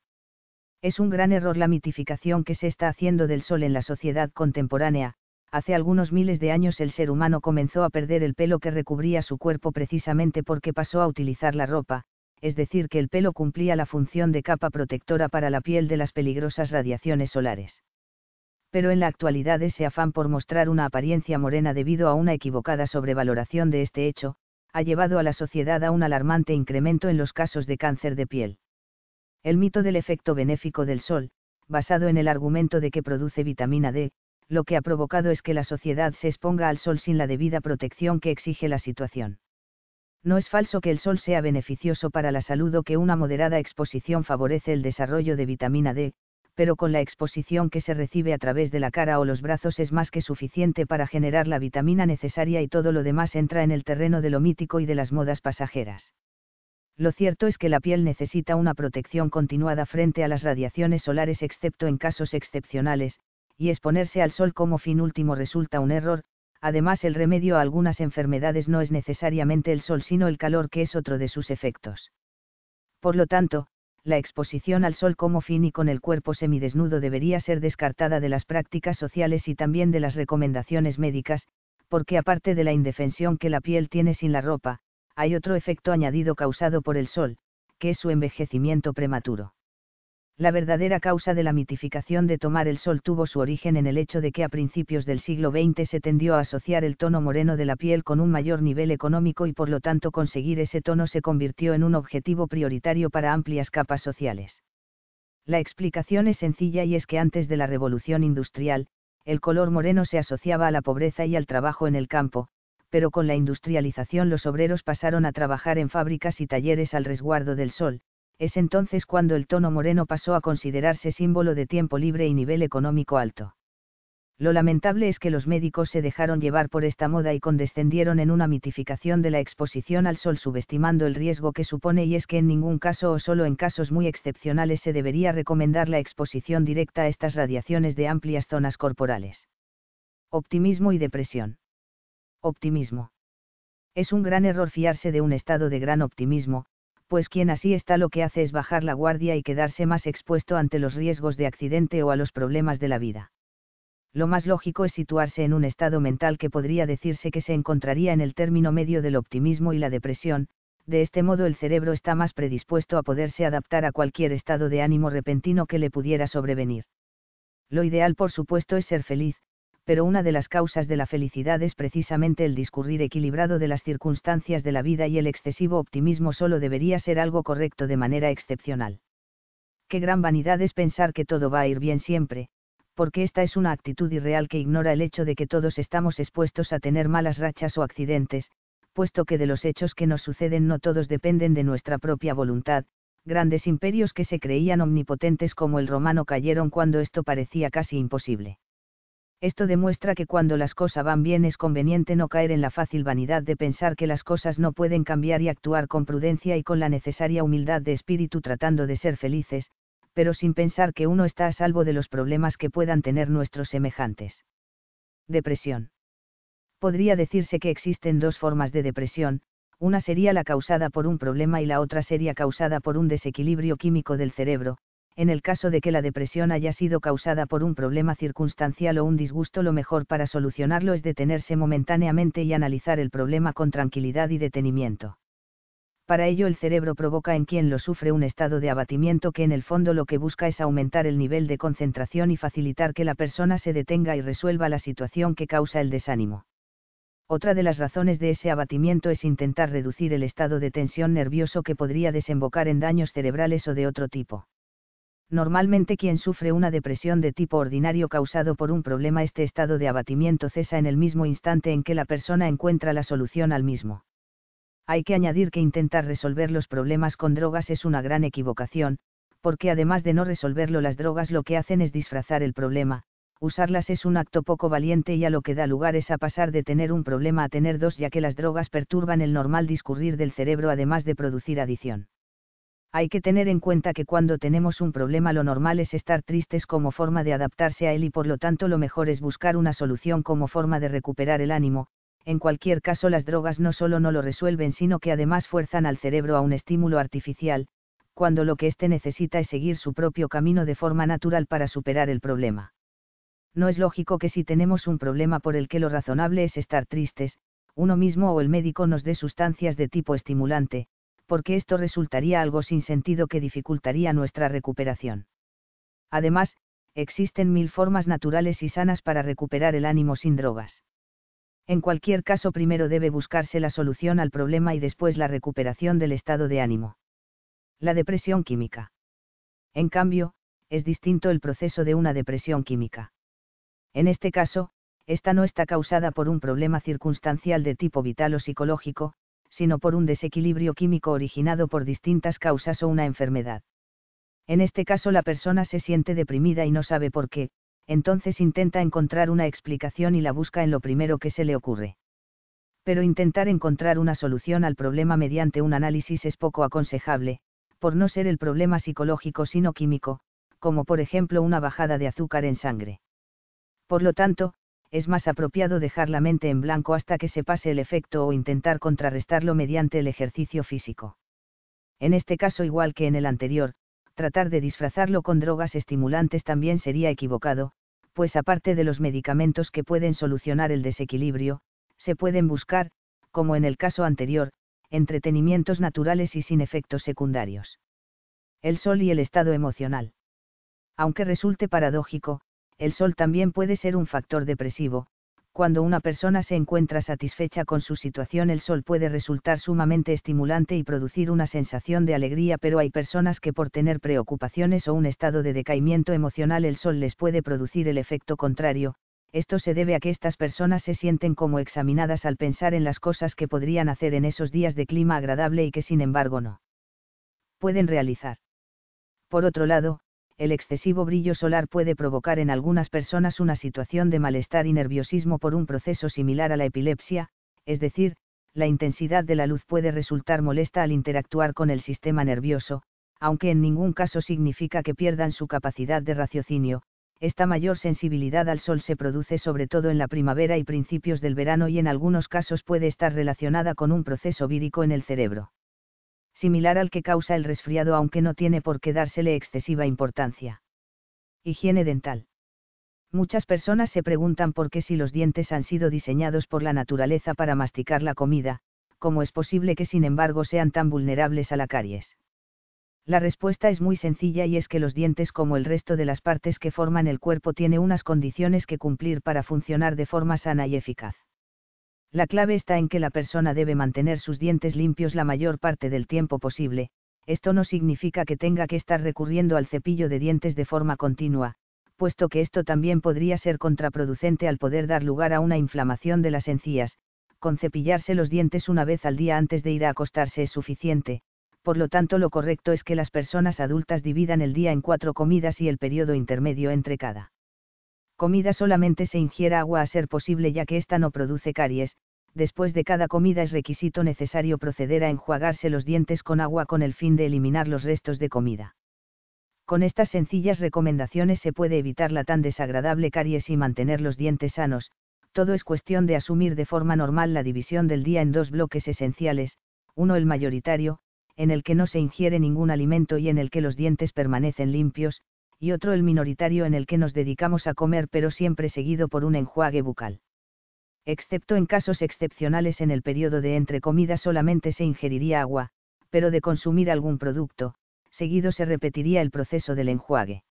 Speaker 1: Es un gran error la mitificación que se está haciendo del sol en la sociedad contemporánea, hace algunos miles de años el ser humano comenzó a perder el pelo que recubría su cuerpo precisamente porque pasó a utilizar la ropa, es decir, que el pelo cumplía la función de capa protectora para la piel de las peligrosas radiaciones solares. Pero en la actualidad ese afán por mostrar una apariencia morena debido a una equivocada sobrevaloración de este hecho, ha llevado a la sociedad a un alarmante incremento en los casos de cáncer de piel. El mito del efecto benéfico del sol, basado en el argumento de que produce vitamina D, lo que ha provocado es que la sociedad se exponga al sol sin la debida protección que exige la situación. No es falso que el sol sea beneficioso para la salud o que una moderada exposición favorece el desarrollo de vitamina D, pero con la exposición que se recibe a través de la cara o los brazos es más que suficiente para generar la vitamina necesaria y todo lo demás entra en el terreno de lo mítico y de las modas pasajeras. Lo cierto es que la piel necesita una protección continuada frente a las radiaciones solares excepto en casos excepcionales, y exponerse al sol como fin último resulta un error, además el remedio a algunas enfermedades no es necesariamente el sol sino el calor que es otro de sus efectos. Por lo tanto, la exposición al sol como fin y con el cuerpo semidesnudo debería ser descartada de las prácticas sociales y también de las recomendaciones médicas, porque aparte de la indefensión que la piel tiene sin la ropa, hay otro efecto añadido causado por el sol, que es su envejecimiento prematuro. La verdadera causa de la mitificación de tomar el sol tuvo su origen en el hecho de que a principios del siglo XX se tendió a asociar el tono moreno de la piel con un mayor nivel económico y por lo tanto conseguir ese tono se convirtió en un objetivo prioritario para amplias capas sociales. La explicación es sencilla y es que antes de la revolución industrial, el color moreno se asociaba a la pobreza y al trabajo en el campo, pero con la industrialización los obreros pasaron a trabajar en fábricas y talleres al resguardo del sol, es entonces cuando el tono moreno pasó a considerarse símbolo de tiempo libre y nivel económico alto. Lo lamentable es que los médicos se dejaron llevar por esta moda y condescendieron en una mitificación de la exposición al sol subestimando el riesgo que supone y es que en ningún caso o solo en casos muy excepcionales se debería recomendar la exposición directa a estas radiaciones de amplias zonas corporales. Optimismo y depresión. Optimismo. Es un gran error fiarse de un estado de gran optimismo, pues quien así está lo que hace es bajar la guardia y quedarse más expuesto ante los riesgos de accidente o a los problemas de la vida. Lo más lógico es situarse en un estado mental que podría decirse que se encontraría en el término medio del optimismo y la depresión, de este modo el cerebro está más predispuesto a poderse adaptar a cualquier estado de ánimo repentino que le pudiera sobrevenir. Lo ideal por supuesto es ser feliz, pero una de las causas de la felicidad es precisamente el discurrir equilibrado de las circunstancias de la vida y el excesivo optimismo solo debería ser algo correcto de manera excepcional. Qué gran vanidad es pensar que todo va a ir bien siempre, porque esta es una actitud irreal que ignora el hecho de que todos estamos expuestos a tener malas rachas o accidentes, puesto que de los hechos que nos suceden no todos dependen de nuestra propia voluntad, Grandes imperios que se creían omnipotentes como el romano cayeron cuando esto parecía casi imposible. Esto demuestra que cuando las cosas van bien es conveniente no caer en la fácil vanidad de pensar que las cosas no pueden cambiar y actuar con prudencia y con la necesaria humildad de espíritu tratando de ser felices, pero sin pensar que uno está a salvo de los problemas que puedan tener nuestros semejantes. Depresión. Podría decirse que existen dos formas de depresión, una sería la causada por un problema y la otra sería causada por un desequilibrio químico del cerebro, en el caso de que la depresión haya sido causada por un problema circunstancial o un disgusto, lo mejor para solucionarlo es detenerse momentáneamente y analizar el problema con tranquilidad y detenimiento. Para ello el cerebro provoca en quien lo sufre un estado de abatimiento que en el fondo lo que busca es aumentar el nivel de concentración y facilitar que la persona se detenga y resuelva la situación que causa el desánimo. Otra de las razones de ese abatimiento es intentar reducir el estado de tensión nervioso que podría desembocar en daños cerebrales o de otro tipo. Normalmente quien sufre una depresión de tipo ordinario causado por un problema este estado de abatimiento cesa en el mismo instante en que la persona encuentra la solución al mismo. Hay que añadir que intentar resolver los problemas con drogas es una gran equivocación, porque además de no resolverlo las drogas lo que hacen es disfrazar el problema, usarlas es un acto poco valiente y a lo que da lugar es a pasar de tener un problema a tener dos ya que las drogas perturban el normal discurrir del cerebro además de producir adicción. Hay que tener en cuenta que cuando tenemos un problema lo normal es estar tristes como forma de adaptarse a él y por lo tanto lo mejor es buscar una solución como forma de recuperar el ánimo, en cualquier caso las drogas no solo no lo resuelven sino que además fuerzan al cerebro a un estímulo artificial, cuando lo que éste necesita es seguir su propio camino de forma natural para superar el problema. No es lógico que si tenemos un problema por el que lo razonable es estar tristes, uno mismo o el médico nos dé sustancias de tipo estimulante, porque esto resultaría algo sin sentido que dificultaría nuestra recuperación. Además, existen mil formas naturales y sanas para recuperar el ánimo sin drogas. En cualquier caso, primero debe buscarse la solución al problema y después la recuperación del estado de ánimo. La depresión química. En cambio, es distinto el proceso de una depresión química. En este caso, esta no está causada por un problema circunstancial de tipo vital o psicológico, sino por un desequilibrio químico originado por distintas causas o una enfermedad. En este caso la persona se siente deprimida y no sabe por qué, entonces intenta encontrar una explicación y la busca en lo primero que se le ocurre. Pero intentar encontrar una solución al problema mediante un análisis es poco aconsejable, por no ser el problema psicológico sino químico, como por ejemplo una bajada de azúcar en sangre. Por lo tanto, es más apropiado dejar la mente en blanco hasta que se pase el efecto o intentar contrarrestarlo mediante el ejercicio físico. En este caso igual que en el anterior, tratar de disfrazarlo con drogas estimulantes también sería equivocado, pues aparte de los medicamentos que pueden solucionar el desequilibrio, se pueden buscar, como en el caso anterior, entretenimientos naturales y sin efectos secundarios. El sol y el estado emocional. Aunque resulte paradójico, el sol también puede ser un factor depresivo, cuando una persona se encuentra satisfecha con su situación el sol puede resultar sumamente estimulante y producir una sensación de alegría, pero hay personas que por tener preocupaciones o un estado de decaimiento emocional el sol les puede producir el efecto contrario, esto se debe a que estas personas se sienten como examinadas al pensar en las cosas que podrían hacer en esos días de clima agradable y que sin embargo no pueden realizar. Por otro lado, el excesivo brillo solar puede provocar en algunas personas una situación de malestar y nerviosismo por un proceso similar a la epilepsia, es decir, la intensidad de la luz puede resultar molesta al interactuar con el sistema nervioso, aunque en ningún caso significa que pierdan su capacidad de raciocinio, esta mayor sensibilidad al sol se produce sobre todo en la primavera y principios del verano y en algunos casos puede estar relacionada con un proceso vírico en el cerebro similar al que causa el resfriado aunque no tiene por qué dársele excesiva importancia. Higiene dental. Muchas personas se preguntan por qué si los dientes han sido diseñados por la naturaleza para masticar la comida, cómo es posible que sin embargo sean tan vulnerables a la caries. La respuesta es muy sencilla y es que los dientes como el resto de las partes que forman el cuerpo tiene unas condiciones que cumplir para funcionar de forma sana y eficaz. La clave está en que la persona debe mantener sus dientes limpios la mayor parte del tiempo posible, esto no significa que tenga que estar recurriendo al cepillo de dientes de forma continua, puesto que esto también podría ser contraproducente al poder dar lugar a una inflamación de las encías, con cepillarse los dientes una vez al día antes de ir a acostarse es suficiente, Por lo tanto, lo correcto es que las personas adultas dividan el día en cuatro comidas y el periodo intermedio entre cada comida. Solamente se ingiera agua a ser posible ya que ésta no produce caries, después de cada comida es requisito necesario proceder a enjuagarse los dientes con agua con el fin de eliminar los restos de comida. Con estas sencillas recomendaciones se puede evitar la tan desagradable caries y mantener los dientes sanos, todo es cuestión de asumir de forma normal la división del día en dos bloques esenciales, uno el mayoritario, en el que no se ingiere ningún alimento y en el que los dientes permanecen limpios, y otro el minoritario en el que nos dedicamos a comer pero siempre seguido por un enjuague bucal excepto en casos excepcionales en el periodo de entre comidas solamente se ingeriría agua, pero de consumir algún producto, seguido se repetiría el proceso del enjuague.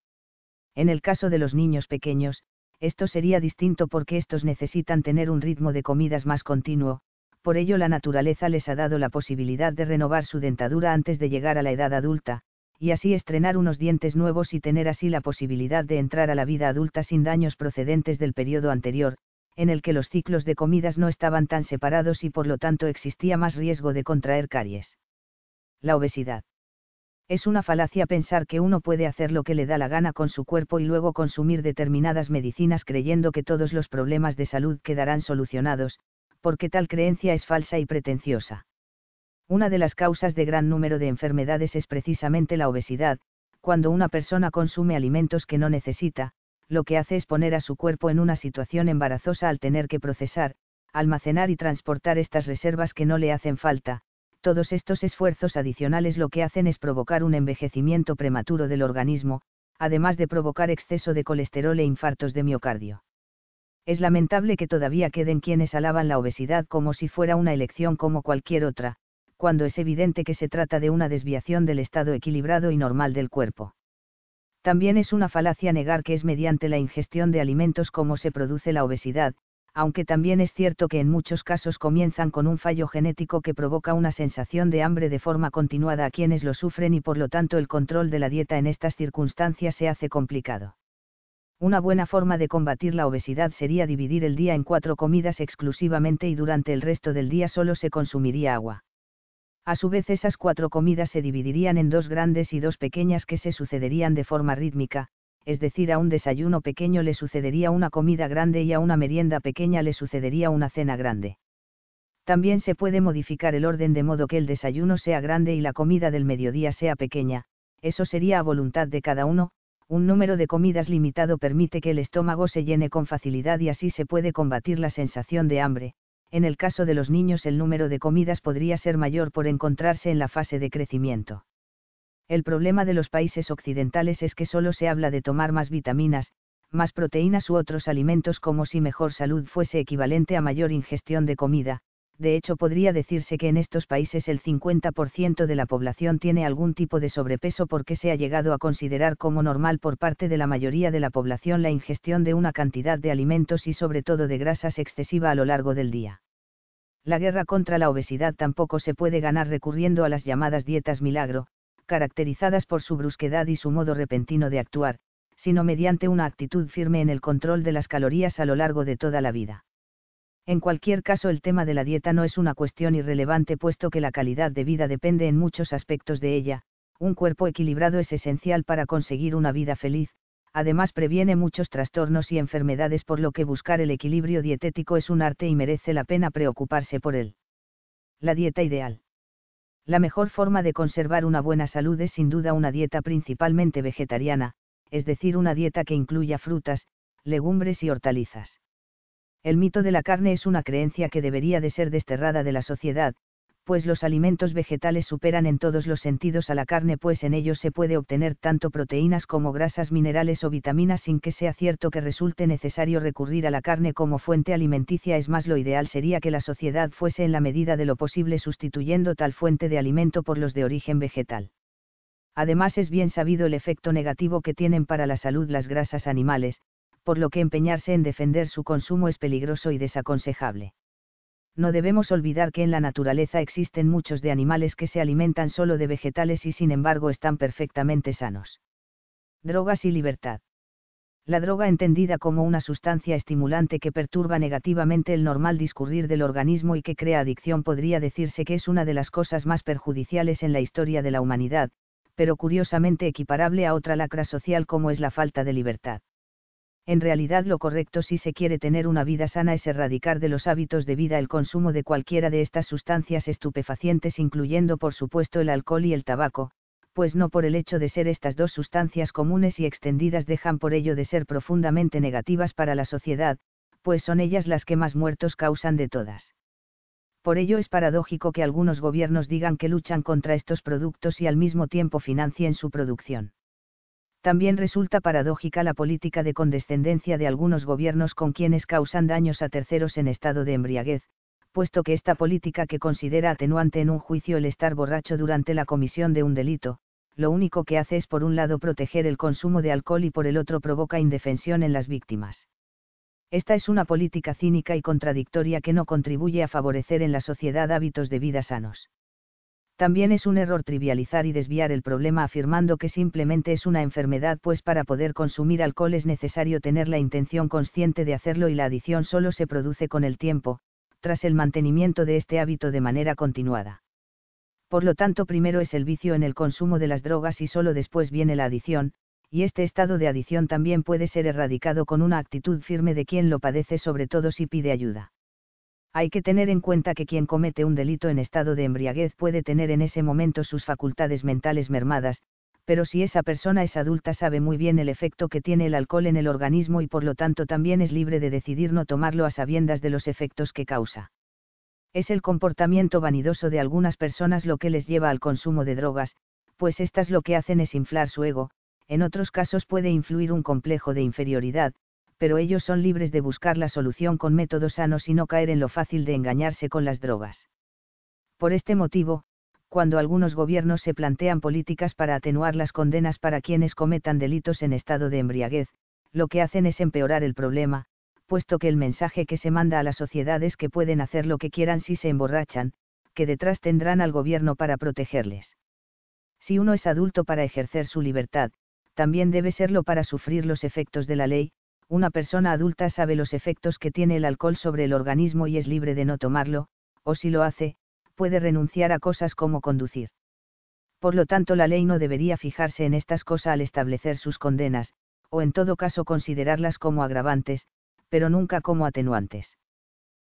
Speaker 1: En el caso de los niños pequeños, esto sería distinto porque estos necesitan tener un ritmo de comidas más continuo, por ello la naturaleza les ha dado la posibilidad de renovar su dentadura antes de llegar a la edad adulta, y así estrenar unos dientes nuevos y tener así la posibilidad de entrar a la vida adulta sin daños procedentes del periodo anterior, en el que los ciclos de comidas no estaban tan separados y por lo tanto existía más riesgo de contraer caries. La obesidad. Es una falacia pensar que uno puede hacer lo que le da la gana con su cuerpo y luego consumir determinadas medicinas creyendo que todos los problemas de salud quedarán solucionados, porque tal creencia es falsa y pretenciosa. Una de las causas de gran número de enfermedades es precisamente la obesidad, cuando una persona consume alimentos que no necesita, lo que hace es poner a su cuerpo en una situación embarazosa al tener que procesar, almacenar y transportar estas reservas que no le hacen falta, todos estos esfuerzos adicionales lo que hacen es provocar un envejecimiento prematuro del organismo, además de provocar exceso de colesterol e infartos de miocardio. Es lamentable que todavía queden quienes alaban la obesidad como si fuera una elección como cualquier otra, cuando es evidente que se trata de una desviación del estado equilibrado y normal del cuerpo. También es una falacia negar que es mediante la ingestión de alimentos como se produce la obesidad, aunque también es cierto que en muchos casos comienzan con un fallo genético que provoca una sensación de hambre de forma continuada a quienes lo sufren y por lo tanto el control de la dieta en estas circunstancias se hace complicado. Una buena forma de combatir la obesidad sería dividir el día en cuatro comidas exclusivamente y durante el resto del día solo se consumiría agua. A su vez esas cuatro comidas se dividirían en dos grandes y dos pequeñas que se sucederían de forma rítmica, es decir, a un desayuno pequeño le sucedería una comida grande y a una merienda pequeña le sucedería una cena grande. También se puede modificar el orden de modo que el desayuno sea grande y la comida del mediodía sea pequeña, eso sería a voluntad de cada uno, un número de comidas limitado permite que el estómago se llene con facilidad y así se puede combatir la sensación de hambre, en el caso de los niños el número de comidas podría ser mayor por encontrarse en la fase de crecimiento. El problema de los países occidentales es que solo se habla de tomar más vitaminas, más proteínas u otros alimentos como si mejor salud fuese equivalente a mayor ingestión de comida, de hecho podría decirse que en estos países el 50% de la población tiene algún tipo de sobrepeso porque se ha llegado a considerar como normal por parte de la mayoría de la población la ingestión de una cantidad de alimentos y sobre todo de grasas excesiva a lo largo del día. La guerra contra la obesidad tampoco se puede ganar recurriendo a las llamadas dietas milagro, caracterizadas por su brusquedad y su modo repentino de actuar, sino mediante una actitud firme en el control de las calorías a lo largo de toda la vida. En cualquier caso, el tema de la dieta no es una cuestión irrelevante puesto que la calidad de vida depende en muchos aspectos de ella, un cuerpo equilibrado es esencial para conseguir una vida feliz, además previene muchos trastornos y enfermedades por lo que buscar el equilibrio dietético es un arte y merece la pena preocuparse por él. La dieta ideal. La mejor forma de conservar una buena salud es sin duda una dieta principalmente vegetariana, es decir, una dieta que incluya frutas, legumbres y hortalizas. El mito de la carne es una creencia que debería de ser desterrada de la sociedad, pues los alimentos vegetales superan en todos los sentidos a la carne pues en ellos se puede obtener tanto proteínas como grasas minerales o vitaminas sin que sea cierto que resulte necesario recurrir a la carne como fuente alimenticia es más lo ideal sería que la sociedad fuese en la medida de lo posible sustituyendo tal fuente de alimento por los de origen vegetal. Además es bien sabido el efecto negativo que tienen para la salud las grasas animales, por lo que empeñarse en defender su consumo es peligroso y desaconsejable. No debemos olvidar que en la naturaleza existen muchos de animales que se alimentan solo de vegetales y sin embargo están perfectamente sanos. Drogas y libertad. La droga entendida como una sustancia estimulante que perturba negativamente el normal discurrir del organismo y que crea adicción podría decirse que es una de las cosas más perjudiciales en la historia de la humanidad, pero curiosamente equiparable a otra lacra social como es la falta de libertad. En realidad lo correcto si se quiere tener una vida sana es erradicar de los hábitos de vida el consumo de cualquiera de estas sustancias estupefacientes incluyendo por supuesto el alcohol y el tabaco, pues no por el hecho de ser estas dos sustancias comunes y extendidas dejan por ello de ser profundamente negativas para la sociedad, pues son ellas las que más muertos causan de todas. Por ello es paradójico que algunos gobiernos digan que luchan contra estos productos y al mismo tiempo financien su producción. También resulta paradójica la política de condescendencia de algunos gobiernos con quienes causan daños a terceros en estado de embriaguez, puesto que esta política que considera atenuante en un juicio el estar borracho durante la comisión de un delito, lo único que hace es por un lado proteger el consumo de alcohol y por el otro provoca indefensión en las víctimas. Esta es una política cínica y contradictoria que no contribuye a favorecer en la sociedad hábitos de vida sanos. También es un error trivializar y desviar el problema afirmando que simplemente es una enfermedad pues para poder consumir alcohol es necesario tener la intención consciente de hacerlo y la adición solo se produce con el tiempo, tras el mantenimiento de este hábito de manera continuada. Por lo tanto, primero es el vicio en el consumo de las drogas y solo después viene la adición, y este estado de adición también puede ser erradicado con una actitud firme de quien lo padece, sobre todo si pide ayuda. Hay que tener en cuenta que quien comete un delito en estado de embriaguez puede tener en ese momento sus facultades mentales mermadas, pero si esa persona es adulta sabe muy bien el efecto que tiene el alcohol en el organismo y por lo tanto también es libre de decidir no tomarlo a sabiendas de los efectos que causa. Es el comportamiento vanidoso de algunas personas lo que les lleva al consumo de drogas, pues estas lo que hacen es inflar su ego, en otros casos puede influir un complejo de inferioridad, pero ellos son libres de buscar la solución con métodos sanos y no caer en lo fácil de engañarse con las drogas. Por este motivo, cuando algunos gobiernos se plantean políticas para atenuar las condenas para quienes cometan delitos en estado de embriaguez, lo que hacen es empeorar el problema, puesto que el mensaje que se manda a la sociedad es que pueden hacer lo que quieran si se emborrachan, que detrás tendrán al gobierno para protegerles. Si uno es adulto para ejercer su libertad, también debe serlo para sufrir los efectos de la ley, una persona adulta sabe los efectos que tiene el alcohol sobre el organismo y es libre de no tomarlo, o si lo hace, puede renunciar a cosas como conducir. Por lo tanto, la ley no debería fijarse en estas cosas al establecer sus condenas, o en todo caso considerarlas como agravantes, pero nunca como atenuantes.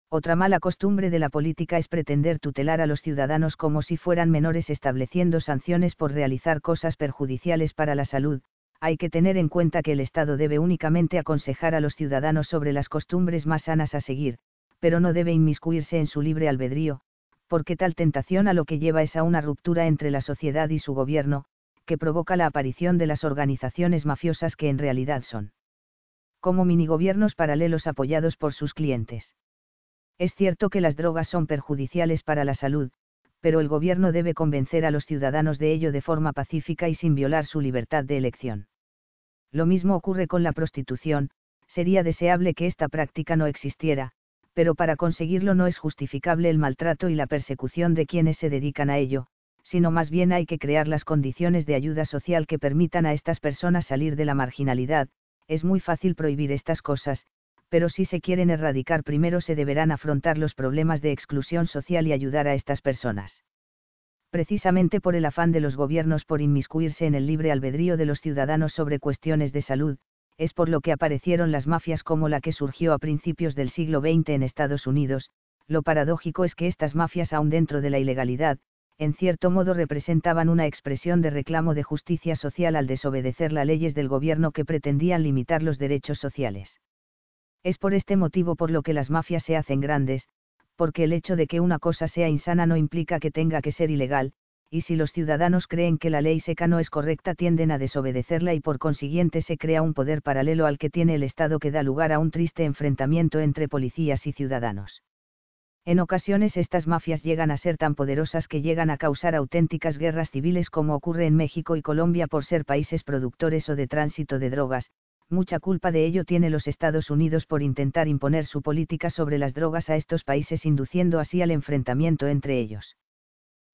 Speaker 1: Otra mala costumbre de la política es pretender tutelar a los ciudadanos como si fueran menores estableciendo sanciones por realizar cosas perjudiciales para la salud. Hay que tener en cuenta que el Estado debe únicamente aconsejar a los ciudadanos sobre las costumbres más sanas a seguir, pero no debe inmiscuirse en su libre albedrío, porque tal tentación a lo que lleva es a una ruptura entre la sociedad y su gobierno, que provoca la aparición de las organizaciones mafiosas que en realidad son como minigobiernos paralelos apoyados por sus clientes. Es cierto que las drogas son perjudiciales para la salud, pero el gobierno debe convencer a los ciudadanos de ello de forma pacífica y sin violar su libertad de elección. Lo mismo ocurre con la prostitución, sería deseable que esta práctica no existiera, pero para conseguirlo no es justificable el maltrato y la persecución de quienes se dedican a ello, sino más bien hay que crear las condiciones de ayuda social que permitan a estas personas salir de la marginalidad, es muy fácil prohibir estas cosas, pero si se quieren erradicar primero se deberán afrontar los problemas de exclusión social y ayudar a estas personas. Precisamente por el afán de los gobiernos por inmiscuirse en el libre albedrío de los ciudadanos sobre cuestiones de salud, es por lo que aparecieron las mafias como la que surgió a principios del siglo XX en Estados Unidos, lo paradójico es que estas mafias aún dentro de la ilegalidad, en cierto modo representaban una expresión de reclamo de justicia social al desobedecer las leyes del gobierno que pretendían limitar los derechos sociales. Es por este motivo por lo que las mafias se hacen grandes, porque el hecho de que una cosa sea insana no implica que tenga que ser ilegal, y si los ciudadanos creen que la ley seca no es correcta tienden a desobedecerla y por consiguiente se crea un poder paralelo al que tiene el Estado que da lugar a un triste enfrentamiento entre policías y ciudadanos. En ocasiones estas mafias llegan a ser tan poderosas que llegan a causar auténticas guerras civiles como ocurre en México y Colombia por ser países productores o de tránsito de drogas, mucha culpa de ello tiene los Estados Unidos por intentar imponer su política sobre las drogas a estos países induciendo así al enfrentamiento entre ellos.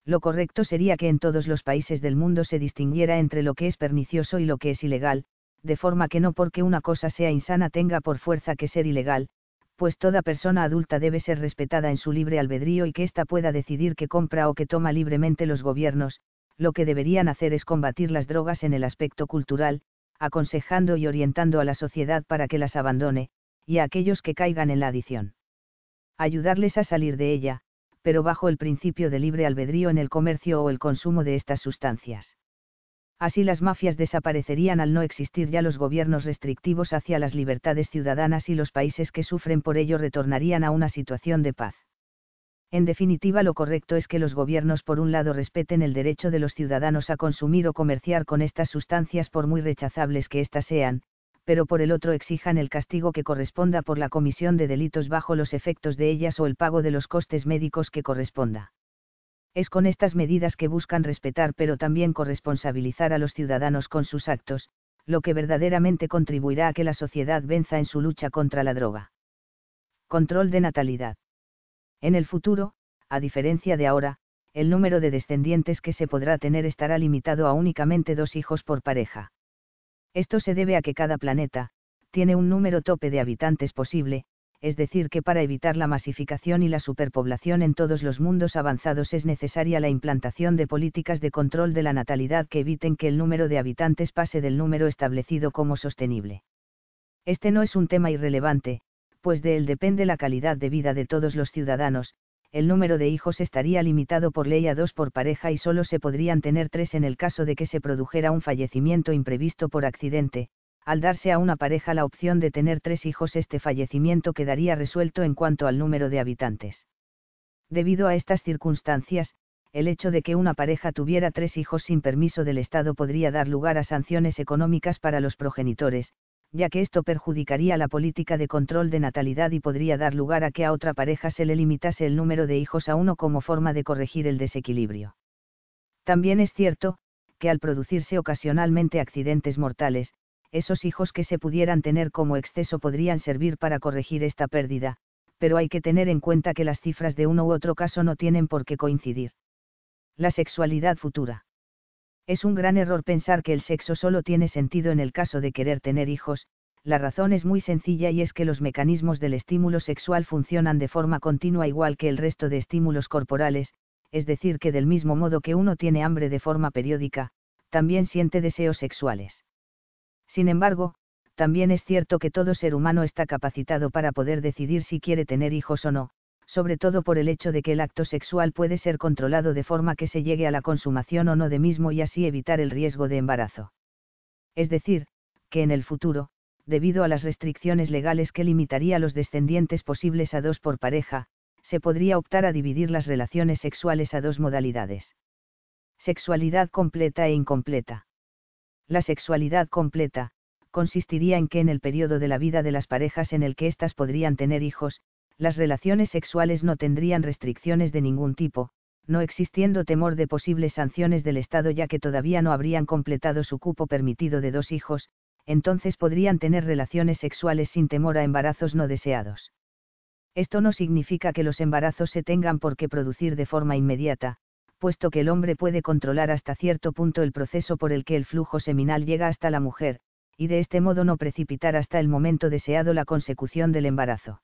Speaker 1: Lo correcto sería que en todos los países del mundo se distinguiera entre lo que es pernicioso y lo que es ilegal, de forma que no porque una cosa sea insana tenga por fuerza que ser ilegal, pues toda persona adulta debe ser respetada en su libre albedrío y que ésta pueda decidir que compra o que toma libremente los gobiernos, lo que deberían hacer es combatir las drogas en el aspecto cultural, aconsejando y orientando a la sociedad para que las abandone, y a aquellos que caigan en la adición. Ayudarles a salir de ella, pero bajo el principio de libre albedrío en el comercio o el consumo de estas sustancias. Así las mafias desaparecerían al no existir ya los gobiernos restrictivos hacia las libertades ciudadanas y los países que sufren por ello retornarían a una situación de paz. En definitiva, lo correcto es que los gobiernos por un lado respeten el derecho de los ciudadanos a consumir o comerciar con estas sustancias por muy rechazables que éstas sean, pero por el otro exijan el castigo que corresponda por la comisión de delitos bajo los efectos de ellas o el pago de los costes médicos que corresponda. Es con estas medidas que buscan respetar pero también corresponsabilizar a los ciudadanos con sus actos, lo que verdaderamente contribuirá a que la sociedad venza en su lucha contra la droga. Control de natalidad. En el futuro, a diferencia de ahora, el número de descendientes que se podrá tener estará limitado a únicamente dos hijos por pareja. Esto se debe a que cada planeta, tiene un número tope de habitantes posible, es decir, que para evitar la masificación y la superpoblación en todos los mundos avanzados es necesaria la implantación de políticas de control de la natalidad que eviten que el número de habitantes pase del número establecido como sostenible. Este no es un tema irrelevante, pues de él depende la calidad de vida de todos los ciudadanos, el número de hijos estaría limitado por ley a dos por pareja y solo se podrían tener tres en el caso de que se produjera un fallecimiento imprevisto por accidente, al darse a una pareja la opción de tener tres hijos este fallecimiento quedaría resuelto en cuanto al número de habitantes. Debido a estas circunstancias, el hecho de que una pareja tuviera tres hijos sin permiso del Estado podría dar lugar a sanciones económicas para los progenitores, ya que esto perjudicaría la política de control de natalidad y podría dar lugar a que a otra pareja se le limitase el número de hijos a uno como forma de corregir el desequilibrio. También es cierto, que al producirse ocasionalmente accidentes mortales, esos hijos que se pudieran tener como exceso podrían servir para corregir esta pérdida, pero hay que tener en cuenta que las cifras de uno u otro caso no tienen por qué coincidir. La sexualidad futura. Es un gran error pensar que el sexo solo tiene sentido en el caso de querer tener hijos, la razón es muy sencilla y es que los mecanismos del estímulo sexual funcionan de forma continua igual que el resto de estímulos corporales, es decir, que del mismo modo que uno tiene hambre de forma periódica, también siente deseos sexuales. Sin embargo, también es cierto que todo ser humano está capacitado para poder decidir si quiere tener hijos o no, sobre todo por el hecho de que el acto sexual puede ser controlado de forma que se llegue a la consumación o no de mismo y así evitar el riesgo de embarazo. Es decir, que en el futuro, debido a las restricciones legales que limitaría los descendientes posibles a dos por pareja, se podría optar a dividir las relaciones sexuales a dos modalidades. Sexualidad completa e incompleta. La sexualidad completa, consistiría en que en el periodo de la vida de las parejas en el que éstas podrían tener hijos, las relaciones sexuales no tendrían restricciones de ningún tipo, no existiendo temor de posibles sanciones del Estado ya que todavía no habrían completado su cupo permitido de dos hijos, entonces podrían tener relaciones sexuales sin temor a embarazos no deseados. Esto no significa que los embarazos se tengan por qué producir de forma inmediata, puesto que el hombre puede controlar hasta cierto punto el proceso por el que el flujo seminal llega hasta la mujer, y de este modo no precipitar hasta el momento deseado la consecución del embarazo.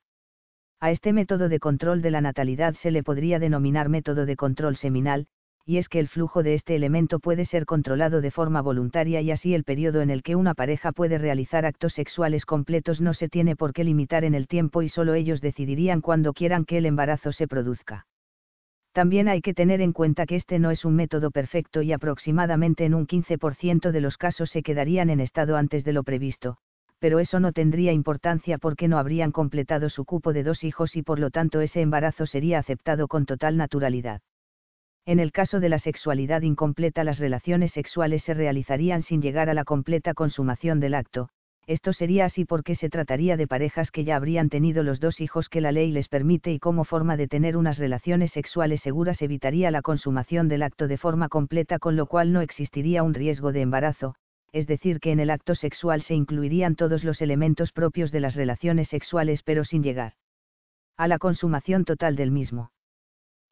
Speaker 1: A este método de control de la natalidad se le podría denominar método de control seminal, y es que el flujo de este elemento puede ser controlado de forma voluntaria y así el periodo en el que una pareja puede realizar actos sexuales completos no se tiene por qué limitar en el tiempo y solo ellos decidirían cuando quieran que el embarazo se produzca. También hay que tener en cuenta que este no es un método perfecto y aproximadamente en un 15% de los casos se quedarían en estado antes de lo previsto, pero eso no tendría importancia porque no habrían completado su cupo de dos hijos y por lo tanto ese embarazo sería aceptado con total naturalidad. En el caso de la sexualidad incompleta las relaciones sexuales se realizarían sin llegar a la completa consumación del acto, esto sería así porque se trataría de parejas que ya habrían tenido los dos hijos que la ley les permite y como forma de tener unas relaciones sexuales seguras evitaría la consumación del acto de forma completa con lo cual no existiría un riesgo de embarazo, es decir que en el acto sexual se incluirían todos los elementos propios de las relaciones sexuales pero sin llegar a la consumación total del mismo.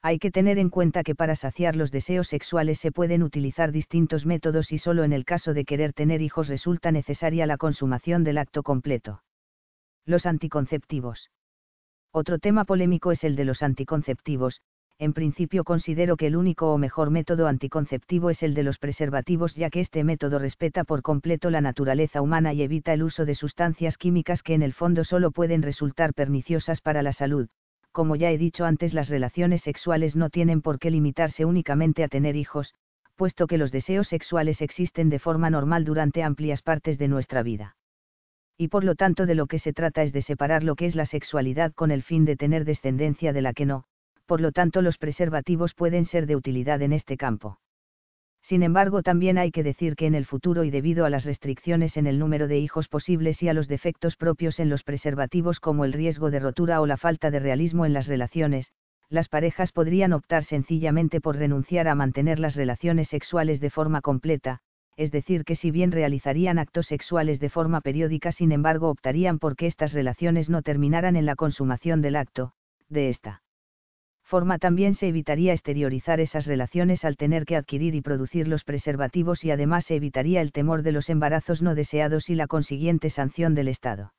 Speaker 1: Hay que tener en cuenta que para saciar los deseos sexuales se pueden utilizar distintos métodos y solo en el caso de querer tener hijos resulta necesaria la consumación del acto completo. Los anticonceptivos. Otro tema polémico es el de los anticonceptivos. En principio considero que el único o mejor método anticonceptivo es el de los preservativos ya que este método respeta por completo la naturaleza humana y evita el uso de sustancias químicas que en el fondo solo pueden resultar perniciosas para la salud, como ya he dicho antes, las relaciones sexuales no tienen por qué limitarse únicamente a tener hijos, puesto que los deseos sexuales existen de forma normal durante amplias partes de nuestra vida. Y por lo tanto de lo que se trata es de separar lo que es la sexualidad con el fin de tener descendencia de la que no, por lo tanto los preservativos pueden ser de utilidad en este campo. Sin embargo, también hay que decir que en el futuro y debido a las restricciones en el número de hijos posibles y a los defectos propios en los preservativos como el riesgo de rotura o la falta de realismo en las relaciones, las parejas podrían optar sencillamente por renunciar a mantener las relaciones sexuales de forma completa, es decir, que si bien realizarían actos sexuales de forma periódica, sin embargo optarían por que estas relaciones no terminaran en la consumación del acto, de esta forma también se evitaría exteriorizar esas relaciones al tener que adquirir y producir los preservativos y además se evitaría el temor de los embarazos no deseados y la consiguiente sanción del Estado.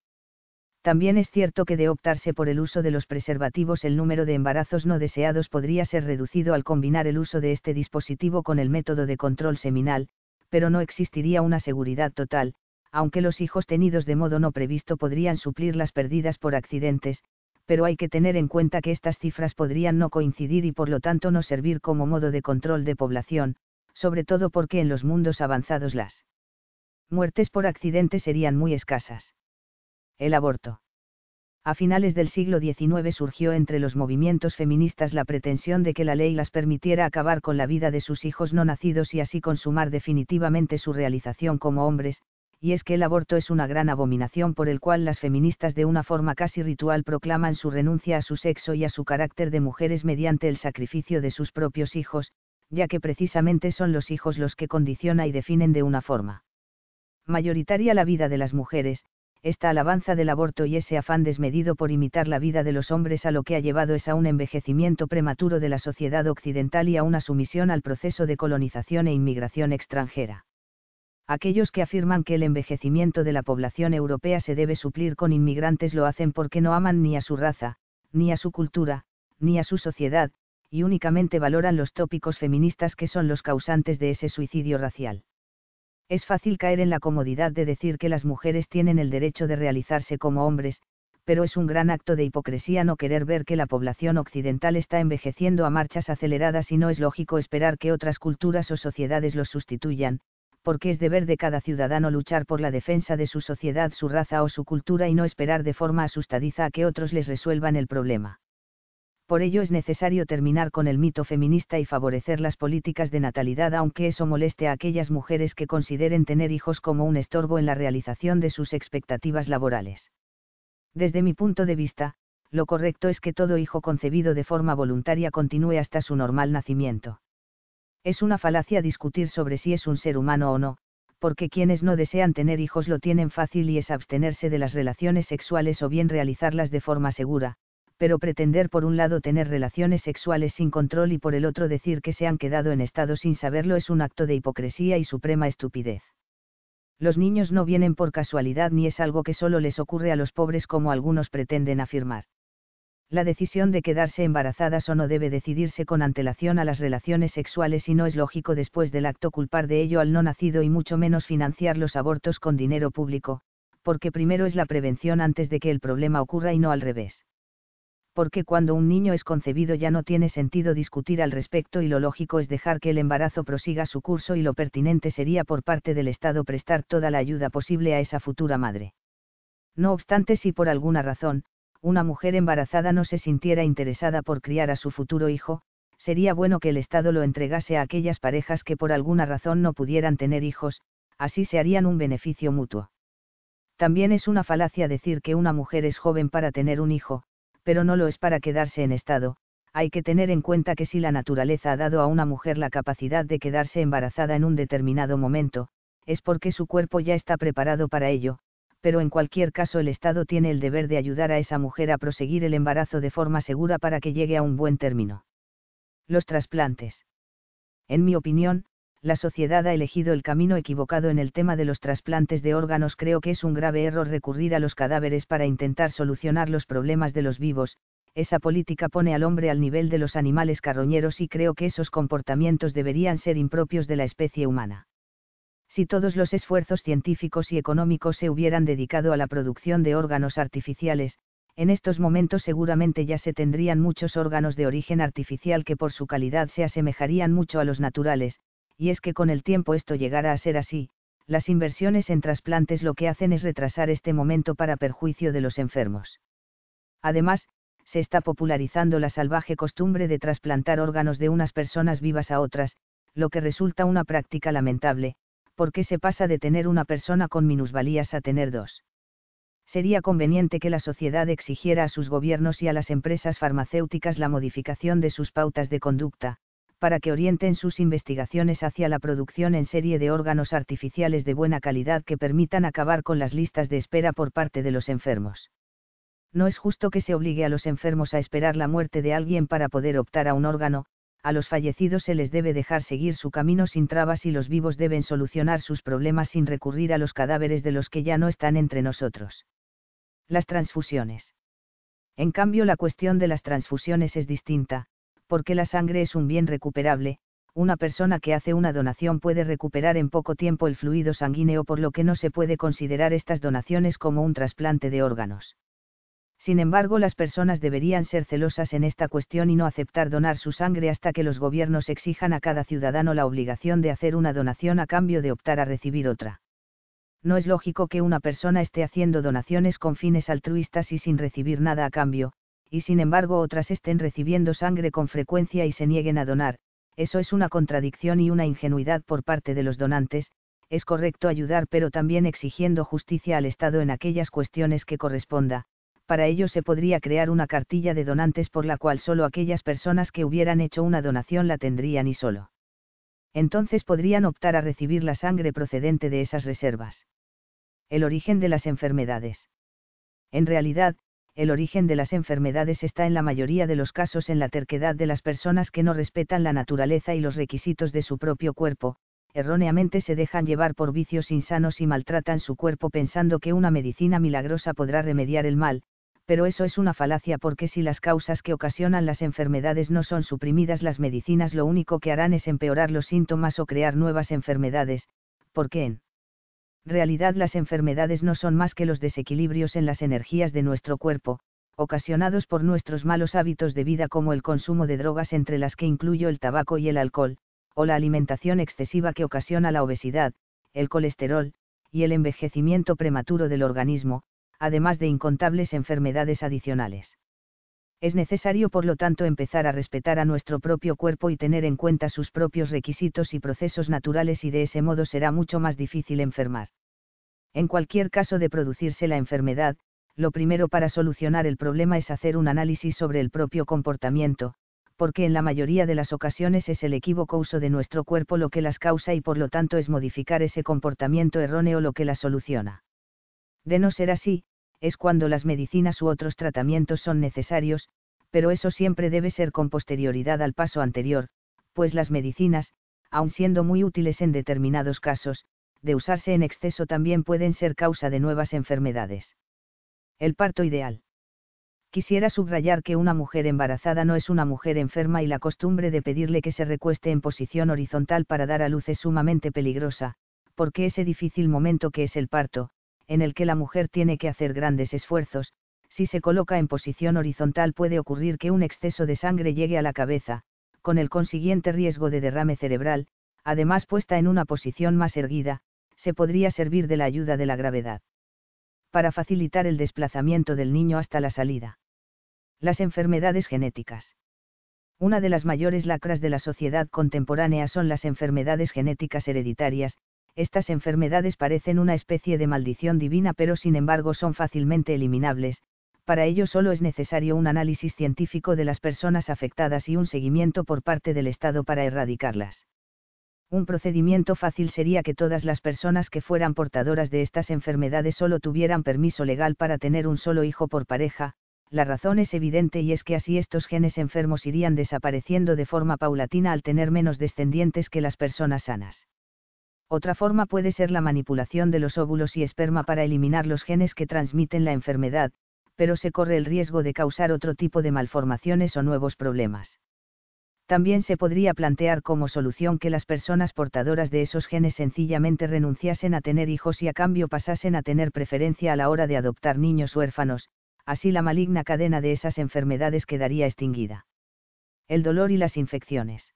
Speaker 1: También es cierto que de optarse por el uso de los preservativos el número de embarazos no deseados podría ser reducido al combinar el uso de este dispositivo con el método de control seminal, pero no existiría una seguridad total, aunque los hijos tenidos de modo no previsto podrían suplir las perdidas por accidentes, pero hay que tener en cuenta que estas cifras podrían no coincidir y por lo tanto no servir como modo de control de población, sobre todo porque en los mundos avanzados las muertes por accidente serían muy escasas. El aborto. A finales del siglo XIX surgió entre los movimientos feministas la pretensión de que la ley las permitiera acabar con la vida de sus hijos no nacidos y así consumar definitivamente su realización como hombres, y es que el aborto es una gran abominación por el cual las feministas de una forma casi ritual proclaman su renuncia a su sexo y a su carácter de mujeres mediante el sacrificio de sus propios hijos, ya que precisamente son los hijos los que condiciona y definen de una forma mayoritaria la vida de las mujeres, esta alabanza del aborto y ese afán desmedido por imitar la vida de los hombres a lo que ha llevado es a un envejecimiento prematuro de la sociedad occidental y a una sumisión al proceso de colonización e inmigración extranjera aquellos que afirman que el envejecimiento de la población europea se debe suplir con inmigrantes lo hacen porque no aman ni a su raza, ni a su cultura, ni a su sociedad, y únicamente valoran los tópicos feministas que son los causantes de ese suicidio racial. Es fácil caer en la comodidad de decir que las mujeres tienen el derecho de realizarse como hombres, pero es un gran acto de hipocresía no querer ver que la población occidental está envejeciendo a marchas aceleradas y no es lógico esperar que otras culturas o sociedades los sustituyan, porque es deber de cada ciudadano luchar por la defensa de su sociedad, su raza o su cultura y no esperar de forma asustadiza a que otros les resuelvan el problema. Por ello es necesario terminar con el mito feminista y favorecer las políticas de natalidad aunque eso moleste a aquellas mujeres que consideren tener hijos como un estorbo en la realización de sus expectativas laborales. Desde mi punto de vista, lo correcto es que todo hijo concebido de forma voluntaria continúe hasta su normal nacimiento. Es una falacia discutir sobre si es un ser humano o no, porque quienes no desean tener hijos lo tienen fácil y es abstenerse de las relaciones sexuales o bien realizarlas de forma segura, pero pretender por un lado tener relaciones sexuales sin control y por el otro decir que se han quedado en estado sin saberlo es un acto de hipocresía y suprema estupidez. Los niños no vienen por casualidad ni es algo que solo les ocurre a los pobres como algunos pretenden afirmar la decisión de quedarse embarazadas o no debe decidirse con antelación a las relaciones sexuales y no es lógico después del acto culpar de ello al no nacido y mucho menos financiar los abortos con dinero público, porque primero es la prevención antes de que el problema ocurra y no al revés. Porque cuando un niño es concebido ya no tiene sentido discutir al respecto y lo lógico es dejar que el embarazo prosiga su curso y lo pertinente sería por parte del Estado prestar toda la ayuda posible a esa futura madre. No obstante, si por alguna razón, una mujer embarazada no se sintiera interesada por criar a su futuro hijo, sería bueno que el Estado lo entregase a aquellas parejas que por alguna razón no pudieran tener hijos, así se harían un beneficio mutuo. También es una falacia decir que una mujer es joven para tener un hijo, pero no lo es para quedarse en estado, hay que tener en cuenta que si la naturaleza ha dado a una mujer la capacidad de quedarse embarazada en un determinado momento, es porque su cuerpo ya está preparado para ello, pero en cualquier caso el Estado tiene el deber de ayudar a esa mujer a proseguir el embarazo de forma segura para que llegue a un buen término. Los trasplantes. En mi opinión, la sociedad ha elegido el camino equivocado en el tema de los trasplantes de órganos. Creo que es un grave error recurrir a los cadáveres para intentar solucionar los problemas de los vivos. Esa política pone al hombre al nivel de los animales carroñeros y creo que esos comportamientos deberían ser impropios de la especie humana. Si todos los esfuerzos científicos y económicos se hubieran dedicado a la producción de órganos artificiales, en estos momentos seguramente ya se tendrían muchos órganos de origen artificial que por su calidad se asemejarían mucho a los naturales, y es que con el tiempo esto llegará a ser así, las inversiones en trasplantes lo que hacen es retrasar este momento para perjuicio de los enfermos. Además, se está popularizando la salvaje costumbre de trasplantar órganos de unas personas vivas a otras, lo que resulta una práctica lamentable, porque se pasa de tener una persona con minusvalías a tener dos. Sería conveniente que la sociedad exigiera a sus gobiernos y a las empresas farmacéuticas la modificación de sus pautas de conducta, para que orienten sus investigaciones hacia la producción en serie de órganos artificiales de buena calidad que permitan acabar con las listas de espera por parte de los enfermos. No es justo que se obligue a los enfermos a esperar la muerte de alguien para poder optar a un órgano, a los fallecidos se les debe dejar seguir su camino sin trabas y los vivos deben solucionar sus problemas sin recurrir a los cadáveres de los que ya no están entre nosotros. Las transfusiones. En cambio, la cuestión de las transfusiones es distinta, porque la sangre es un bien recuperable, una persona que hace una donación puede recuperar en poco tiempo el fluido sanguíneo por lo que no se puede considerar estas donaciones como un trasplante de órganos. Sin embargo, las personas deberían ser celosas en esta cuestión y no aceptar donar su sangre hasta que los gobiernos exijan a cada ciudadano la obligación de hacer una donación a cambio de optar a recibir otra. No es lógico que una persona esté haciendo donaciones con fines altruistas y sin recibir nada a cambio, y sin embargo otras estén recibiendo sangre con frecuencia y se nieguen a donar, eso es una contradicción y una ingenuidad por parte de los donantes, es correcto ayudar pero también exigiendo justicia al Estado en aquellas cuestiones que corresponda, para ello se podría crear una cartilla de donantes por la cual solo aquellas personas que hubieran hecho una donación la tendrían y solo. Entonces podrían optar a recibir la sangre procedente de esas reservas. El origen de las enfermedades. En realidad, el origen de las enfermedades está en la mayoría de los casos en la terquedad de las personas que no respetan la naturaleza y los requisitos de su propio cuerpo, erróneamente se dejan llevar por vicios insanos y maltratan su cuerpo pensando que una medicina milagrosa podrá remediar el mal, pero eso es una falacia porque si las causas que ocasionan las enfermedades no son suprimidas las medicinas lo único que harán es empeorar los síntomas o crear nuevas enfermedades, porque en realidad las enfermedades no son más que los desequilibrios en las energías de nuestro cuerpo, ocasionados por nuestros malos hábitos de vida como el consumo de drogas entre las que incluyo el tabaco y el alcohol, o la alimentación excesiva que ocasiona la obesidad, el colesterol, y el envejecimiento prematuro del organismo, además de incontables enfermedades adicionales. Es necesario por lo tanto empezar a respetar a nuestro propio cuerpo y tener en cuenta sus propios requisitos y procesos naturales y de ese modo será mucho más difícil enfermar. En cualquier caso de producirse la enfermedad, lo primero para solucionar el problema es hacer un análisis sobre el propio comportamiento, porque en la mayoría de las ocasiones es el equívoco uso de nuestro cuerpo lo que las causa y por lo tanto es modificar ese comportamiento erróneo lo que las soluciona. De no ser así, es cuando las medicinas u otros tratamientos son necesarios, pero eso siempre debe ser con posterioridad al paso anterior, pues las medicinas, aun siendo muy útiles en determinados casos, de usarse en exceso también pueden ser causa de nuevas enfermedades. El parto ideal. Quisiera subrayar que una mujer embarazada no es una mujer enferma y la costumbre de pedirle que se recueste en posición horizontal para dar a luz es sumamente peligrosa, porque ese difícil momento que es el parto, en el que la mujer tiene que hacer grandes esfuerzos, si se coloca en posición horizontal puede ocurrir que un exceso de sangre llegue a la cabeza, con el consiguiente riesgo de derrame cerebral, además puesta en una posición más erguida, se podría servir de la ayuda de la gravedad. Para facilitar el desplazamiento del niño hasta la salida. Las enfermedades genéticas. Una de las mayores lacras de la sociedad contemporánea son las enfermedades genéticas hereditarias, estas enfermedades parecen una especie de maldición divina pero sin embargo son fácilmente eliminables, para ello solo es necesario un análisis científico de las personas afectadas y un seguimiento por parte del Estado para erradicarlas. Un procedimiento fácil sería que todas las personas que fueran portadoras de estas enfermedades solo tuvieran permiso legal para tener un solo hijo por pareja, la razón es evidente y es que así estos genes enfermos irían desapareciendo de forma paulatina al tener menos descendientes que las personas sanas. Otra forma puede ser la manipulación de los óvulos y esperma para eliminar los genes que transmiten la enfermedad, pero se corre el riesgo de causar otro tipo de malformaciones o nuevos problemas. También se podría plantear como solución que las personas portadoras de esos genes sencillamente renunciasen a tener hijos y a cambio pasasen a tener preferencia a la hora de adoptar niños huérfanos, así la maligna cadena de esas enfermedades quedaría extinguida. El dolor y las infecciones.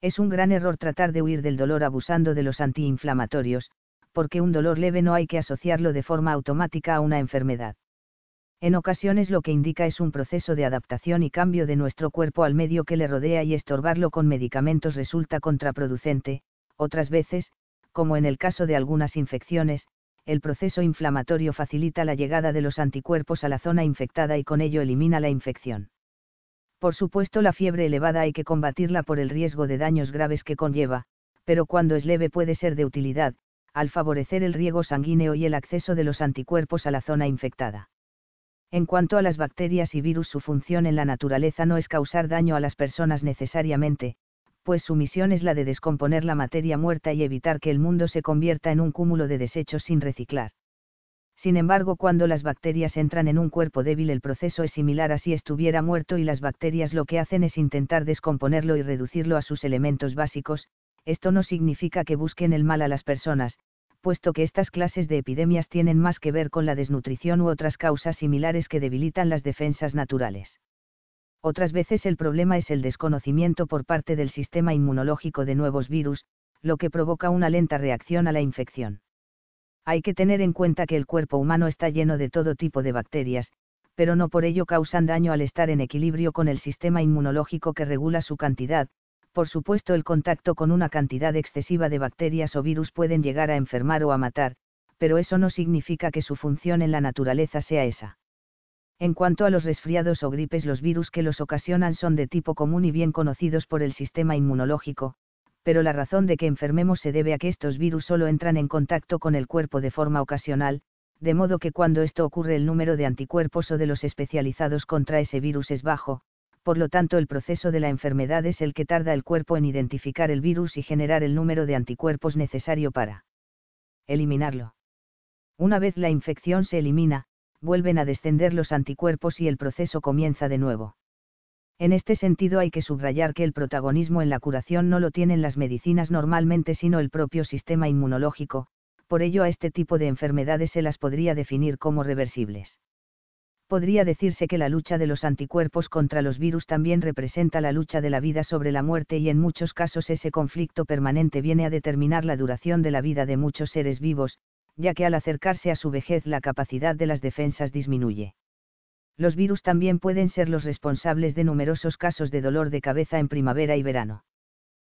Speaker 1: Es un gran error tratar de huir del dolor abusando de los antiinflamatorios, porque un dolor leve no hay que asociarlo de forma automática a una enfermedad. En ocasiones lo que indica es un proceso de adaptación y cambio de nuestro cuerpo al medio que le rodea y estorbarlo con medicamentos resulta contraproducente, otras veces, como en el caso de algunas infecciones, el proceso inflamatorio facilita la llegada de los anticuerpos a la zona infectada y con ello elimina la infección. Por supuesto la fiebre elevada hay que combatirla por el riesgo de daños graves que conlleva, pero cuando es leve puede ser de utilidad, al favorecer el riego sanguíneo y el acceso de los anticuerpos a la zona infectada. En cuanto a las bacterias y virus, su función en la naturaleza no es causar daño a las personas necesariamente, pues su misión es la de descomponer la materia muerta y evitar que el mundo se convierta en un cúmulo de desechos sin reciclar. Sin embargo, cuando las bacterias entran en un cuerpo débil, el proceso es similar a si estuviera muerto y las bacterias lo que hacen es intentar descomponerlo y reducirlo a sus elementos básicos. Esto no significa que busquen el mal a las personas, puesto que estas clases de epidemias tienen más que ver con la desnutrición u otras causas similares que debilitan las defensas naturales. Otras veces el problema es el desconocimiento por parte del sistema inmunológico de nuevos virus, lo que provoca una lenta reacción a la infección. Hay que tener en cuenta que el cuerpo humano está lleno de todo tipo de bacterias, pero no por ello causan daño al estar en equilibrio con el sistema inmunológico que regula su cantidad, por supuesto el contacto con una cantidad excesiva de bacterias o virus pueden llegar a enfermar o a matar, pero eso no significa que su función en la naturaleza sea esa. En cuanto a los resfriados o gripes, los virus que los ocasionan son de tipo común y bien conocidos por el sistema inmunológico, pero la razón de que enfermemos se debe a que estos virus solo entran en contacto con el cuerpo de forma ocasional, de modo que cuando esto ocurre el número de anticuerpos o de los especializados contra ese virus es bajo, por lo tanto el proceso de la enfermedad es el que tarda el cuerpo en identificar el virus y generar el número de anticuerpos necesario para eliminarlo. Una vez la infección se elimina, vuelven a descender los anticuerpos y el proceso comienza de nuevo. En este sentido hay que subrayar que el protagonismo en la curación no lo tienen las medicinas normalmente sino el propio sistema inmunológico, por ello a este tipo de enfermedades se las podría definir como reversibles podría decirse que la lucha de los anticuerpos contra los virus también representa la lucha de la vida sobre la muerte y en muchos casos ese conflicto permanente viene a determinar la duración de la vida de muchos seres vivos, ya que al acercarse a su vejez la capacidad de las defensas disminuye. Los virus también pueden ser los responsables de numerosos casos de dolor de cabeza en primavera y verano.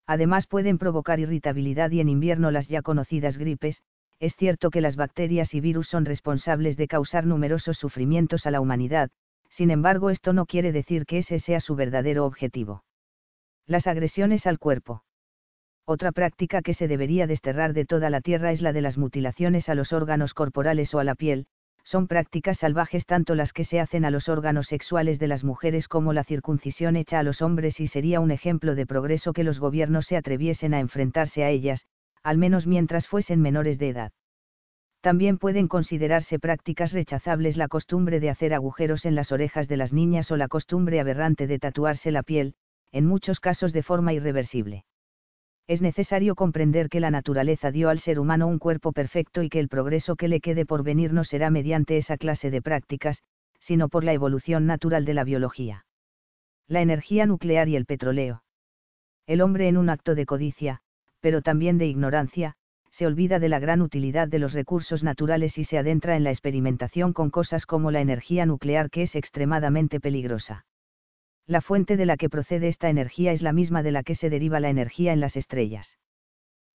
Speaker 1: Además pueden provocar irritabilidad y en invierno las ya conocidas gripes, es cierto que las bacterias y virus son responsables de causar numerosos sufrimientos a la humanidad, sin embargo esto no quiere decir que ese sea su verdadero objetivo. Las agresiones al cuerpo. Otra práctica que se debería desterrar de toda la tierra es la de las mutilaciones a los órganos corporales o a la piel, son prácticas salvajes tanto las que se hacen a los órganos sexuales de las mujeres como la circuncisión hecha a los hombres y sería un ejemplo de progreso que los gobiernos se atreviesen a enfrentarse a ellas, al menos mientras fuesen menores de edad. También pueden considerarse prácticas rechazables la costumbre de hacer agujeros en las orejas de las niñas o la costumbre aberrante de tatuarse la piel, en muchos casos de forma irreversible. Es necesario comprender que la naturaleza dio al ser humano un cuerpo perfecto y que el progreso que le quede por venir no será mediante esa clase de prácticas, sino por la evolución natural de la biología. La energía nuclear y el petróleo. El hombre en un acto de codicia, pero también de ignorancia, se olvida de la gran utilidad de los recursos naturales y se adentra en la experimentación con cosas como la energía nuclear que es extremadamente peligrosa. La fuente de la que procede esta energía es la misma de la que se deriva la energía en las estrellas.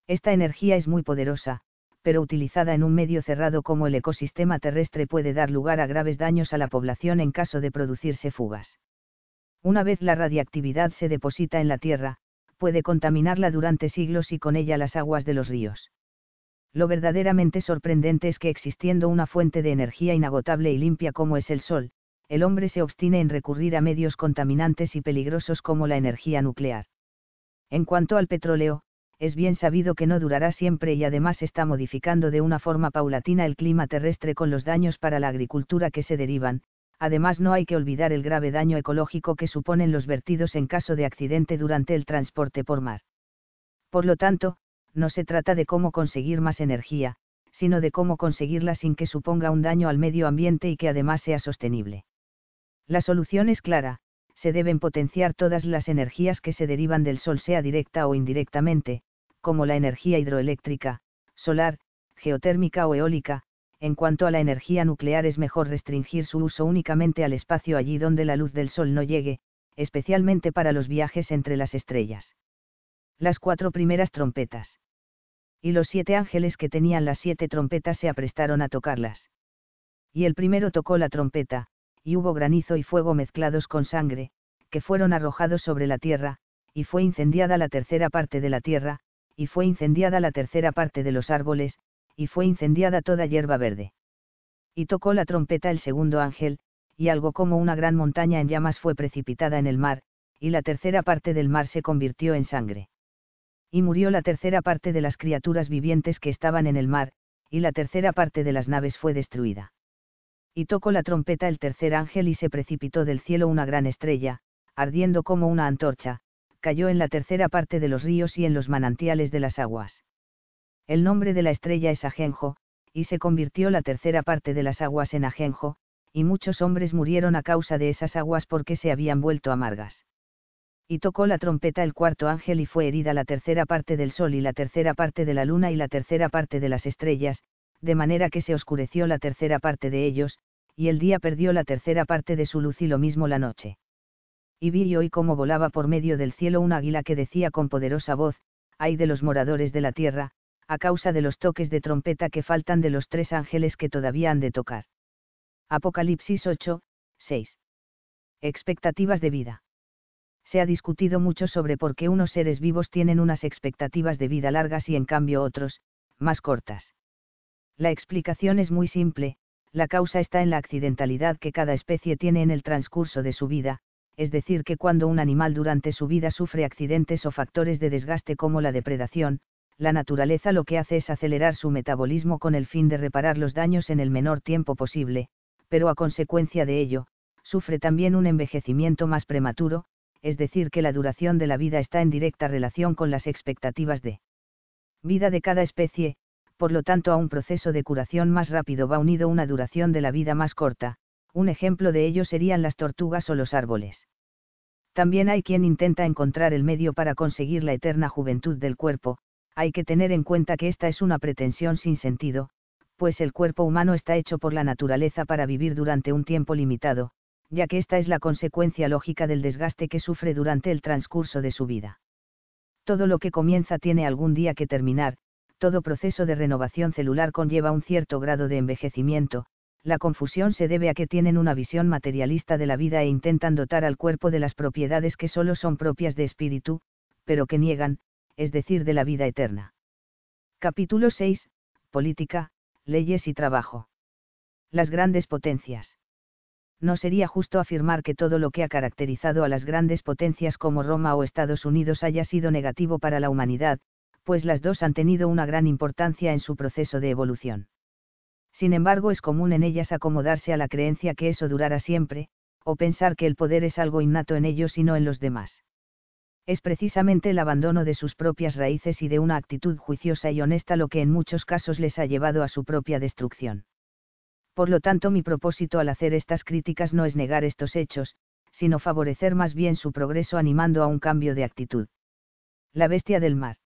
Speaker 1: Esta energía es muy poderosa, pero utilizada en un medio cerrado como el ecosistema terrestre puede dar lugar a graves daños a la población en caso de producirse fugas. Una vez la radiactividad se deposita en la Tierra, puede contaminarla durante siglos y con ella las aguas de los ríos. Lo verdaderamente sorprendente es que existiendo una fuente de energía inagotable y limpia como es el Sol, el hombre se obstine en recurrir a medios contaminantes y peligrosos como la energía nuclear. En cuanto al petróleo, es bien sabido que no durará siempre y además está modificando de una forma paulatina el clima terrestre con los daños para la agricultura que se derivan, además no hay que olvidar el grave daño ecológico que suponen los vertidos en caso de accidente durante el transporte por mar. Por lo tanto, no se trata de cómo conseguir más energía, sino de cómo conseguirla sin que suponga un daño al medio ambiente y que además sea sostenible. La solución es clara, se deben potenciar todas las energías que se derivan del Sol sea directa o indirectamente, como la energía hidroeléctrica, solar, geotérmica o eólica, en cuanto a la energía nuclear es mejor restringir su uso únicamente al espacio allí donde la luz del Sol no llegue, especialmente para los viajes entre las estrellas. Las cuatro primeras trompetas. Y los siete ángeles que tenían las siete trompetas se aprestaron a tocarlas. Y el primero tocó la trompeta, y hubo granizo y fuego mezclados con sangre, que fueron arrojados sobre la tierra, y fue incendiada la tercera parte de la tierra, y fue incendiada la tercera parte de los árboles, y fue incendiada toda hierba verde. Y tocó la trompeta el segundo ángel, y algo como una gran montaña en llamas fue precipitada en el mar, y la tercera parte del mar se convirtió en sangre. Y murió la tercera parte de las criaturas vivientes que estaban en el mar, y la tercera parte de las naves fue destruida y tocó la trompeta el tercer ángel y se precipitó del cielo una gran estrella, ardiendo como una antorcha, cayó en la tercera parte de los ríos y en los manantiales de las aguas. El nombre de la estrella es Ajenjo, y se convirtió la tercera parte de las aguas en Ajenjo, y muchos hombres murieron a causa de esas aguas porque se habían vuelto amargas. Y tocó la trompeta el cuarto ángel y fue herida la tercera parte del sol y la tercera parte de la luna y la tercera parte de las estrellas, de manera que se oscureció la tercera parte de ellos, y el día perdió la tercera parte de su luz y lo mismo la noche. Y vi y oí cómo volaba por medio del cielo un águila que decía con poderosa voz, ay de los moradores de la tierra, a causa de los toques de trompeta que faltan de los tres ángeles que todavía han de tocar. Apocalipsis 8, 6. Expectativas de vida. Se ha discutido mucho sobre por qué unos seres vivos tienen unas expectativas de vida largas y en cambio otros, más cortas. La explicación es muy simple, la causa está en la accidentalidad que cada especie tiene en el transcurso de su vida, es decir, que cuando un animal durante su vida sufre accidentes o factores de desgaste como la depredación, la naturaleza lo que hace es acelerar su metabolismo con el fin de reparar los daños en el menor tiempo posible, pero a consecuencia de ello, sufre también un envejecimiento más prematuro, es decir, que la duración de la vida está en directa relación con las expectativas de vida de cada especie, por lo tanto a un proceso de curación más rápido va unido una duración de la vida más corta, un ejemplo de ello serían las tortugas o los árboles. También hay quien intenta encontrar el medio para conseguir la eterna juventud del cuerpo, hay que tener en cuenta que esta es una pretensión sin sentido, pues el cuerpo humano está hecho por la naturaleza para vivir durante un tiempo limitado, ya que esta es la consecuencia lógica del desgaste que sufre durante el transcurso de su vida. Todo lo que comienza tiene algún día que terminar, todo proceso de renovación celular conlleva un cierto grado de envejecimiento, la confusión se debe a que tienen una visión materialista de la vida e intentan dotar al cuerpo de las propiedades que solo son propias de espíritu, pero que niegan, es decir, de la vida eterna. Capítulo 6. Política, leyes y trabajo. Las grandes potencias. No sería justo afirmar que todo lo que ha caracterizado a las grandes potencias como Roma o Estados Unidos haya sido negativo para la humanidad, pues las dos han tenido una gran importancia en su proceso de evolución. Sin embargo, es común en ellas acomodarse a la creencia que eso durará siempre, o pensar que el poder es algo innato en ellos y no en los demás. Es precisamente el abandono de sus propias raíces y de una actitud juiciosa y honesta lo que en muchos casos les ha llevado a su propia destrucción. Por lo tanto, mi propósito al hacer estas críticas no es negar estos hechos, sino favorecer más bien su progreso animando a un cambio de actitud. La bestia del mar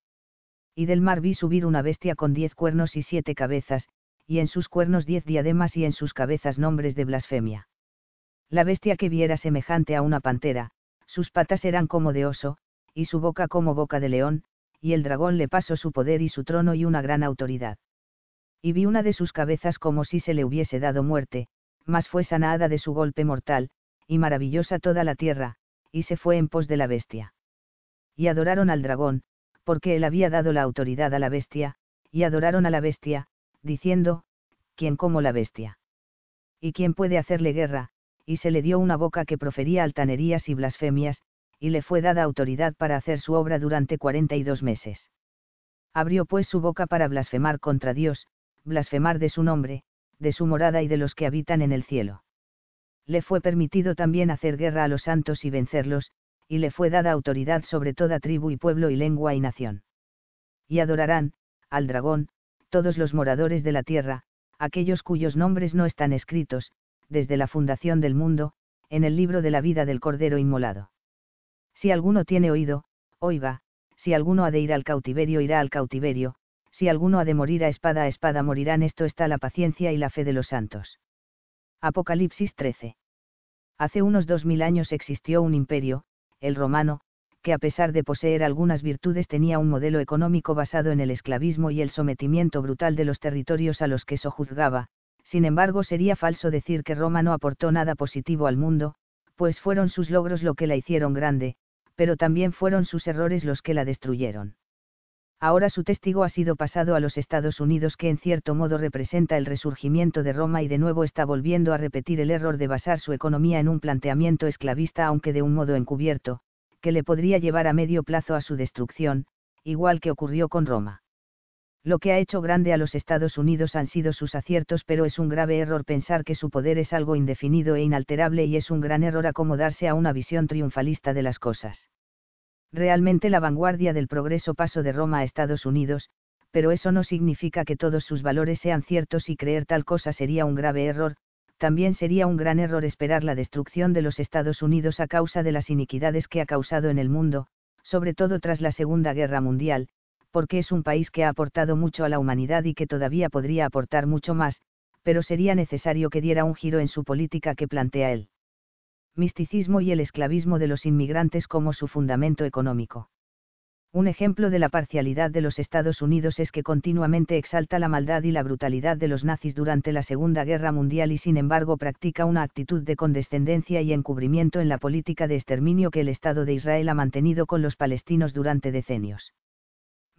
Speaker 1: y del mar vi subir una bestia con diez cuernos y siete cabezas, y en sus cuernos diez diademas y en sus cabezas nombres de blasfemia. La bestia que vi era semejante a una pantera, sus patas eran como de oso, y su boca como boca de león, y el dragón le pasó su poder y su trono y una gran autoridad. Y vi una de sus cabezas como si se le hubiese dado muerte, mas fue sanada de su golpe mortal, y maravillosa toda la tierra, y se fue en pos de la bestia. Y adoraron al dragón, porque él había dado la autoridad a la bestia, y adoraron a la bestia, diciendo, ¿quién como la bestia? ¿Y quién puede hacerle guerra? y se le dio una boca que profería altanerías y blasfemias, y le fue dada autoridad para hacer su obra durante cuarenta y dos meses. Abrió pues su boca para blasfemar contra Dios, blasfemar de su nombre, de su morada y de los que habitan en el cielo. Le fue permitido también hacer guerra a los santos y vencerlos, y le fue dada autoridad sobre toda tribu y pueblo y lengua y nación. Y adorarán, al dragón, todos los moradores de la tierra, aquellos cuyos nombres no están escritos, desde la fundación del mundo, en el libro de la vida del Cordero inmolado. Si alguno tiene oído, oiga, si alguno ha de ir al cautiverio irá al cautiverio, si alguno ha de morir a espada a espada morirán. Esto está la paciencia y la fe de los santos. Apocalipsis 13. Hace unos dos mil años existió un imperio, el romano, que a pesar de poseer algunas virtudes tenía un modelo económico basado en el esclavismo y el sometimiento brutal de los territorios a los que sojuzgaba, sin embargo sería falso decir que Roma no aportó nada positivo al mundo, pues fueron sus logros lo que la hicieron grande, pero también fueron sus errores los que la destruyeron. Ahora su testigo ha sido pasado a los Estados Unidos que en cierto modo representa el resurgimiento de Roma y de nuevo está volviendo a repetir el error de basar su economía en un planteamiento esclavista aunque de un modo encubierto, que le podría llevar a medio plazo a su destrucción, igual que ocurrió con Roma. Lo que ha hecho grande a los Estados Unidos han sido sus aciertos, pero es un grave error pensar que su poder es algo indefinido e inalterable y es un gran error acomodarse a una visión triunfalista de las cosas realmente la vanguardia del progreso paso de Roma a Estados Unidos, pero eso no significa que todos sus valores sean ciertos y creer tal cosa sería un grave error, también sería un gran error esperar la destrucción de los Estados Unidos a causa de las iniquidades que ha causado en el mundo, sobre todo tras la Segunda Guerra Mundial, porque es un país que ha aportado mucho a la humanidad y que todavía podría aportar mucho más, pero sería necesario que diera un giro en su política que plantea él misticismo y el esclavismo de los inmigrantes como su fundamento económico. Un ejemplo de la parcialidad de los Estados Unidos es que continuamente exalta la maldad y la brutalidad de los nazis durante la Segunda Guerra Mundial y sin embargo practica una actitud de condescendencia y encubrimiento en la política de exterminio que el Estado de Israel ha mantenido con los palestinos durante decenios.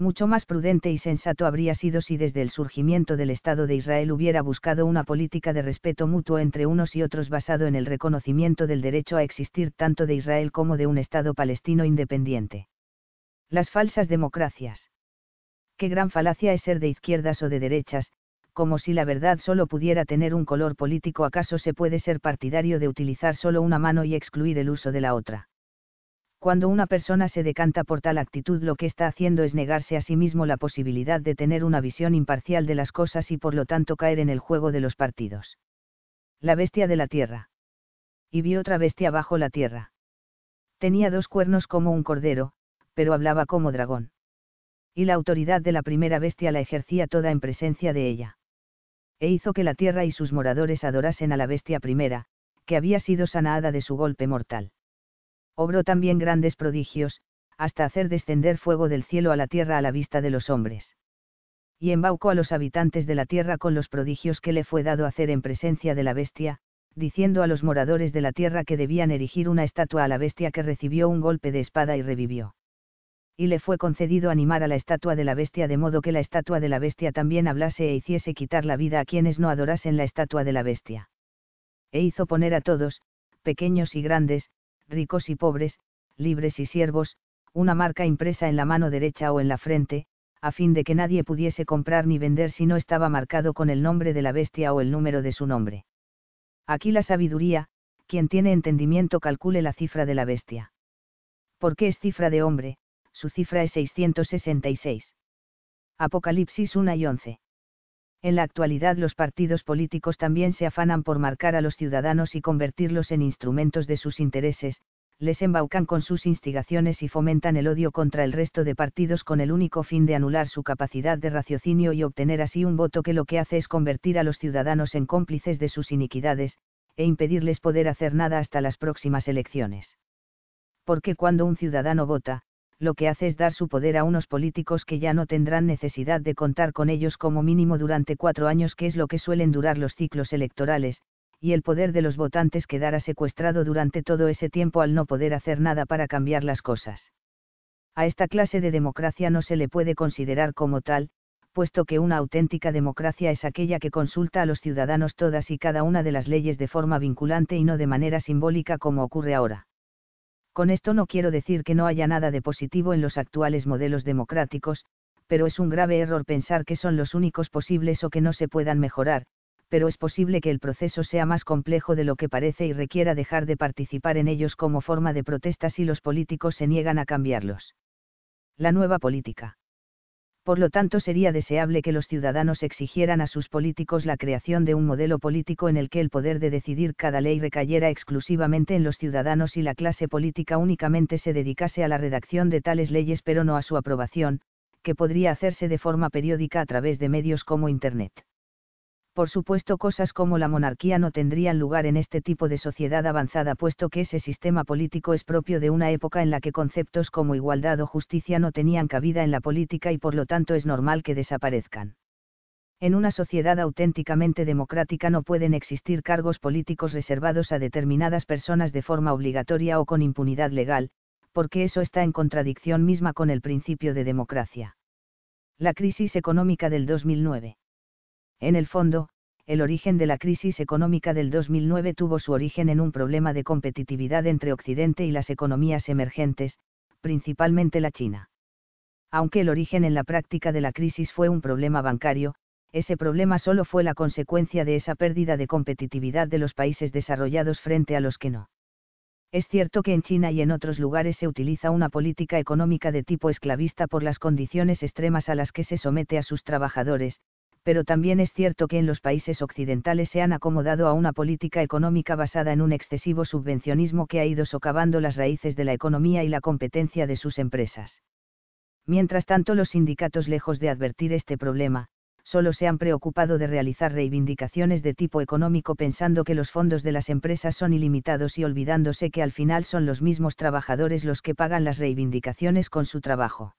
Speaker 1: Mucho más prudente y sensato habría sido si desde el surgimiento del Estado de Israel hubiera buscado una política de respeto mutuo entre unos y otros basado en el reconocimiento del derecho a existir tanto de Israel como de un Estado palestino independiente. Las falsas democracias. Qué gran falacia es ser de izquierdas o de derechas, como si la verdad solo pudiera tener un color político acaso se puede ser partidario de utilizar solo una mano y excluir el uso de la otra. Cuando una persona se decanta por tal actitud lo que está haciendo es negarse a sí mismo la posibilidad de tener una visión imparcial de las cosas y por lo tanto caer en el juego de los partidos. La bestia de la tierra. Y vi otra bestia bajo la tierra. Tenía dos cuernos como un cordero, pero hablaba como dragón. Y la autoridad de la primera bestia la ejercía toda en presencia de ella. E hizo que la tierra y sus moradores adorasen a la bestia primera, que había sido sanada de su golpe mortal obró también grandes prodigios, hasta hacer descender fuego del cielo a la tierra a la vista de los hombres. Y embaucó a los habitantes de la tierra con los prodigios que le fue dado hacer en presencia de la bestia, diciendo a los moradores de la tierra que debían erigir una estatua a la bestia que recibió un golpe de espada y revivió. Y le fue concedido animar a la estatua de la bestia de modo que la estatua de la bestia también hablase e hiciese quitar la vida a quienes no adorasen la estatua de la bestia. E hizo poner a todos, pequeños y grandes, ricos y pobres, libres y siervos, una marca impresa en la mano derecha o en la frente, a fin de que nadie pudiese comprar ni vender si no estaba marcado con el nombre de la bestia o el número de su nombre. Aquí la sabiduría, quien tiene entendimiento calcule la cifra de la bestia. ¿Por qué es cifra de hombre? Su cifra es 666. Apocalipsis 1 y 11. En la actualidad los partidos políticos también se afanan por marcar a los ciudadanos y convertirlos en instrumentos de sus intereses, les embaucan con sus instigaciones y fomentan el odio contra el resto de partidos con el único fin de anular su capacidad de raciocinio y obtener así un voto que lo que hace es convertir a los ciudadanos en cómplices de sus iniquidades, e impedirles poder hacer nada hasta las próximas elecciones. Porque cuando un ciudadano vota, lo que hace es dar su poder a unos políticos que ya no tendrán necesidad de contar con ellos como mínimo durante cuatro años, que es lo que suelen durar los ciclos electorales, y el poder de los votantes quedará secuestrado durante todo ese tiempo al no poder hacer nada para cambiar las cosas. A esta clase de democracia no se le puede considerar como tal, puesto que una auténtica democracia es aquella que consulta a los ciudadanos todas y cada una de las leyes de forma vinculante y no de manera simbólica como ocurre ahora. Con esto no quiero decir que no haya nada de positivo en los actuales modelos democráticos, pero es un grave error pensar que son los únicos posibles o que no se puedan mejorar, pero es posible que el proceso sea más complejo de lo que parece y requiera dejar de participar en ellos como forma de protesta si los políticos se niegan a cambiarlos. La nueva política. Por lo tanto, sería deseable que los ciudadanos exigieran a sus políticos la creación de un modelo político en el que el poder de decidir cada ley recayera exclusivamente en los ciudadanos y la clase política únicamente se dedicase a la redacción de tales leyes pero no a su aprobación, que podría hacerse de forma periódica a través de medios como Internet. Por supuesto, cosas como la monarquía no tendrían lugar en este tipo de sociedad avanzada, puesto que ese sistema político es propio de una época en la que conceptos como igualdad o justicia no tenían cabida en la política y por lo tanto es normal que desaparezcan. En una sociedad auténticamente democrática no pueden existir cargos políticos reservados a determinadas personas de forma obligatoria o con impunidad legal, porque eso está en contradicción misma con el principio de democracia. La crisis económica del 2009. En el fondo, el origen de la crisis económica del 2009 tuvo su origen en un problema de competitividad entre Occidente y las economías emergentes, principalmente la China. Aunque el origen en la práctica de la crisis fue un problema bancario, ese problema solo fue la consecuencia de esa pérdida de competitividad de los países desarrollados frente a los que no. Es cierto que en China y en otros lugares se utiliza una política económica de tipo esclavista por las condiciones extremas a las que se somete a sus trabajadores, pero también es cierto que en los países occidentales se han acomodado a una política económica basada en un excesivo subvencionismo que ha ido socavando las raíces de la economía y la competencia de sus empresas. Mientras tanto, los sindicatos, lejos de advertir este problema, solo se han preocupado de realizar reivindicaciones de tipo económico pensando que los fondos de las empresas son ilimitados y olvidándose que al final son los mismos trabajadores los que pagan las reivindicaciones con su trabajo.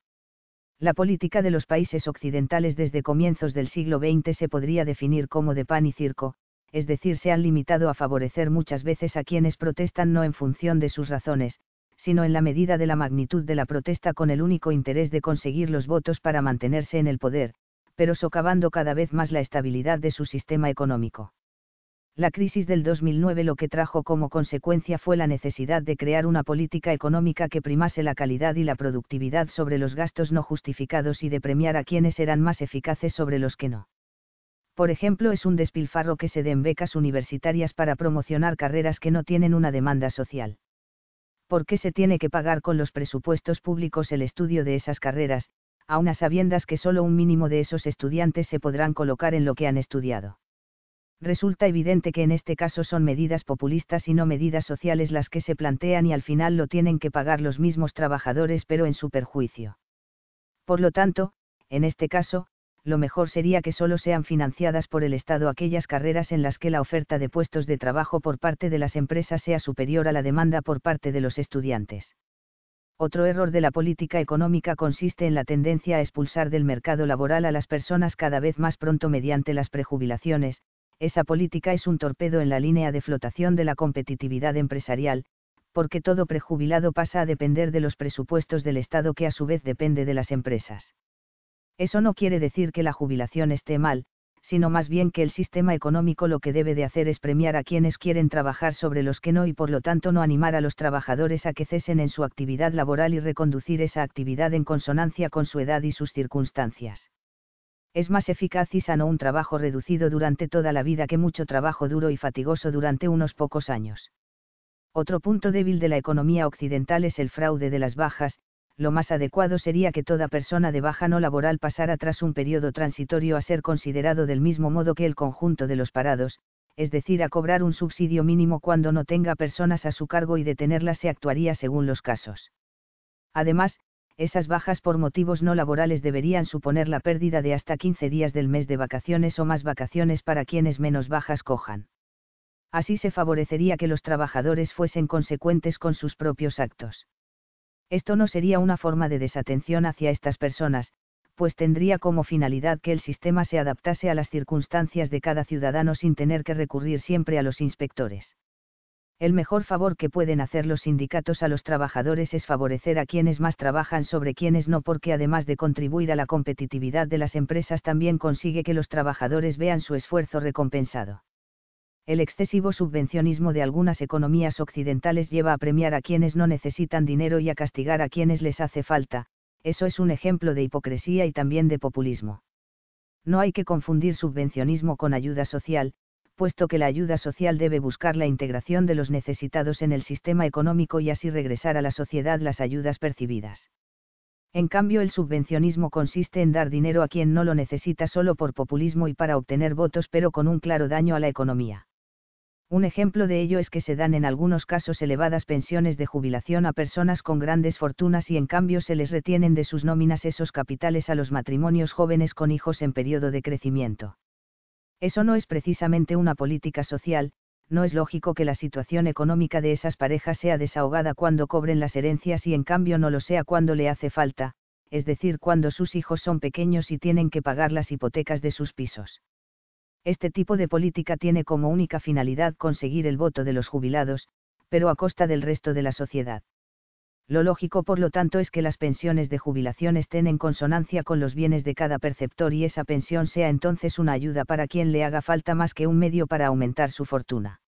Speaker 1: La política de los países occidentales desde comienzos del siglo XX se podría definir como de pan y circo, es decir, se han limitado a favorecer muchas veces a quienes protestan no en función de sus razones, sino en la medida de la magnitud de la protesta con el único interés de conseguir los votos para mantenerse en el poder, pero socavando cada vez más la estabilidad de su sistema económico. La crisis del 2009 lo que trajo como consecuencia fue la necesidad de crear una política económica que primase la calidad y la productividad sobre los gastos no justificados y de premiar a quienes eran más eficaces sobre los que no. Por ejemplo, es un despilfarro que se den becas universitarias para promocionar carreras que no tienen una demanda social. ¿Por qué se tiene que pagar con los presupuestos públicos el estudio de esas carreras, aun a sabiendas que solo un mínimo de esos estudiantes se podrán colocar en lo que han estudiado? Resulta evidente que en este caso son medidas populistas y no medidas sociales las que se plantean y al final lo tienen que pagar los mismos trabajadores pero en su perjuicio. Por lo tanto, en este caso, lo mejor sería que solo sean financiadas por el Estado aquellas carreras en las que la oferta de puestos de trabajo por parte de las empresas sea superior a la demanda por parte de los estudiantes. Otro error de la política económica consiste en la tendencia a expulsar del mercado laboral a las personas cada vez más pronto mediante las prejubilaciones, esa política es un torpedo en la línea de flotación de la competitividad empresarial, porque todo prejubilado pasa a depender de los presupuestos del Estado que a su vez depende de las empresas. Eso no quiere decir que la jubilación esté mal, sino más bien que el sistema económico lo que debe de hacer es premiar a quienes quieren trabajar sobre los que no y por lo tanto no animar a los trabajadores a que cesen en su actividad laboral y reconducir esa actividad en consonancia con su edad y sus circunstancias es más eficaz y sano un trabajo reducido durante toda la vida que mucho trabajo duro y fatigoso durante unos pocos años. Otro punto débil de la economía occidental es el fraude de las bajas, lo más adecuado sería que toda persona de baja no laboral pasara tras un periodo transitorio a ser considerado del mismo modo que el conjunto de los parados, es decir, a cobrar un subsidio mínimo cuando no tenga personas a su cargo y detenerlas se actuaría según los casos. Además, esas bajas por motivos no laborales deberían suponer la pérdida de hasta 15 días del mes de vacaciones o más vacaciones para quienes menos bajas cojan. Así se favorecería que los trabajadores fuesen consecuentes con sus propios actos. Esto no sería una forma de desatención hacia estas personas, pues tendría como finalidad que el sistema se adaptase a las circunstancias de cada ciudadano sin tener que recurrir siempre a los inspectores. El mejor favor que pueden hacer los sindicatos a los trabajadores es favorecer a quienes más trabajan sobre quienes no porque además de contribuir a la competitividad de las empresas también consigue que los trabajadores vean su esfuerzo recompensado. El excesivo subvencionismo de algunas economías occidentales lleva a premiar a quienes no necesitan dinero y a castigar a quienes les hace falta, eso es un ejemplo de hipocresía y también de populismo. No hay que confundir subvencionismo con ayuda social, puesto que la ayuda social debe buscar la integración de los necesitados en el sistema económico y así regresar a la sociedad las ayudas percibidas. En cambio, el subvencionismo consiste en dar dinero a quien no lo necesita solo por populismo y para obtener votos, pero con un claro daño a la economía. Un ejemplo de ello es que se dan en algunos casos elevadas pensiones de jubilación a personas con grandes fortunas y en cambio se les retienen de sus nóminas esos capitales a los matrimonios jóvenes con hijos en periodo de crecimiento. Eso no es precisamente una política social, no es lógico que la situación económica de esas parejas sea desahogada cuando cobren las herencias y en cambio no lo sea cuando le hace falta, es decir, cuando sus hijos son pequeños y tienen que pagar las hipotecas de sus pisos. Este tipo de política tiene como única finalidad conseguir el voto de los jubilados, pero a costa del resto de la sociedad. Lo lógico por lo tanto es que las pensiones de jubilación estén en consonancia con los bienes de cada perceptor y esa pensión sea entonces una ayuda para quien le haga falta más que un medio para aumentar su fortuna.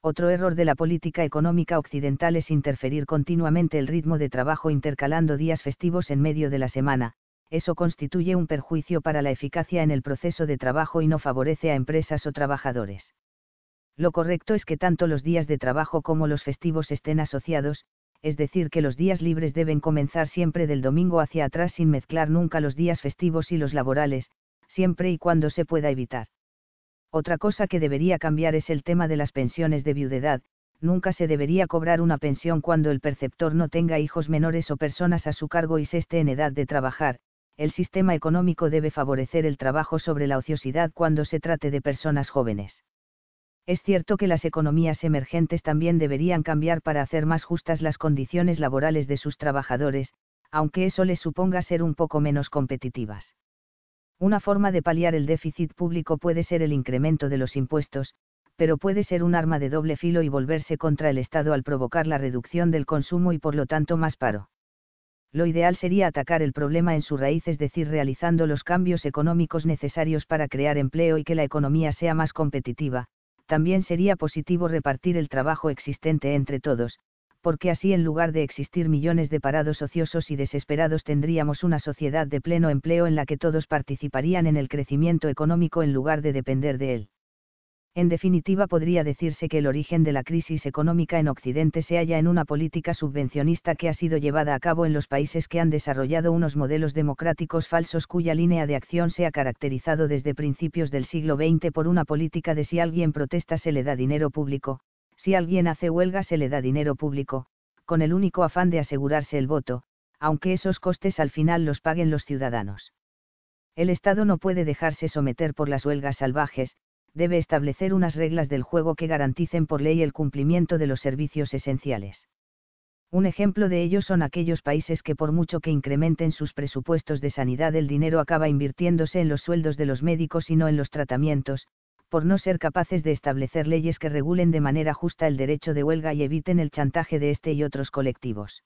Speaker 1: Otro error de la política económica occidental es interferir continuamente el ritmo de trabajo intercalando días festivos en medio de la semana, eso constituye un perjuicio para la eficacia en el proceso de trabajo y no favorece a empresas o trabajadores. Lo correcto es que tanto los días de trabajo como los festivos estén asociados, es decir, que los días libres deben comenzar siempre del domingo hacia atrás sin mezclar nunca los días festivos y los laborales, siempre y cuando se pueda evitar. Otra cosa que debería cambiar es el tema de las pensiones de viudedad, nunca se debería cobrar una pensión cuando el perceptor no tenga hijos menores o personas a su cargo y se esté en edad de trabajar, el sistema económico debe favorecer el trabajo sobre la ociosidad cuando se trate de personas jóvenes. Es cierto que las economías emergentes también deberían cambiar para hacer más justas las condiciones laborales de sus trabajadores, aunque eso les suponga ser un poco menos competitivas. Una forma de paliar el déficit público puede ser el incremento de los impuestos, pero puede ser un arma de doble filo y volverse contra el Estado al provocar la reducción del consumo y por lo tanto más paro. Lo ideal sería atacar el problema en su raíz, es decir, realizando los cambios económicos necesarios para crear empleo y que la economía sea más competitiva, también sería positivo repartir el trabajo existente entre todos, porque así en lugar de existir millones de parados ociosos y desesperados tendríamos una sociedad de pleno empleo en la que todos participarían en el crecimiento económico en lugar de depender de él. En definitiva, podría decirse que el origen de la crisis económica en Occidente se halla en una política subvencionista que ha sido llevada a cabo en los países que han desarrollado unos modelos democráticos falsos cuya línea de acción se ha caracterizado desde principios del siglo XX por una política de si alguien protesta se le da dinero público, si alguien hace huelga se le da dinero público, con el único afán de asegurarse el voto, aunque esos costes al final los paguen los ciudadanos. El Estado no puede dejarse someter por las huelgas salvajes, debe establecer unas reglas del juego que garanticen por ley el cumplimiento de los servicios esenciales. Un ejemplo de ello son aquellos países que por mucho que incrementen sus presupuestos de sanidad el dinero acaba invirtiéndose en los sueldos de los médicos y no en los tratamientos, por no ser capaces de establecer leyes que regulen de manera justa el derecho de huelga y eviten el chantaje de este y otros colectivos.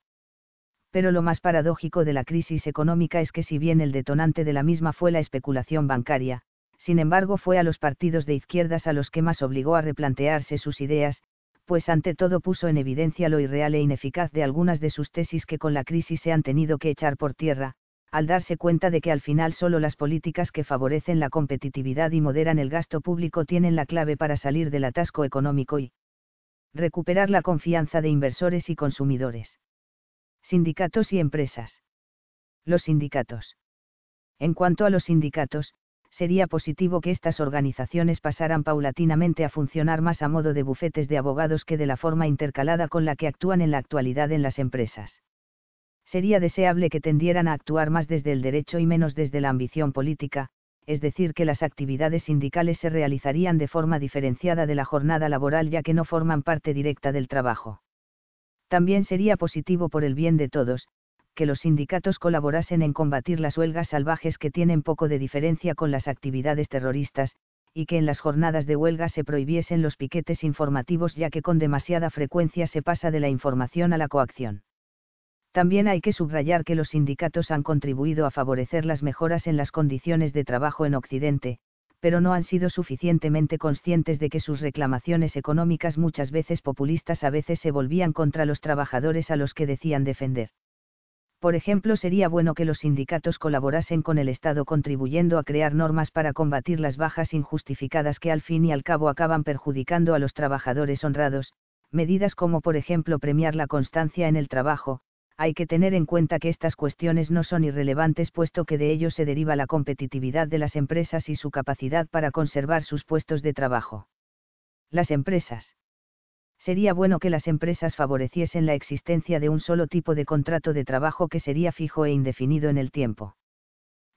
Speaker 1: Pero lo más paradójico de la crisis económica es que si bien el detonante de la misma fue la especulación bancaria, sin embargo fue a los partidos de izquierdas a los que más obligó a replantearse sus ideas, pues ante todo puso en evidencia lo irreal e ineficaz de algunas de sus tesis que con la crisis se han tenido que echar por tierra, al darse cuenta de que al final solo las políticas que favorecen la competitividad y moderan el gasto público tienen la clave para salir del atasco económico y recuperar la confianza de inversores y consumidores. Sindicatos y empresas. Los sindicatos. En cuanto a los sindicatos, sería positivo que estas organizaciones pasaran paulatinamente a funcionar más a modo de bufetes de abogados que de la forma intercalada con la que actúan en la actualidad en las empresas. Sería deseable que tendieran a actuar más desde el derecho y menos desde la ambición política, es decir, que las actividades sindicales se realizarían de forma diferenciada de la jornada laboral ya que no forman parte directa del trabajo. También sería positivo por el bien de todos, que los sindicatos colaborasen en combatir las huelgas salvajes que tienen poco de diferencia con las actividades terroristas, y que en las jornadas de huelga se prohibiesen los piquetes informativos ya que con demasiada frecuencia se pasa de la información a la coacción. También hay que subrayar que los sindicatos han contribuido a favorecer las mejoras en las condiciones de trabajo en Occidente, pero no han sido suficientemente conscientes de que sus reclamaciones económicas muchas veces populistas a veces se volvían contra los trabajadores a los que decían defender. Por ejemplo, sería bueno que los sindicatos colaborasen con el Estado contribuyendo a crear normas para combatir las bajas injustificadas que al fin y al cabo acaban perjudicando a los trabajadores honrados, medidas como por ejemplo premiar la constancia en el trabajo, hay que tener en cuenta que estas cuestiones no son irrelevantes puesto que de ello se deriva la competitividad de las empresas y su capacidad para conservar sus puestos de trabajo. Las empresas. Sería bueno que las empresas favoreciesen la existencia de un solo tipo de contrato de trabajo que sería fijo e indefinido en el tiempo.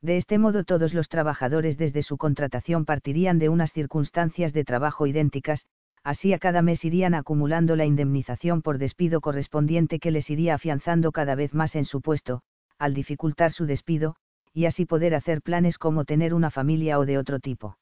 Speaker 1: De este modo todos los trabajadores desde su contratación partirían de unas circunstancias de trabajo idénticas, así a cada mes irían acumulando la indemnización por despido correspondiente que les iría afianzando cada vez más en su puesto, al dificultar su despido, y así poder hacer planes como tener una familia o de otro tipo.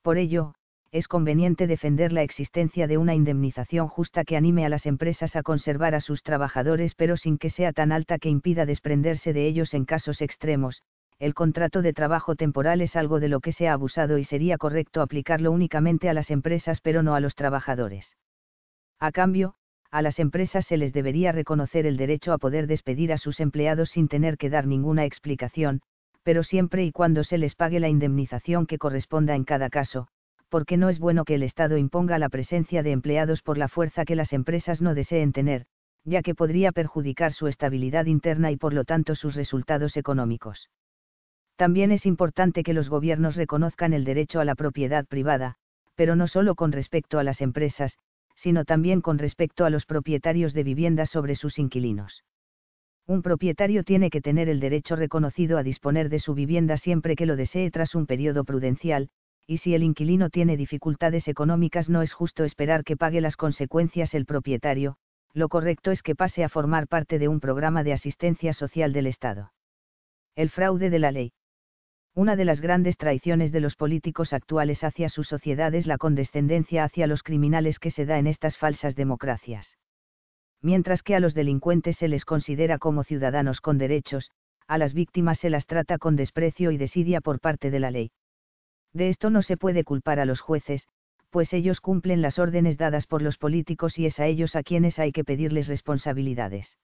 Speaker 1: Por ello, es conveniente defender la existencia de una indemnización justa que anime a las empresas a conservar a sus trabajadores pero sin que sea tan alta que impida desprenderse de ellos en casos extremos, el contrato de trabajo temporal es algo de lo que se ha abusado y sería correcto aplicarlo únicamente a las empresas pero no a los trabajadores. A cambio, a las empresas se les debería reconocer el derecho a poder despedir a sus empleados sin tener que dar ninguna explicación, pero siempre y cuando se les pague la indemnización que corresponda en cada caso, porque no es bueno que el Estado imponga la presencia de empleados por la fuerza que las empresas no deseen tener, ya que podría perjudicar su estabilidad interna y por lo tanto sus resultados económicos. También es importante que los gobiernos reconozcan el derecho a la propiedad privada, pero no solo con respecto a las empresas, sino también con respecto a los propietarios de viviendas sobre sus inquilinos. Un propietario tiene que tener el derecho reconocido a disponer de su vivienda siempre que lo desee tras un periodo prudencial, y si el inquilino tiene dificultades económicas no es justo esperar que pague las consecuencias el propietario, lo correcto es que pase a formar parte de un programa de asistencia social del Estado. El fraude de la ley. Una de las grandes traiciones de los políticos actuales hacia su sociedad es la condescendencia hacia los criminales que se da en estas falsas democracias. Mientras que a los delincuentes se les considera como ciudadanos con derechos, a las víctimas se las trata con desprecio y desidia por parte de la ley. De esto no se puede culpar a los jueces, pues ellos cumplen las órdenes dadas por los políticos y es a ellos a quienes hay que pedirles responsabilidades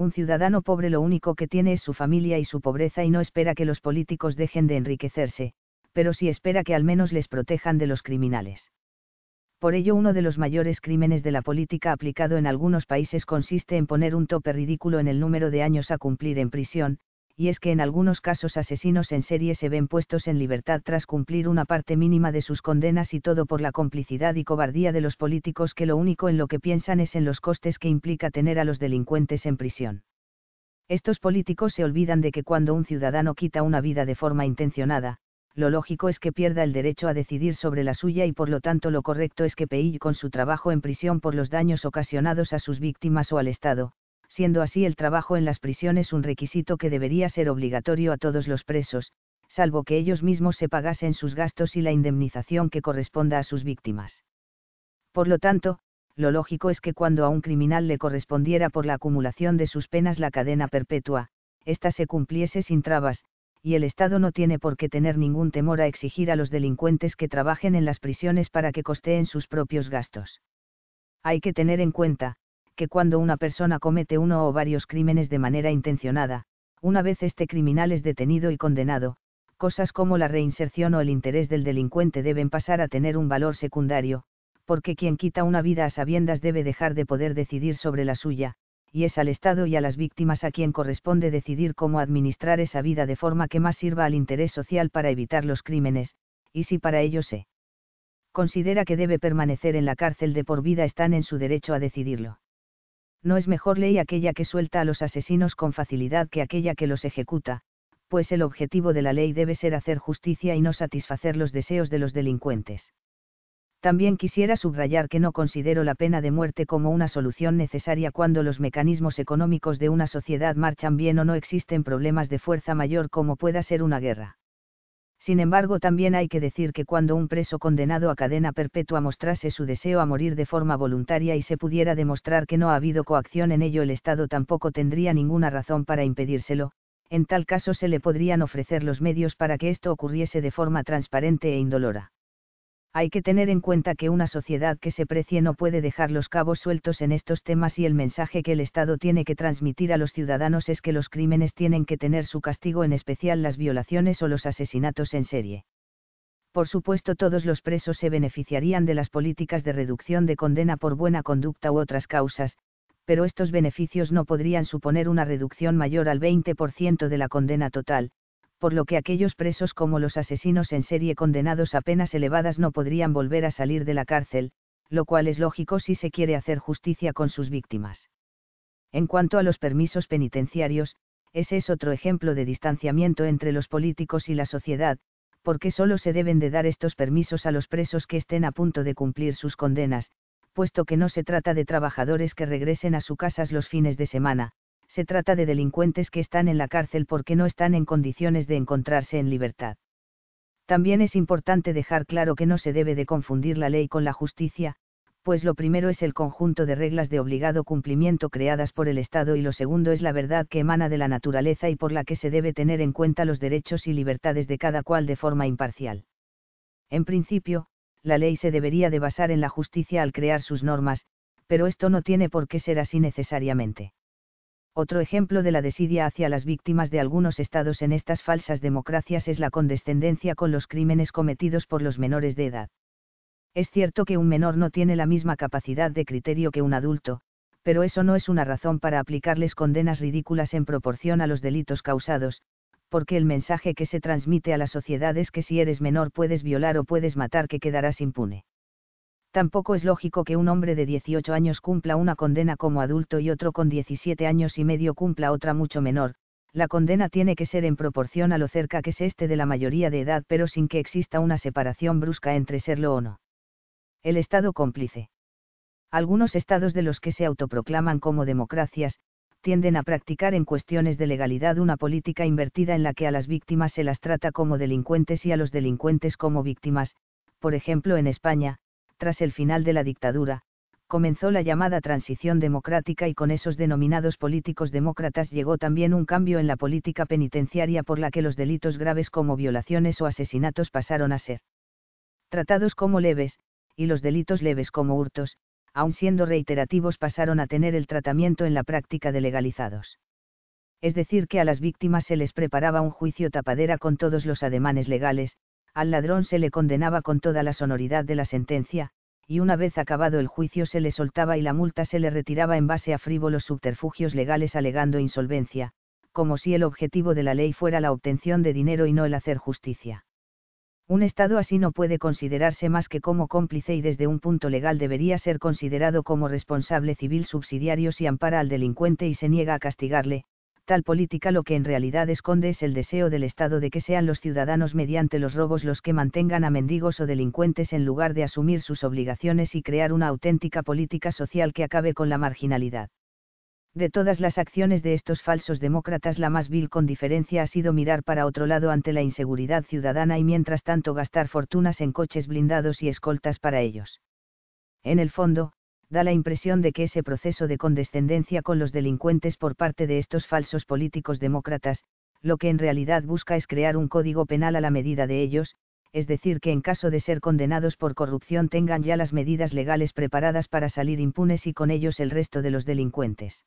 Speaker 1: un ciudadano pobre lo único que tiene es su familia y su pobreza y no espera que los políticos dejen de enriquecerse, pero sí espera que al menos les protejan de los criminales. Por ello uno de los mayores crímenes de la política aplicado en algunos países consiste en poner un tope ridículo en el número de años a cumplir en prisión, y es que en algunos casos asesinos en serie se ven puestos en libertad tras cumplir una parte mínima de sus condenas y todo por la complicidad y cobardía de los políticos que lo único en lo que piensan es en los costes que implica tener a los delincuentes en prisión. Estos políticos se olvidan de que cuando un ciudadano quita una vida de forma intencionada, lo lógico es que pierda el derecho a decidir sobre la suya y por lo tanto lo correcto es que peille con su trabajo en prisión por los daños ocasionados a sus víctimas o al Estado, siendo así el trabajo en las prisiones un requisito que debería ser obligatorio a todos los presos, salvo que ellos mismos se pagasen sus gastos y la indemnización que corresponda a sus víctimas. Por lo tanto, lo lógico es que cuando a un criminal le correspondiera por la acumulación de sus penas la cadena perpetua, ésta se cumpliese sin trabas, y el Estado no tiene por qué tener ningún temor a exigir a los delincuentes que trabajen en las prisiones para que costeen sus propios gastos. Hay que tener en cuenta, que cuando una persona comete uno o varios crímenes de manera intencionada, una vez este criminal es detenido y condenado, cosas como la reinserción o el interés del delincuente deben pasar a tener un valor secundario, porque quien quita una vida a sabiendas debe dejar de poder decidir sobre la suya, y es al Estado y a las víctimas a quien corresponde decidir cómo administrar esa vida de forma que más sirva al interés social para evitar los crímenes, y si para ello se considera que debe permanecer en la cárcel de por vida están en su derecho a decidirlo no es mejor ley aquella que suelta a los asesinos con facilidad que aquella que los ejecuta, pues el objetivo de la ley debe ser hacer justicia y no satisfacer los deseos de los delincuentes. También quisiera subrayar que no considero la pena de muerte como una solución necesaria cuando los mecanismos económicos de una sociedad marchan bien o no existen problemas de fuerza mayor como pueda ser una guerra. Sin embargo, también hay que decir que cuando un preso condenado a cadena perpetua mostrase su deseo a morir de forma voluntaria y se pudiera demostrar que no ha habido coacción en ello, el Estado tampoco tendría ninguna razón para impedírselo, en tal caso se le podrían ofrecer los medios para que esto ocurriese de forma transparente e indolora. Hay que tener en cuenta que una sociedad que se precie no puede dejar los cabos sueltos en estos temas y el mensaje que el Estado tiene que transmitir a los ciudadanos es que los crímenes tienen que tener su castigo, en especial las violaciones o los asesinatos en serie. Por supuesto, todos los presos se beneficiarían de las políticas de reducción de condena por buena conducta u otras causas, pero estos beneficios no podrían suponer una reducción mayor al 20% de la condena total, por lo que aquellos presos como los asesinos en serie condenados a penas elevadas no podrían volver a salir de la cárcel, lo cual es lógico si se quiere hacer justicia con sus víctimas. En cuanto a los permisos penitenciarios, ese es otro ejemplo de distanciamiento entre los políticos y la sociedad, porque solo se deben de dar estos permisos a los presos que estén a punto de cumplir sus condenas, puesto que no se trata de trabajadores que regresen a sus casas los fines de semana, se trata de delincuentes que están en la cárcel porque no están en condiciones de encontrarse en libertad. También es importante dejar claro que no se debe de confundir la ley con la justicia, pues lo primero es el conjunto de reglas de obligado cumplimiento creadas por el Estado y lo segundo es la verdad que emana de la naturaleza y por la que se debe tener en cuenta los derechos y libertades de cada cual de forma imparcial. En principio, la ley se debería de basar en la justicia al crear sus normas, pero esto no tiene por qué ser así necesariamente. Otro ejemplo de la desidia hacia las víctimas de algunos estados en estas falsas democracias es la condescendencia con los crímenes cometidos por los menores de edad. Es cierto que un menor no tiene la misma capacidad de criterio que un adulto, pero eso no es una razón para aplicarles condenas ridículas en proporción a los delitos causados, porque el mensaje que se transmite a la sociedad es que si eres menor puedes violar o puedes matar que quedarás impune. Tampoco es lógico que un hombre de 18 años cumpla una condena como adulto y otro con 17 años y medio cumpla otra mucho menor, la condena tiene que ser en proporción a lo cerca que se esté de la mayoría de edad pero sin que exista una separación brusca entre serlo o no. El Estado cómplice. Algunos estados de los que se autoproclaman como democracias, tienden a practicar en cuestiones de legalidad una política invertida en la que a las víctimas se las trata como delincuentes y a los delincuentes como víctimas, por ejemplo en España, tras el final de la dictadura, comenzó la llamada transición democrática y con esos denominados políticos demócratas llegó también un cambio en la política penitenciaria por la que los delitos graves como violaciones o asesinatos pasaron a ser tratados como leves, y los delitos leves como hurtos, aun siendo reiterativos pasaron a tener el tratamiento en la práctica de legalizados. Es decir, que a las víctimas se les preparaba un juicio tapadera con todos los ademanes legales, al ladrón se le condenaba con toda la sonoridad de la sentencia, y una vez acabado el juicio se le soltaba y la multa se le retiraba en base a frívolos subterfugios legales alegando insolvencia, como si el objetivo de la ley fuera la obtención de dinero y no el hacer justicia. Un Estado así no puede considerarse más que como cómplice y desde un punto legal debería ser considerado como responsable civil subsidiario si ampara al delincuente y se niega a castigarle, tal política lo que en realidad esconde es el deseo del Estado de que sean los ciudadanos mediante los robos los que mantengan a mendigos o delincuentes en lugar de asumir sus obligaciones y crear una auténtica política social que acabe con la marginalidad. De todas las acciones de estos falsos demócratas la más vil con diferencia ha sido mirar para otro lado ante la inseguridad ciudadana y mientras tanto gastar fortunas en coches blindados y escoltas para ellos. En el fondo, da la impresión de que ese proceso de condescendencia con los delincuentes por parte de estos falsos políticos demócratas, lo que en realidad busca es crear un código penal a la medida de ellos, es decir, que en caso de ser condenados por corrupción tengan ya las medidas legales preparadas para salir impunes y con ellos el resto de los delincuentes.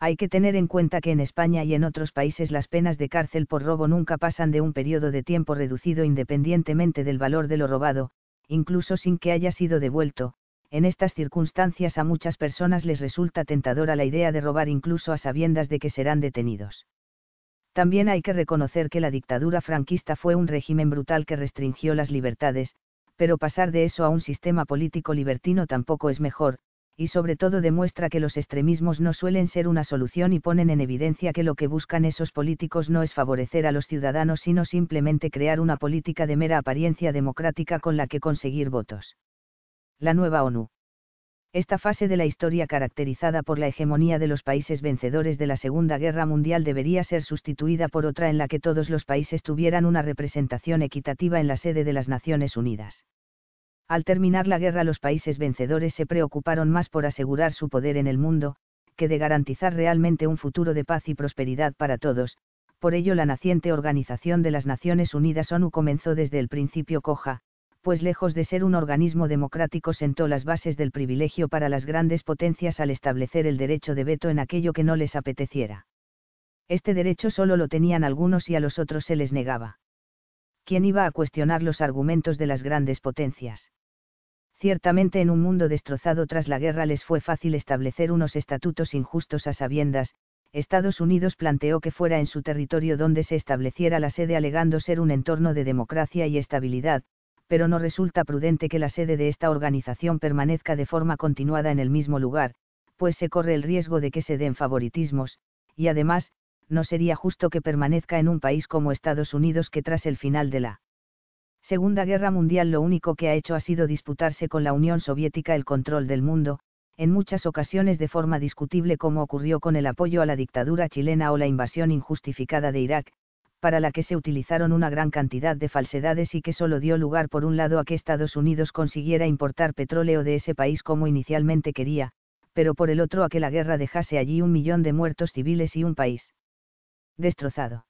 Speaker 1: Hay que tener en cuenta que en España y en otros países las penas de cárcel por robo nunca pasan de un periodo de tiempo reducido independientemente del valor de lo robado, incluso sin que haya sido devuelto, en estas circunstancias a muchas personas les resulta tentadora la idea de robar incluso a sabiendas de que serán detenidos. También hay que reconocer que la dictadura franquista fue un régimen brutal que restringió las libertades, pero pasar de eso a un sistema político libertino tampoco es mejor, y sobre todo demuestra que los extremismos no suelen ser una solución y ponen en evidencia que lo que buscan esos políticos no es favorecer a los ciudadanos sino simplemente crear una política de mera apariencia democrática con la que conseguir votos la nueva ONU. Esta fase de la historia caracterizada por la hegemonía de los países vencedores de la Segunda Guerra Mundial debería ser sustituida por otra en la que todos los países tuvieran una representación equitativa en la sede de las Naciones Unidas. Al terminar la guerra los países vencedores se preocuparon más por asegurar su poder en el mundo, que de garantizar realmente un futuro de paz y prosperidad para todos, por ello la naciente Organización de las Naciones Unidas ONU comenzó desde el principio coja, pues lejos de ser un organismo democrático sentó las bases del privilegio para las grandes potencias al establecer el derecho de veto en aquello que no les apeteciera. Este derecho solo lo tenían algunos y a los otros se les negaba. ¿Quién iba a cuestionar los argumentos de las grandes potencias? Ciertamente en un mundo destrozado tras la guerra les fue fácil establecer unos estatutos injustos a sabiendas, Estados Unidos planteó que fuera en su territorio donde se estableciera la sede alegando ser un entorno de democracia y estabilidad, pero no resulta prudente que la sede de esta organización permanezca de forma continuada en el mismo lugar, pues se corre el riesgo de que se den favoritismos, y además, no sería justo que permanezca en un país como Estados Unidos que tras el final de la Segunda Guerra Mundial lo único que ha hecho ha sido disputarse con la Unión Soviética el control del mundo, en muchas ocasiones de forma discutible como ocurrió con el apoyo a la dictadura chilena o la invasión injustificada de Irak, para la que se utilizaron una gran cantidad de falsedades y que solo dio lugar por un lado a que Estados Unidos consiguiera importar petróleo de ese país como inicialmente quería, pero por el otro a que la guerra dejase allí un millón de muertos civiles y un país destrozado.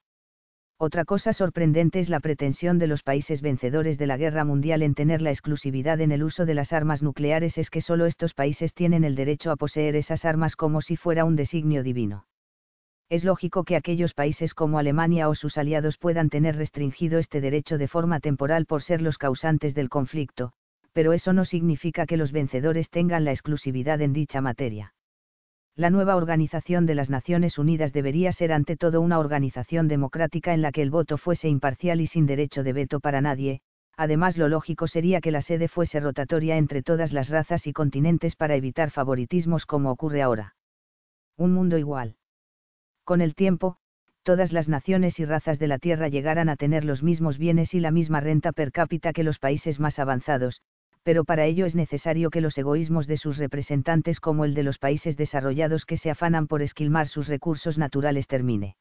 Speaker 1: Otra cosa sorprendente es la pretensión de los países vencedores de la guerra mundial en tener la exclusividad en el uso de las armas nucleares es que solo estos países tienen el derecho a poseer esas armas como si fuera un designio divino es lógico que aquellos países como Alemania o sus aliados puedan tener restringido este derecho de forma temporal por ser los causantes del conflicto, pero eso no significa que los vencedores tengan la exclusividad en dicha materia. La nueva Organización de las Naciones Unidas debería ser ante todo una organización democrática en la que el voto fuese imparcial y sin derecho de veto para nadie, además lo lógico sería que la sede fuese rotatoria entre todas las razas y continentes para evitar favoritismos como ocurre ahora. Un mundo igual con el tiempo, todas las naciones y razas de la Tierra llegaran a tener los mismos bienes y la misma renta per cápita que los países más avanzados, pero para ello es necesario que los egoísmos de sus representantes como el de los países desarrollados que se afanan por esquilmar sus recursos naturales termine.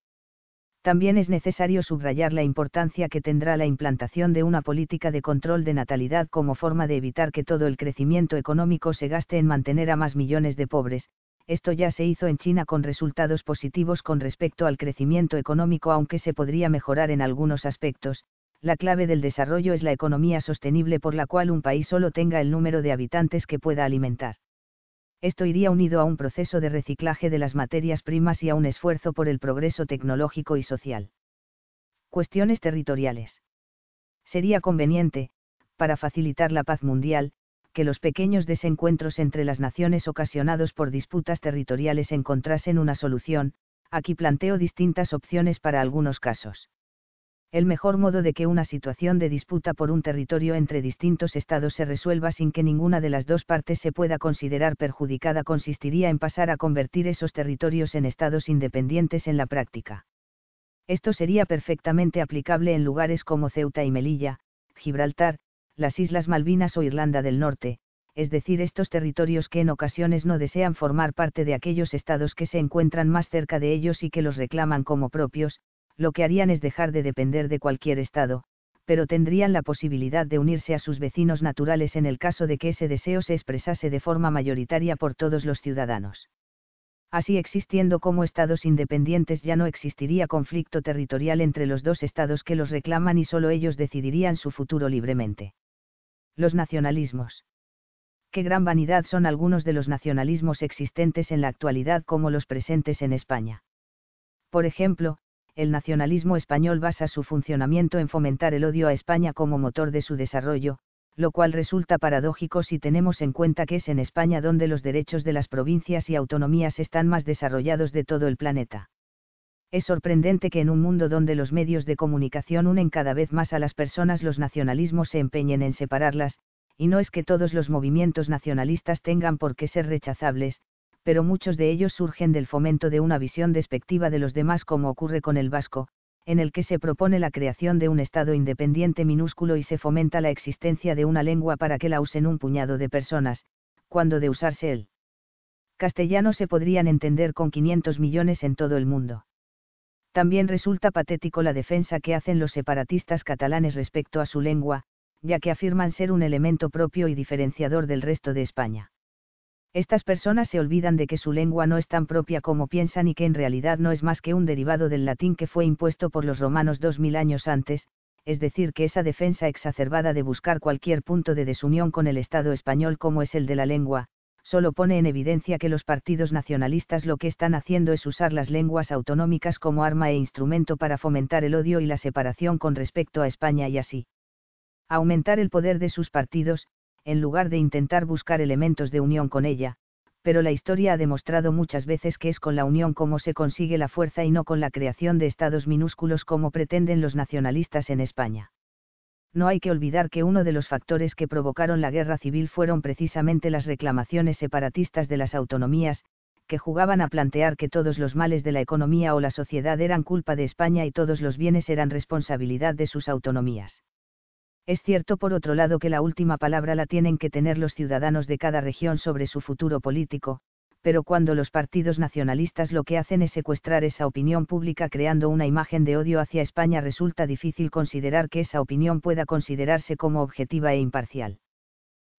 Speaker 1: También es necesario subrayar la importancia que tendrá la implantación de una política de control de natalidad como forma de evitar que todo el crecimiento económico se gaste en mantener a más millones de pobres, esto ya se hizo en China con resultados positivos con respecto al crecimiento económico aunque se podría mejorar en algunos aspectos, la clave del desarrollo es la economía sostenible por la cual un país solo tenga el número de habitantes que pueda alimentar. Esto iría unido a un proceso de reciclaje de las materias primas y a un esfuerzo por el progreso tecnológico y social. Cuestiones territoriales. Sería conveniente, para facilitar la paz mundial, que los pequeños desencuentros entre las naciones ocasionados por disputas territoriales encontrasen una solución, aquí planteo distintas opciones para algunos casos. El mejor modo de que una situación de disputa por un territorio entre distintos estados se resuelva sin que ninguna de las dos partes se pueda considerar perjudicada consistiría en pasar a convertir esos territorios en estados independientes en la práctica. Esto sería perfectamente aplicable en lugares como Ceuta y Melilla, Gibraltar, las Islas Malvinas o Irlanda del Norte, es decir, estos territorios que en ocasiones no desean formar parte de aquellos estados que se encuentran más cerca de ellos y que los reclaman como propios, lo que harían es dejar de depender de cualquier estado, pero tendrían la posibilidad de unirse a sus vecinos naturales en el caso de que ese deseo se expresase de forma mayoritaria por todos los ciudadanos. Así existiendo como estados independientes ya no existiría conflicto territorial entre los dos estados que los reclaman y solo ellos decidirían su futuro libremente. Los nacionalismos. Qué gran vanidad son algunos de los nacionalismos existentes en la actualidad como los presentes en España. Por ejemplo, el nacionalismo español basa su funcionamiento en fomentar el odio a España como motor de su desarrollo, lo cual resulta paradójico si tenemos en cuenta que es en España donde los derechos de las provincias y autonomías están más desarrollados de todo el planeta. Es sorprendente que en un mundo donde los medios de comunicación unen cada vez más a las personas los nacionalismos se empeñen en separarlas, y no es que todos los movimientos nacionalistas tengan por qué ser rechazables, pero muchos de ellos surgen del fomento de una visión despectiva de los demás como ocurre con el vasco, en el que se propone la creación de un Estado independiente minúsculo y se fomenta la existencia de una lengua para que la usen un puñado de personas, cuando de usarse el castellano se podrían entender con 500 millones en todo el mundo. También resulta patético la defensa que hacen los separatistas catalanes respecto a su lengua, ya que afirman ser un elemento propio y diferenciador del resto de España. Estas personas se olvidan de que su lengua no es tan propia como piensan y que en realidad no es más que un derivado del latín que fue impuesto por los romanos dos mil años antes, es decir, que esa defensa exacerbada de buscar cualquier punto de desunión con el Estado español como es el de la lengua, solo pone en evidencia que los partidos nacionalistas lo que están haciendo es usar las lenguas autonómicas como arma e instrumento para fomentar el odio y la separación con respecto a España y así aumentar el poder de sus partidos, en lugar de intentar buscar elementos de unión con ella, pero la historia ha demostrado muchas veces que es con la unión como se consigue la fuerza y no con la creación de estados minúsculos como pretenden los nacionalistas en España no hay que olvidar que uno de los factores que provocaron la guerra civil fueron precisamente las reclamaciones separatistas de las autonomías, que jugaban a plantear que todos los males de la economía o la sociedad eran culpa de España y todos los bienes eran responsabilidad de sus autonomías. Es cierto por otro lado que la última palabra la tienen que tener los ciudadanos de cada región sobre su futuro político, pero cuando los partidos nacionalistas lo que hacen es secuestrar esa opinión pública creando una imagen de odio hacia España resulta difícil considerar que esa opinión pueda considerarse como objetiva e imparcial.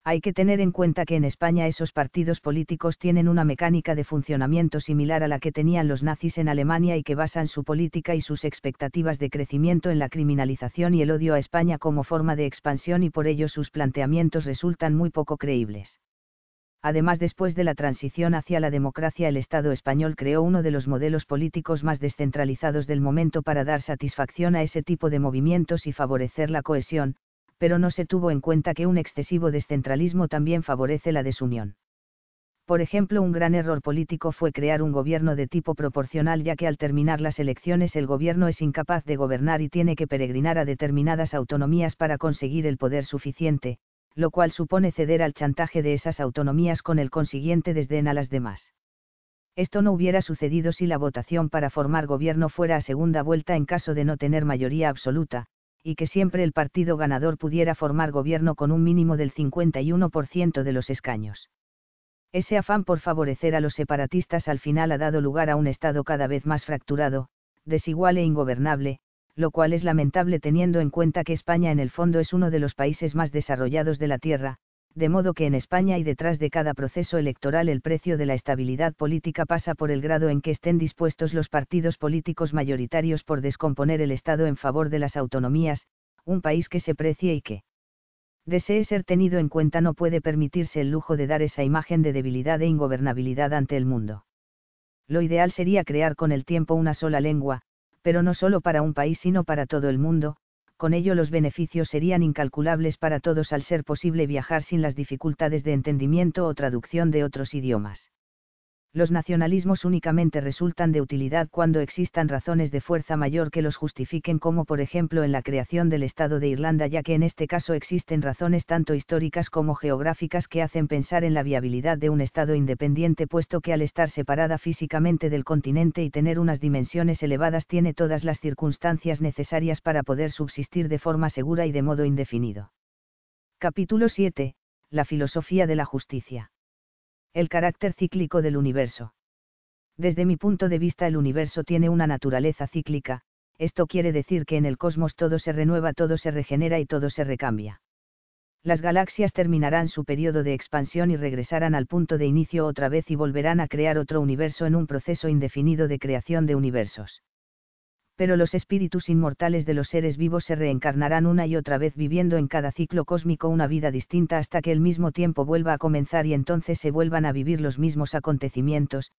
Speaker 1: Hay que tener en cuenta que en España esos partidos políticos tienen una mecánica de funcionamiento similar a la que tenían los nazis en Alemania y que basan su política y sus expectativas de crecimiento en la criminalización y el odio a España como forma de expansión y por ello sus planteamientos resultan muy poco creíbles. Además, después de la transición hacia la democracia, el Estado español creó uno de los modelos políticos más descentralizados del momento para dar satisfacción a ese tipo de movimientos y favorecer la cohesión, pero no se tuvo en cuenta que un excesivo descentralismo también favorece la desunión. Por ejemplo, un gran error político fue crear un gobierno de tipo proporcional ya que al terminar las elecciones el gobierno es incapaz de gobernar y tiene que peregrinar a determinadas autonomías para conseguir el poder suficiente, lo cual supone ceder al chantaje de esas autonomías con el consiguiente desdén a las demás. Esto no hubiera sucedido si la votación para formar gobierno fuera a segunda vuelta en caso de no tener mayoría absoluta, y que siempre el partido ganador pudiera formar gobierno con un mínimo del 51% de los escaños. Ese afán por favorecer a los separatistas al final ha dado lugar a un Estado cada vez más fracturado, desigual e ingobernable, lo cual es lamentable teniendo en cuenta que España en el fondo es uno de los países más desarrollados de la Tierra, de modo que en España y detrás de cada proceso electoral el precio de la estabilidad política pasa por el grado en que estén dispuestos los partidos políticos mayoritarios por descomponer el Estado en favor de las autonomías, un país que se precie y que desee ser tenido en cuenta no puede permitirse el lujo de dar esa imagen de debilidad e ingobernabilidad ante el mundo. Lo ideal sería crear con el tiempo una sola lengua, pero no solo para un país sino para todo el mundo, con ello los beneficios serían incalculables para todos al ser posible viajar sin las dificultades de entendimiento o traducción de otros idiomas los nacionalismos únicamente resultan de utilidad cuando existan razones de fuerza mayor que los justifiquen como por ejemplo en la creación del Estado de Irlanda ya que en este caso existen razones tanto históricas como geográficas que hacen pensar en la viabilidad de un Estado independiente puesto que al estar separada físicamente del continente y tener unas dimensiones elevadas tiene todas las circunstancias necesarias para poder subsistir de forma segura y de modo indefinido. Capítulo 7. La filosofía de la justicia el carácter cíclico del universo. Desde mi punto de vista el universo tiene una naturaleza cíclica, esto quiere decir que en el cosmos todo se renueva, todo se regenera y todo se recambia. Las galaxias terminarán su periodo de expansión y regresarán al punto de inicio otra vez y volverán a crear otro universo en un proceso indefinido de creación de universos pero los espíritus inmortales de los seres vivos se reencarnarán una y otra vez viviendo en cada ciclo cósmico una vida distinta hasta que el mismo tiempo vuelva a comenzar y entonces se vuelvan a vivir los mismos acontecimientos,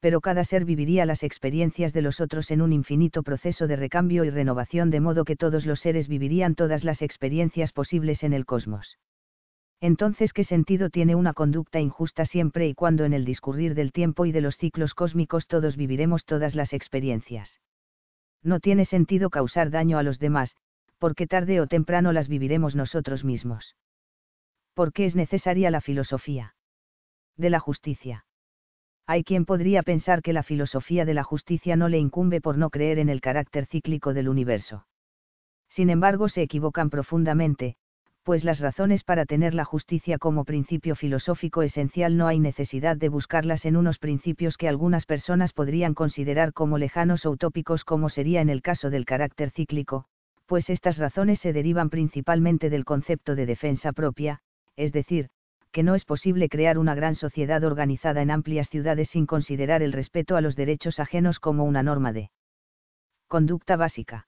Speaker 1: pero cada ser viviría las experiencias de los otros en un infinito proceso de recambio y renovación de modo que todos los seres vivirían todas las experiencias posibles en el cosmos. Entonces, ¿qué sentido tiene una conducta injusta siempre y cuando en el discurrir del tiempo y de los ciclos cósmicos todos viviremos todas las experiencias? No tiene sentido causar daño a los demás, porque tarde o temprano las viviremos nosotros mismos. ¿Por qué es necesaria la filosofía? De la justicia. Hay quien podría pensar que la filosofía de la justicia no le incumbe por no creer en el carácter cíclico del universo. Sin embargo, se equivocan profundamente, pues las razones para tener la justicia como principio filosófico esencial no hay necesidad de buscarlas en unos principios que algunas personas podrían considerar como lejanos o utópicos como sería en el caso del carácter cíclico, pues estas razones se derivan principalmente del concepto de defensa propia, es decir, que no es posible crear una gran sociedad organizada en amplias ciudades sin considerar el respeto a los derechos ajenos como una norma de conducta básica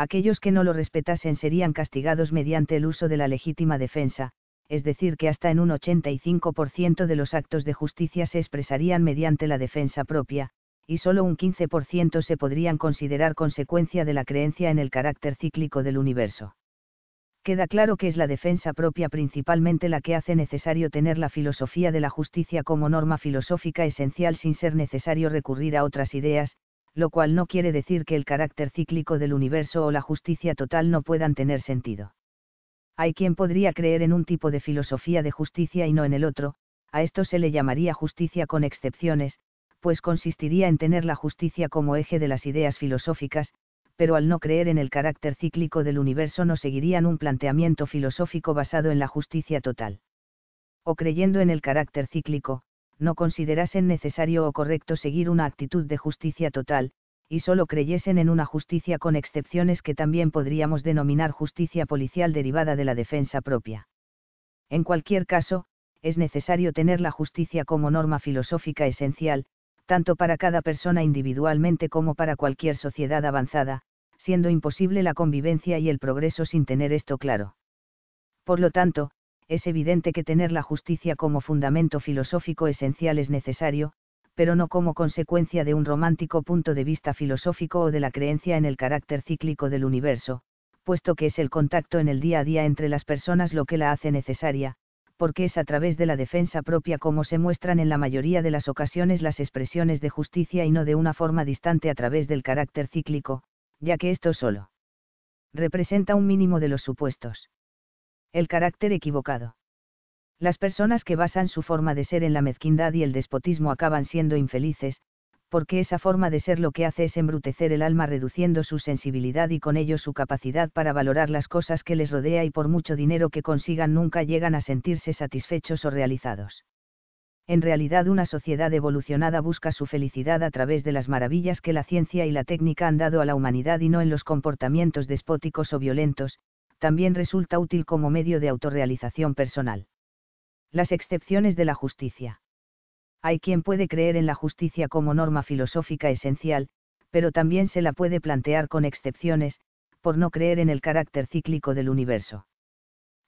Speaker 1: aquellos que no lo respetasen serían castigados mediante el uso de la legítima defensa, es decir, que hasta en un 85% de los actos de justicia se expresarían mediante la defensa propia, y solo un 15% se podrían considerar consecuencia de la creencia en el carácter cíclico del universo. Queda claro que es la defensa propia principalmente la que hace necesario tener la filosofía de la justicia como norma filosófica esencial sin ser necesario recurrir a otras ideas, lo cual no quiere decir que el carácter cíclico del universo o la justicia total no puedan tener sentido. Hay quien podría creer en un tipo de filosofía de justicia y no en el otro, a esto se le llamaría justicia con excepciones, pues consistiría en tener la justicia como eje de las ideas filosóficas, pero al no creer en el carácter cíclico del universo no seguirían un planteamiento filosófico basado en la justicia total. O creyendo en el carácter cíclico, no considerasen necesario o correcto seguir una actitud de justicia total, y solo creyesen en una justicia con excepciones que también podríamos denominar justicia policial derivada de la defensa propia. En cualquier caso, es necesario tener la justicia como norma filosófica esencial, tanto para cada persona individualmente como para cualquier sociedad avanzada, siendo imposible la convivencia y el progreso sin tener esto claro. Por lo tanto, es evidente que tener la justicia como fundamento filosófico esencial es necesario, pero no como consecuencia de un romántico punto de vista filosófico o de la creencia en el carácter cíclico del universo, puesto que es el contacto en el día a día entre las personas lo que la hace necesaria, porque es a través de la defensa propia como se muestran en la mayoría de las ocasiones las expresiones de justicia y no de una forma distante a través del carácter cíclico, ya que esto solo representa un mínimo de los supuestos. El carácter equivocado. Las personas que basan su forma de ser en la mezquindad y el despotismo acaban siendo infelices, porque esa forma de ser lo que hace es embrutecer el alma reduciendo su sensibilidad y con ello su capacidad para valorar las cosas que les rodea y por mucho dinero que consigan nunca llegan a sentirse satisfechos o realizados. En realidad una sociedad evolucionada busca su felicidad a través de las maravillas que la ciencia y la técnica han dado a la humanidad y no en los comportamientos despóticos o violentos, también resulta útil como medio de autorrealización personal. Las excepciones de la justicia. Hay quien puede creer en la justicia como norma filosófica esencial, pero también se la puede plantear con excepciones, por no creer en el carácter cíclico del universo.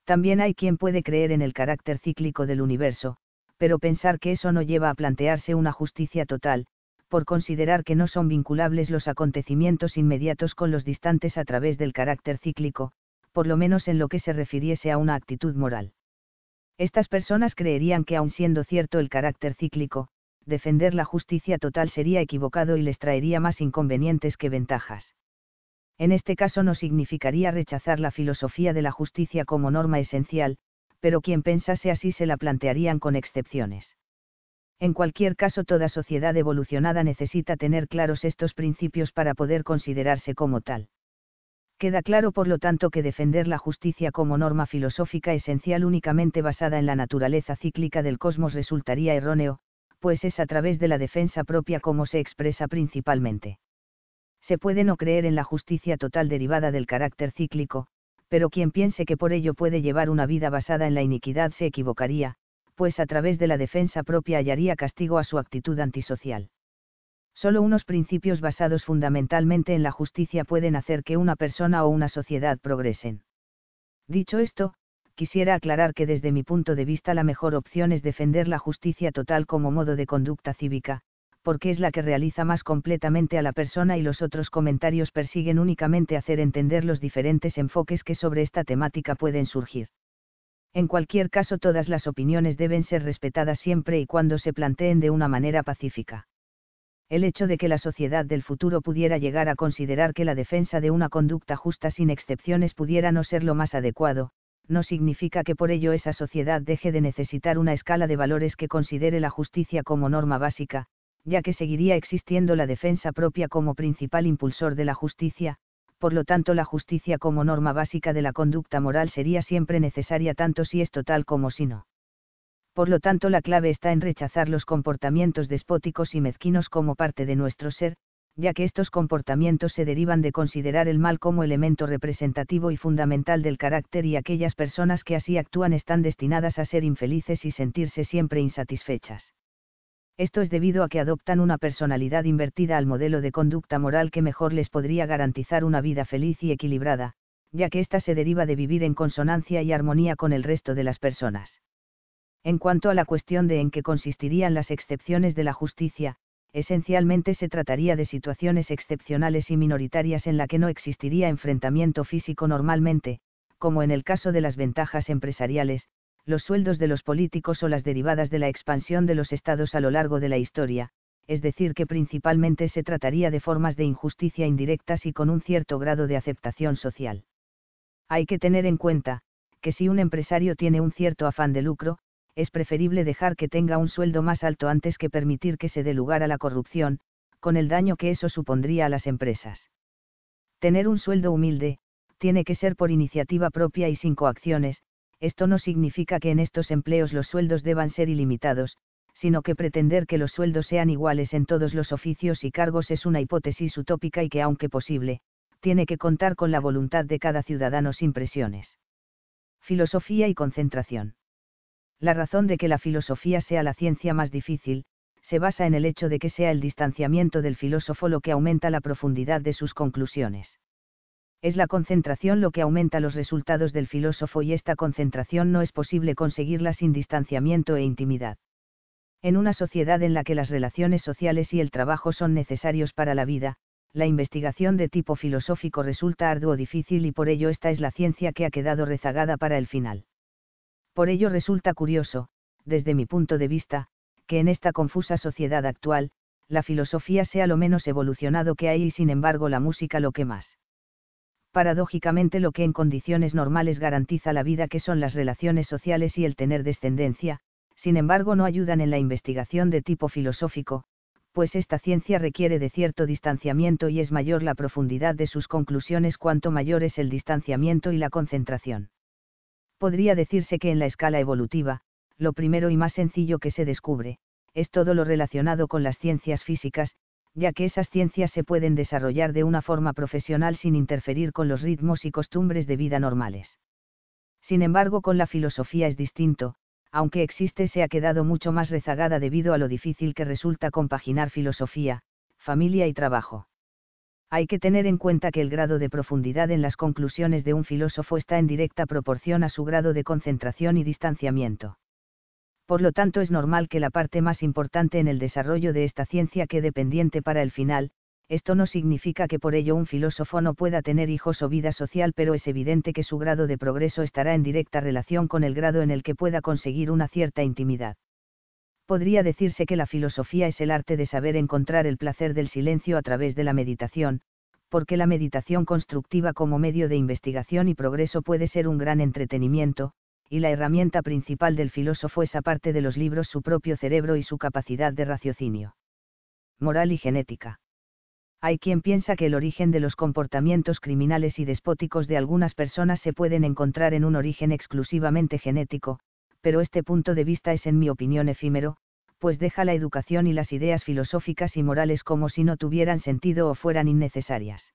Speaker 1: También hay quien puede creer en el carácter cíclico del universo, pero pensar que eso no lleva a plantearse una justicia total, por considerar que no son vinculables los acontecimientos inmediatos con los distantes a través del carácter cíclico, por lo menos en lo que se refiriese a una actitud moral. Estas personas creerían que aun siendo cierto el carácter cíclico, defender la justicia total sería equivocado y les traería más inconvenientes que ventajas. En este caso no significaría rechazar la filosofía de la justicia como norma esencial, pero quien pensase así se la plantearían con excepciones. En cualquier caso, toda sociedad evolucionada necesita tener claros estos principios para poder considerarse como tal. Queda claro por lo tanto que defender la justicia como norma filosófica esencial únicamente basada en la naturaleza cíclica del cosmos resultaría erróneo, pues es a través de la defensa propia como se expresa principalmente. Se puede no creer en la justicia total derivada del carácter cíclico, pero quien piense que por ello puede llevar una vida basada en la iniquidad se equivocaría, pues a través de la defensa propia hallaría castigo a su actitud antisocial. Solo unos principios basados fundamentalmente en la justicia pueden hacer que una persona o una sociedad progresen. Dicho esto, quisiera aclarar que desde mi punto de vista la mejor opción es defender la justicia total como modo de conducta cívica, porque es la que realiza más completamente a la persona y los otros comentarios persiguen únicamente hacer entender los diferentes enfoques que sobre esta temática pueden surgir. En cualquier caso todas las opiniones deben ser respetadas siempre y cuando se planteen de una manera pacífica el hecho de que la sociedad del futuro pudiera llegar a considerar que la defensa de una conducta justa sin excepciones pudiera no ser lo más adecuado, no significa que por ello esa sociedad deje de necesitar una escala de valores que considere la justicia como norma básica, ya que seguiría existiendo la defensa propia como principal impulsor de la justicia, por lo tanto la justicia como norma básica de la conducta moral sería siempre necesaria tanto si es total como si no. Por lo tanto la clave está en rechazar los comportamientos despóticos y mezquinos como parte de nuestro ser, ya que estos comportamientos se derivan de considerar el mal como elemento representativo y fundamental del carácter y aquellas personas que así actúan están destinadas a ser infelices y sentirse siempre insatisfechas. Esto es debido a que adoptan una personalidad invertida al modelo de conducta moral que mejor les podría garantizar una vida feliz y equilibrada, ya que ésta se deriva de vivir en consonancia y armonía con el resto de las personas. En cuanto a la cuestión de en qué consistirían las excepciones de la justicia, esencialmente se trataría de situaciones excepcionales y minoritarias en la que no existiría enfrentamiento físico normalmente, como en el caso de las ventajas empresariales, los sueldos de los políticos o las derivadas de la expansión de los estados a lo largo de la historia, es decir, que principalmente se trataría de formas de injusticia indirectas y con un cierto grado de aceptación social. Hay que tener en cuenta, que si un empresario tiene un cierto afán de lucro, es preferible dejar que tenga un sueldo más alto antes que permitir que se dé lugar a la corrupción, con el daño que eso supondría a las empresas. Tener un sueldo humilde, tiene que ser por iniciativa propia y sin coacciones, esto no significa que en estos empleos los sueldos deban ser ilimitados, sino que pretender que los sueldos sean iguales en todos los oficios y cargos es una hipótesis utópica y que aunque posible, tiene que contar con la voluntad de cada ciudadano sin presiones. Filosofía y concentración. La razón de que la filosofía sea la ciencia más difícil, se basa en el hecho de que sea el distanciamiento del filósofo lo que aumenta la profundidad de sus conclusiones es la concentración lo que aumenta los resultados del filósofo y esta concentración no es posible conseguirla sin distanciamiento e intimidad. En una sociedad en la que las relaciones sociales y el trabajo son necesarios para la vida, la investigación de tipo filosófico resulta arduo difícil y por ello esta es la ciencia que ha quedado rezagada para el final. Por ello resulta curioso, desde mi punto de vista, que en esta confusa sociedad actual, la filosofía sea lo menos evolucionado que hay y sin embargo la música lo que más paradójicamente lo que en condiciones normales garantiza la vida que son las relaciones sociales y el tener descendencia, sin embargo no ayudan en la investigación de tipo filosófico, pues esta ciencia requiere de cierto distanciamiento y es mayor la profundidad de sus conclusiones cuanto mayor es el distanciamiento y la concentración. Podría decirse que en la escala evolutiva, lo primero y más sencillo que se descubre, es todo lo relacionado con las ciencias físicas, ya que esas ciencias se pueden desarrollar de una forma profesional sin interferir con los ritmos y costumbres de vida normales. Sin embargo, con la filosofía es distinto, aunque existe se ha quedado mucho más rezagada debido a lo difícil que resulta compaginar filosofía, familia y trabajo. Hay que tener en cuenta que el grado de profundidad en las conclusiones de un filósofo está en directa proporción a su grado de concentración y distanciamiento por lo tanto es normal que la parte más importante en el desarrollo de esta ciencia quede pendiente para el final, esto no significa que por ello un filósofo no pueda tener hijos o vida social, pero es evidente que su grado de progreso estará en directa relación con el grado en el que pueda conseguir una cierta intimidad. Podría decirse que la filosofía es el arte de saber encontrar el placer del silencio a través de la meditación, porque la meditación constructiva como medio de investigación y progreso puede ser un gran entretenimiento, y la herramienta principal del filósofo es aparte de los libros su propio cerebro y su capacidad de raciocinio. Moral y genética. Hay quien piensa que el origen de los comportamientos criminales y despóticos de algunas personas se pueden encontrar en un origen exclusivamente genético, pero este punto de vista es en mi opinión efímero, pues deja la educación y las ideas filosóficas y morales como si no tuvieran sentido o fueran innecesarias.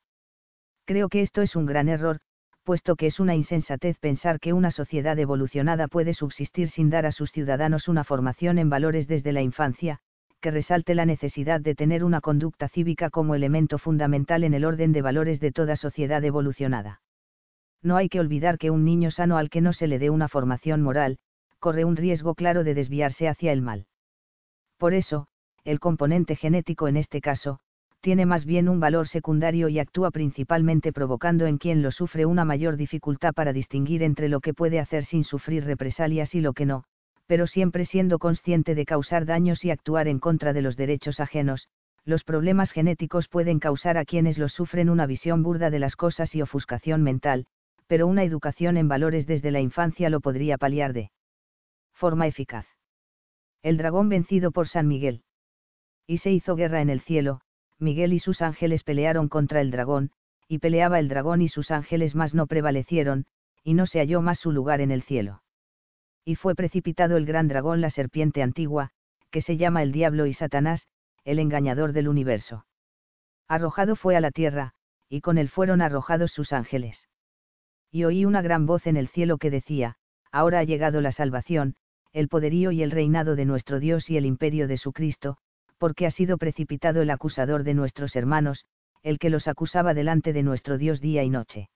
Speaker 1: Creo que esto es un gran error, puesto que es una insensatez pensar que una sociedad evolucionada puede subsistir sin dar a sus ciudadanos una formación en valores desde la infancia, que resalte la necesidad de tener una conducta cívica como elemento fundamental en el orden de valores de toda sociedad evolucionada. No hay que olvidar que un niño sano al que no se le dé una formación moral, corre un riesgo claro de desviarse hacia el mal. Por eso, el componente genético en este caso, tiene más bien un valor secundario y actúa principalmente provocando en quien lo sufre una mayor dificultad para distinguir entre lo que puede hacer sin sufrir represalias y lo que no, pero siempre siendo consciente de causar daños y actuar en contra de los derechos ajenos, los problemas genéticos pueden causar a quienes los sufren una visión burda de las cosas y ofuscación mental, pero una educación en valores desde la infancia lo podría paliar de forma eficaz. El dragón vencido por San Miguel. Y se hizo guerra en el cielo, Miguel y sus ángeles pelearon contra el dragón, y peleaba el dragón y sus ángeles más no prevalecieron, y no se halló más su lugar en el cielo. Y fue precipitado el gran dragón la serpiente antigua, que se llama el diablo y Satanás, el engañador del universo. Arrojado fue a la tierra, y con él fueron arrojados sus ángeles. Y oí una gran voz en el cielo que decía, Ahora ha llegado la salvación, el poderío y el reinado de nuestro Dios y el imperio de su Cristo, porque ha sido precipitado el acusador de nuestros hermanos, el que los acusaba delante de nuestro Dios día y noche.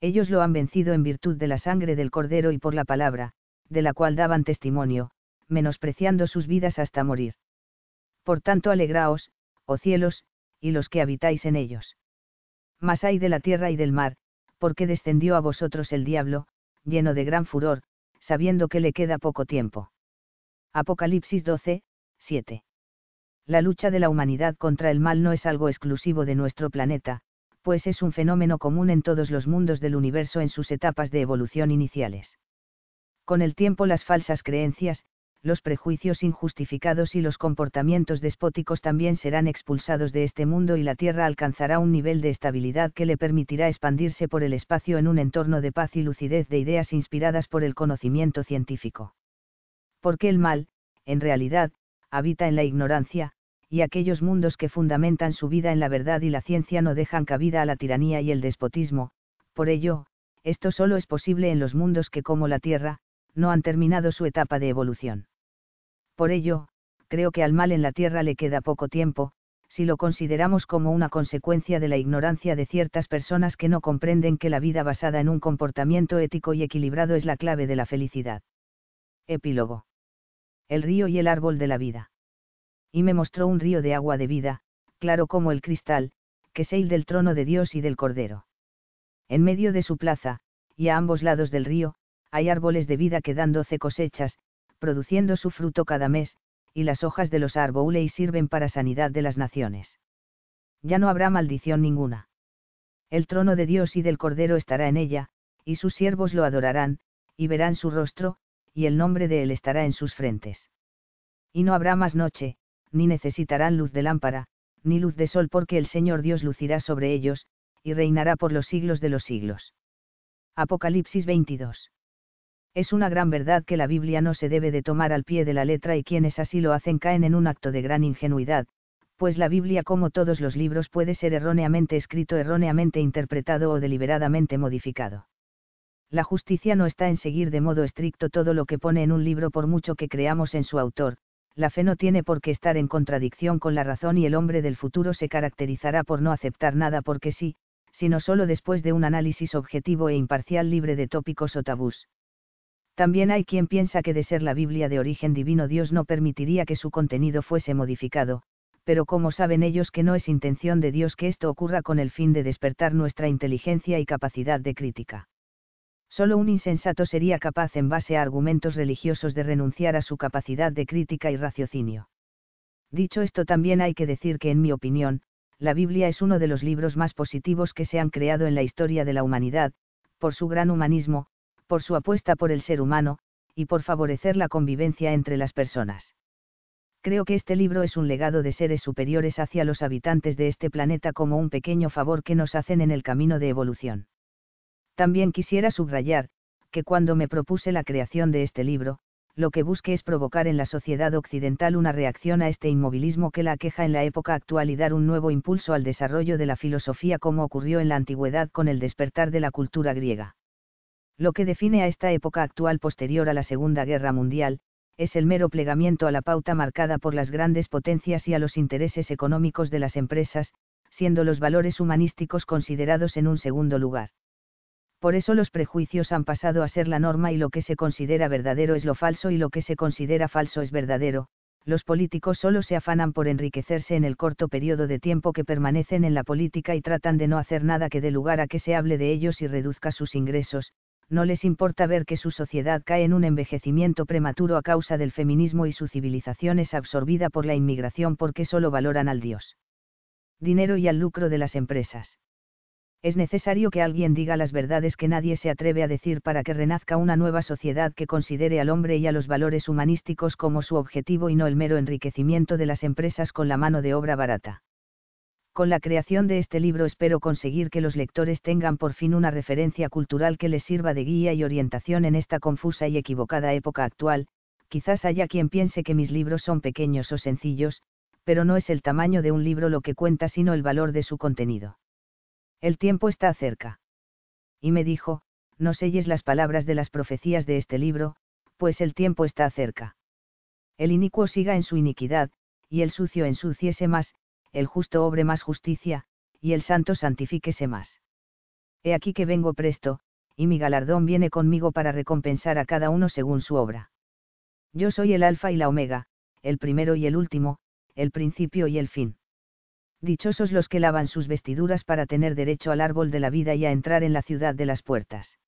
Speaker 1: Ellos lo han vencido en virtud de la sangre del Cordero y por la palabra, de la cual daban testimonio, menospreciando sus vidas hasta morir. Por tanto alegraos, oh cielos, y los que habitáis en ellos. Mas hay de la tierra y del mar, porque descendió a vosotros el diablo, lleno de gran furor, sabiendo que le queda poco tiempo. Apocalipsis 12, 7. La lucha de la humanidad contra el mal no es algo exclusivo de nuestro planeta, pues es un fenómeno común en todos los mundos del universo en sus etapas de evolución iniciales. Con el tiempo las falsas creencias, los prejuicios injustificados y los comportamientos despóticos también serán expulsados de este mundo y la Tierra alcanzará un nivel de estabilidad que le permitirá expandirse por el espacio en un entorno de paz y lucidez de ideas inspiradas por el conocimiento científico. Porque el mal, en realidad, habita en la ignorancia, y aquellos mundos que fundamentan su vida en la verdad y la ciencia no dejan cabida a la tiranía y el despotismo, por ello, esto solo es posible en los mundos que como la Tierra, no han terminado su etapa de evolución. Por ello, creo que al mal en la tierra le queda poco tiempo, si lo consideramos como una consecuencia de la ignorancia de ciertas personas que no comprenden que la vida basada en un comportamiento ético y equilibrado es la clave de la felicidad. Epílogo. El río y el árbol de la vida. Y me mostró un río de agua de vida, claro como el cristal, que se del trono de Dios y del Cordero. En medio de su plaza, y a ambos lados del río, hay árboles de vida que dan doce cosechas, produciendo su fruto cada mes, y las hojas de los árboles sirven para sanidad de las naciones. Ya no habrá maldición ninguna. El trono de Dios y del Cordero estará en ella, y sus siervos lo adorarán, y verán su rostro, y el nombre de él estará en sus frentes. Y no habrá más noche, ni necesitarán luz de lámpara, ni luz de sol porque el Señor Dios lucirá sobre ellos, y reinará por los siglos de los siglos. Apocalipsis 22. Es una gran verdad que la Biblia no se debe de tomar al pie de la letra y quienes así lo hacen caen en un acto de gran ingenuidad, pues la Biblia como todos los libros puede ser erróneamente escrito, erróneamente interpretado o deliberadamente modificado. La justicia no está en seguir de modo estricto todo lo que pone en un libro por mucho que creamos en su autor, la fe no tiene por qué estar en contradicción con la razón y el hombre del futuro se caracterizará por no aceptar nada porque sí, sino solo después de un análisis objetivo e imparcial libre de tópicos o tabús. También hay quien piensa que de ser la Biblia de origen divino Dios no permitiría que su contenido fuese modificado, pero como saben ellos que no es intención de Dios que esto ocurra con el fin de despertar nuestra inteligencia y capacidad de crítica. Solo un insensato sería capaz en base a argumentos religiosos de renunciar a su capacidad de crítica y raciocinio. Dicho esto también hay que decir que en mi opinión, la Biblia es uno de los libros más positivos que se han creado en la historia de la humanidad, por su gran humanismo, por su apuesta por el ser humano, y por favorecer la convivencia entre las personas. Creo que este libro es un legado de seres superiores hacia los habitantes de este planeta como un pequeño favor que nos hacen en el camino de evolución. También quisiera subrayar, que cuando me propuse la creación de este libro, lo que busqué es provocar en la sociedad occidental una reacción a este inmovilismo que la aqueja en la época actual y dar un nuevo impulso al desarrollo de la filosofía como ocurrió en la antigüedad con el despertar de la cultura griega. Lo que define a esta época actual posterior a la Segunda Guerra Mundial, es el mero plegamiento a la pauta marcada por las grandes potencias y a los intereses económicos de las empresas, siendo los valores humanísticos considerados en un segundo lugar. Por eso los prejuicios han pasado a ser la norma y lo que se considera verdadero es lo falso y lo que se considera falso es verdadero, los políticos solo se afanan por enriquecerse en el corto periodo de tiempo que permanecen en la política y tratan de no hacer nada que dé lugar a que se hable de ellos y reduzca sus ingresos, no les importa ver que su sociedad cae en un envejecimiento prematuro a causa del feminismo y su civilización es absorbida por la inmigración porque solo valoran al Dios. Dinero y al lucro de las empresas. Es necesario que alguien diga las verdades que nadie se atreve a decir para que renazca una nueva sociedad que considere al hombre y a los valores humanísticos como su objetivo y no el mero enriquecimiento de las empresas con la mano de obra barata. Con la creación de este libro espero conseguir que los lectores tengan por fin una referencia cultural que les sirva de guía y orientación en esta confusa y equivocada época actual, quizás haya quien piense que mis libros son pequeños o sencillos, pero no es el tamaño de un libro lo que cuenta sino el valor de su contenido. El tiempo está cerca. Y me dijo, no selles las palabras de las profecías de este libro, pues el tiempo está cerca. El inicuo siga en su iniquidad, y el sucio ensuciese más, el justo obre más justicia, y el santo santifíquese más. He aquí que vengo presto, y mi galardón viene conmigo para recompensar a cada uno según su obra. Yo soy el alfa y la omega, el primero y el último, el principio y el fin. Dichosos los que lavan sus vestiduras para tener derecho al árbol de la vida y a entrar en la ciudad de las puertas.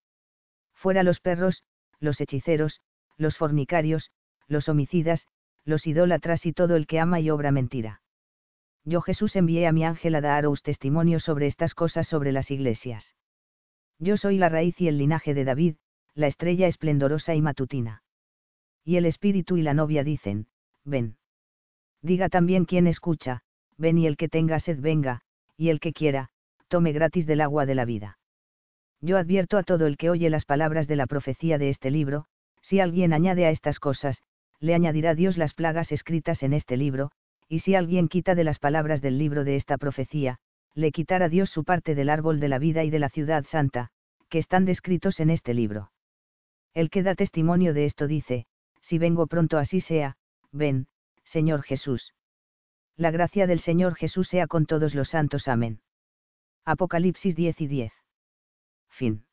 Speaker 1: Fuera los perros, los hechiceros, los fornicarios, los homicidas, los idólatras y todo el que ama y obra mentira. Yo Jesús envié a mi ángel a daros testimonio sobre estas cosas sobre las iglesias. Yo soy la raíz y el linaje de David, la estrella esplendorosa y matutina. Y el espíritu y la novia dicen, ven. Diga también quien escucha, ven y el que tenga sed venga, y el que quiera, tome gratis del agua de la vida. Yo advierto a todo el que oye las palabras de la profecía de este libro, si alguien añade a estas cosas, le añadirá Dios las plagas escritas en este libro, y si alguien quita de las palabras del libro de esta profecía, le quitará Dios su parte del árbol de la vida y de la ciudad santa, que están descritos en este libro. El que da testimonio de esto dice, si vengo pronto así sea, ven, Señor Jesús. La gracia del Señor Jesús sea con todos los santos. Amén. Apocalipsis 10 y 10. Fin.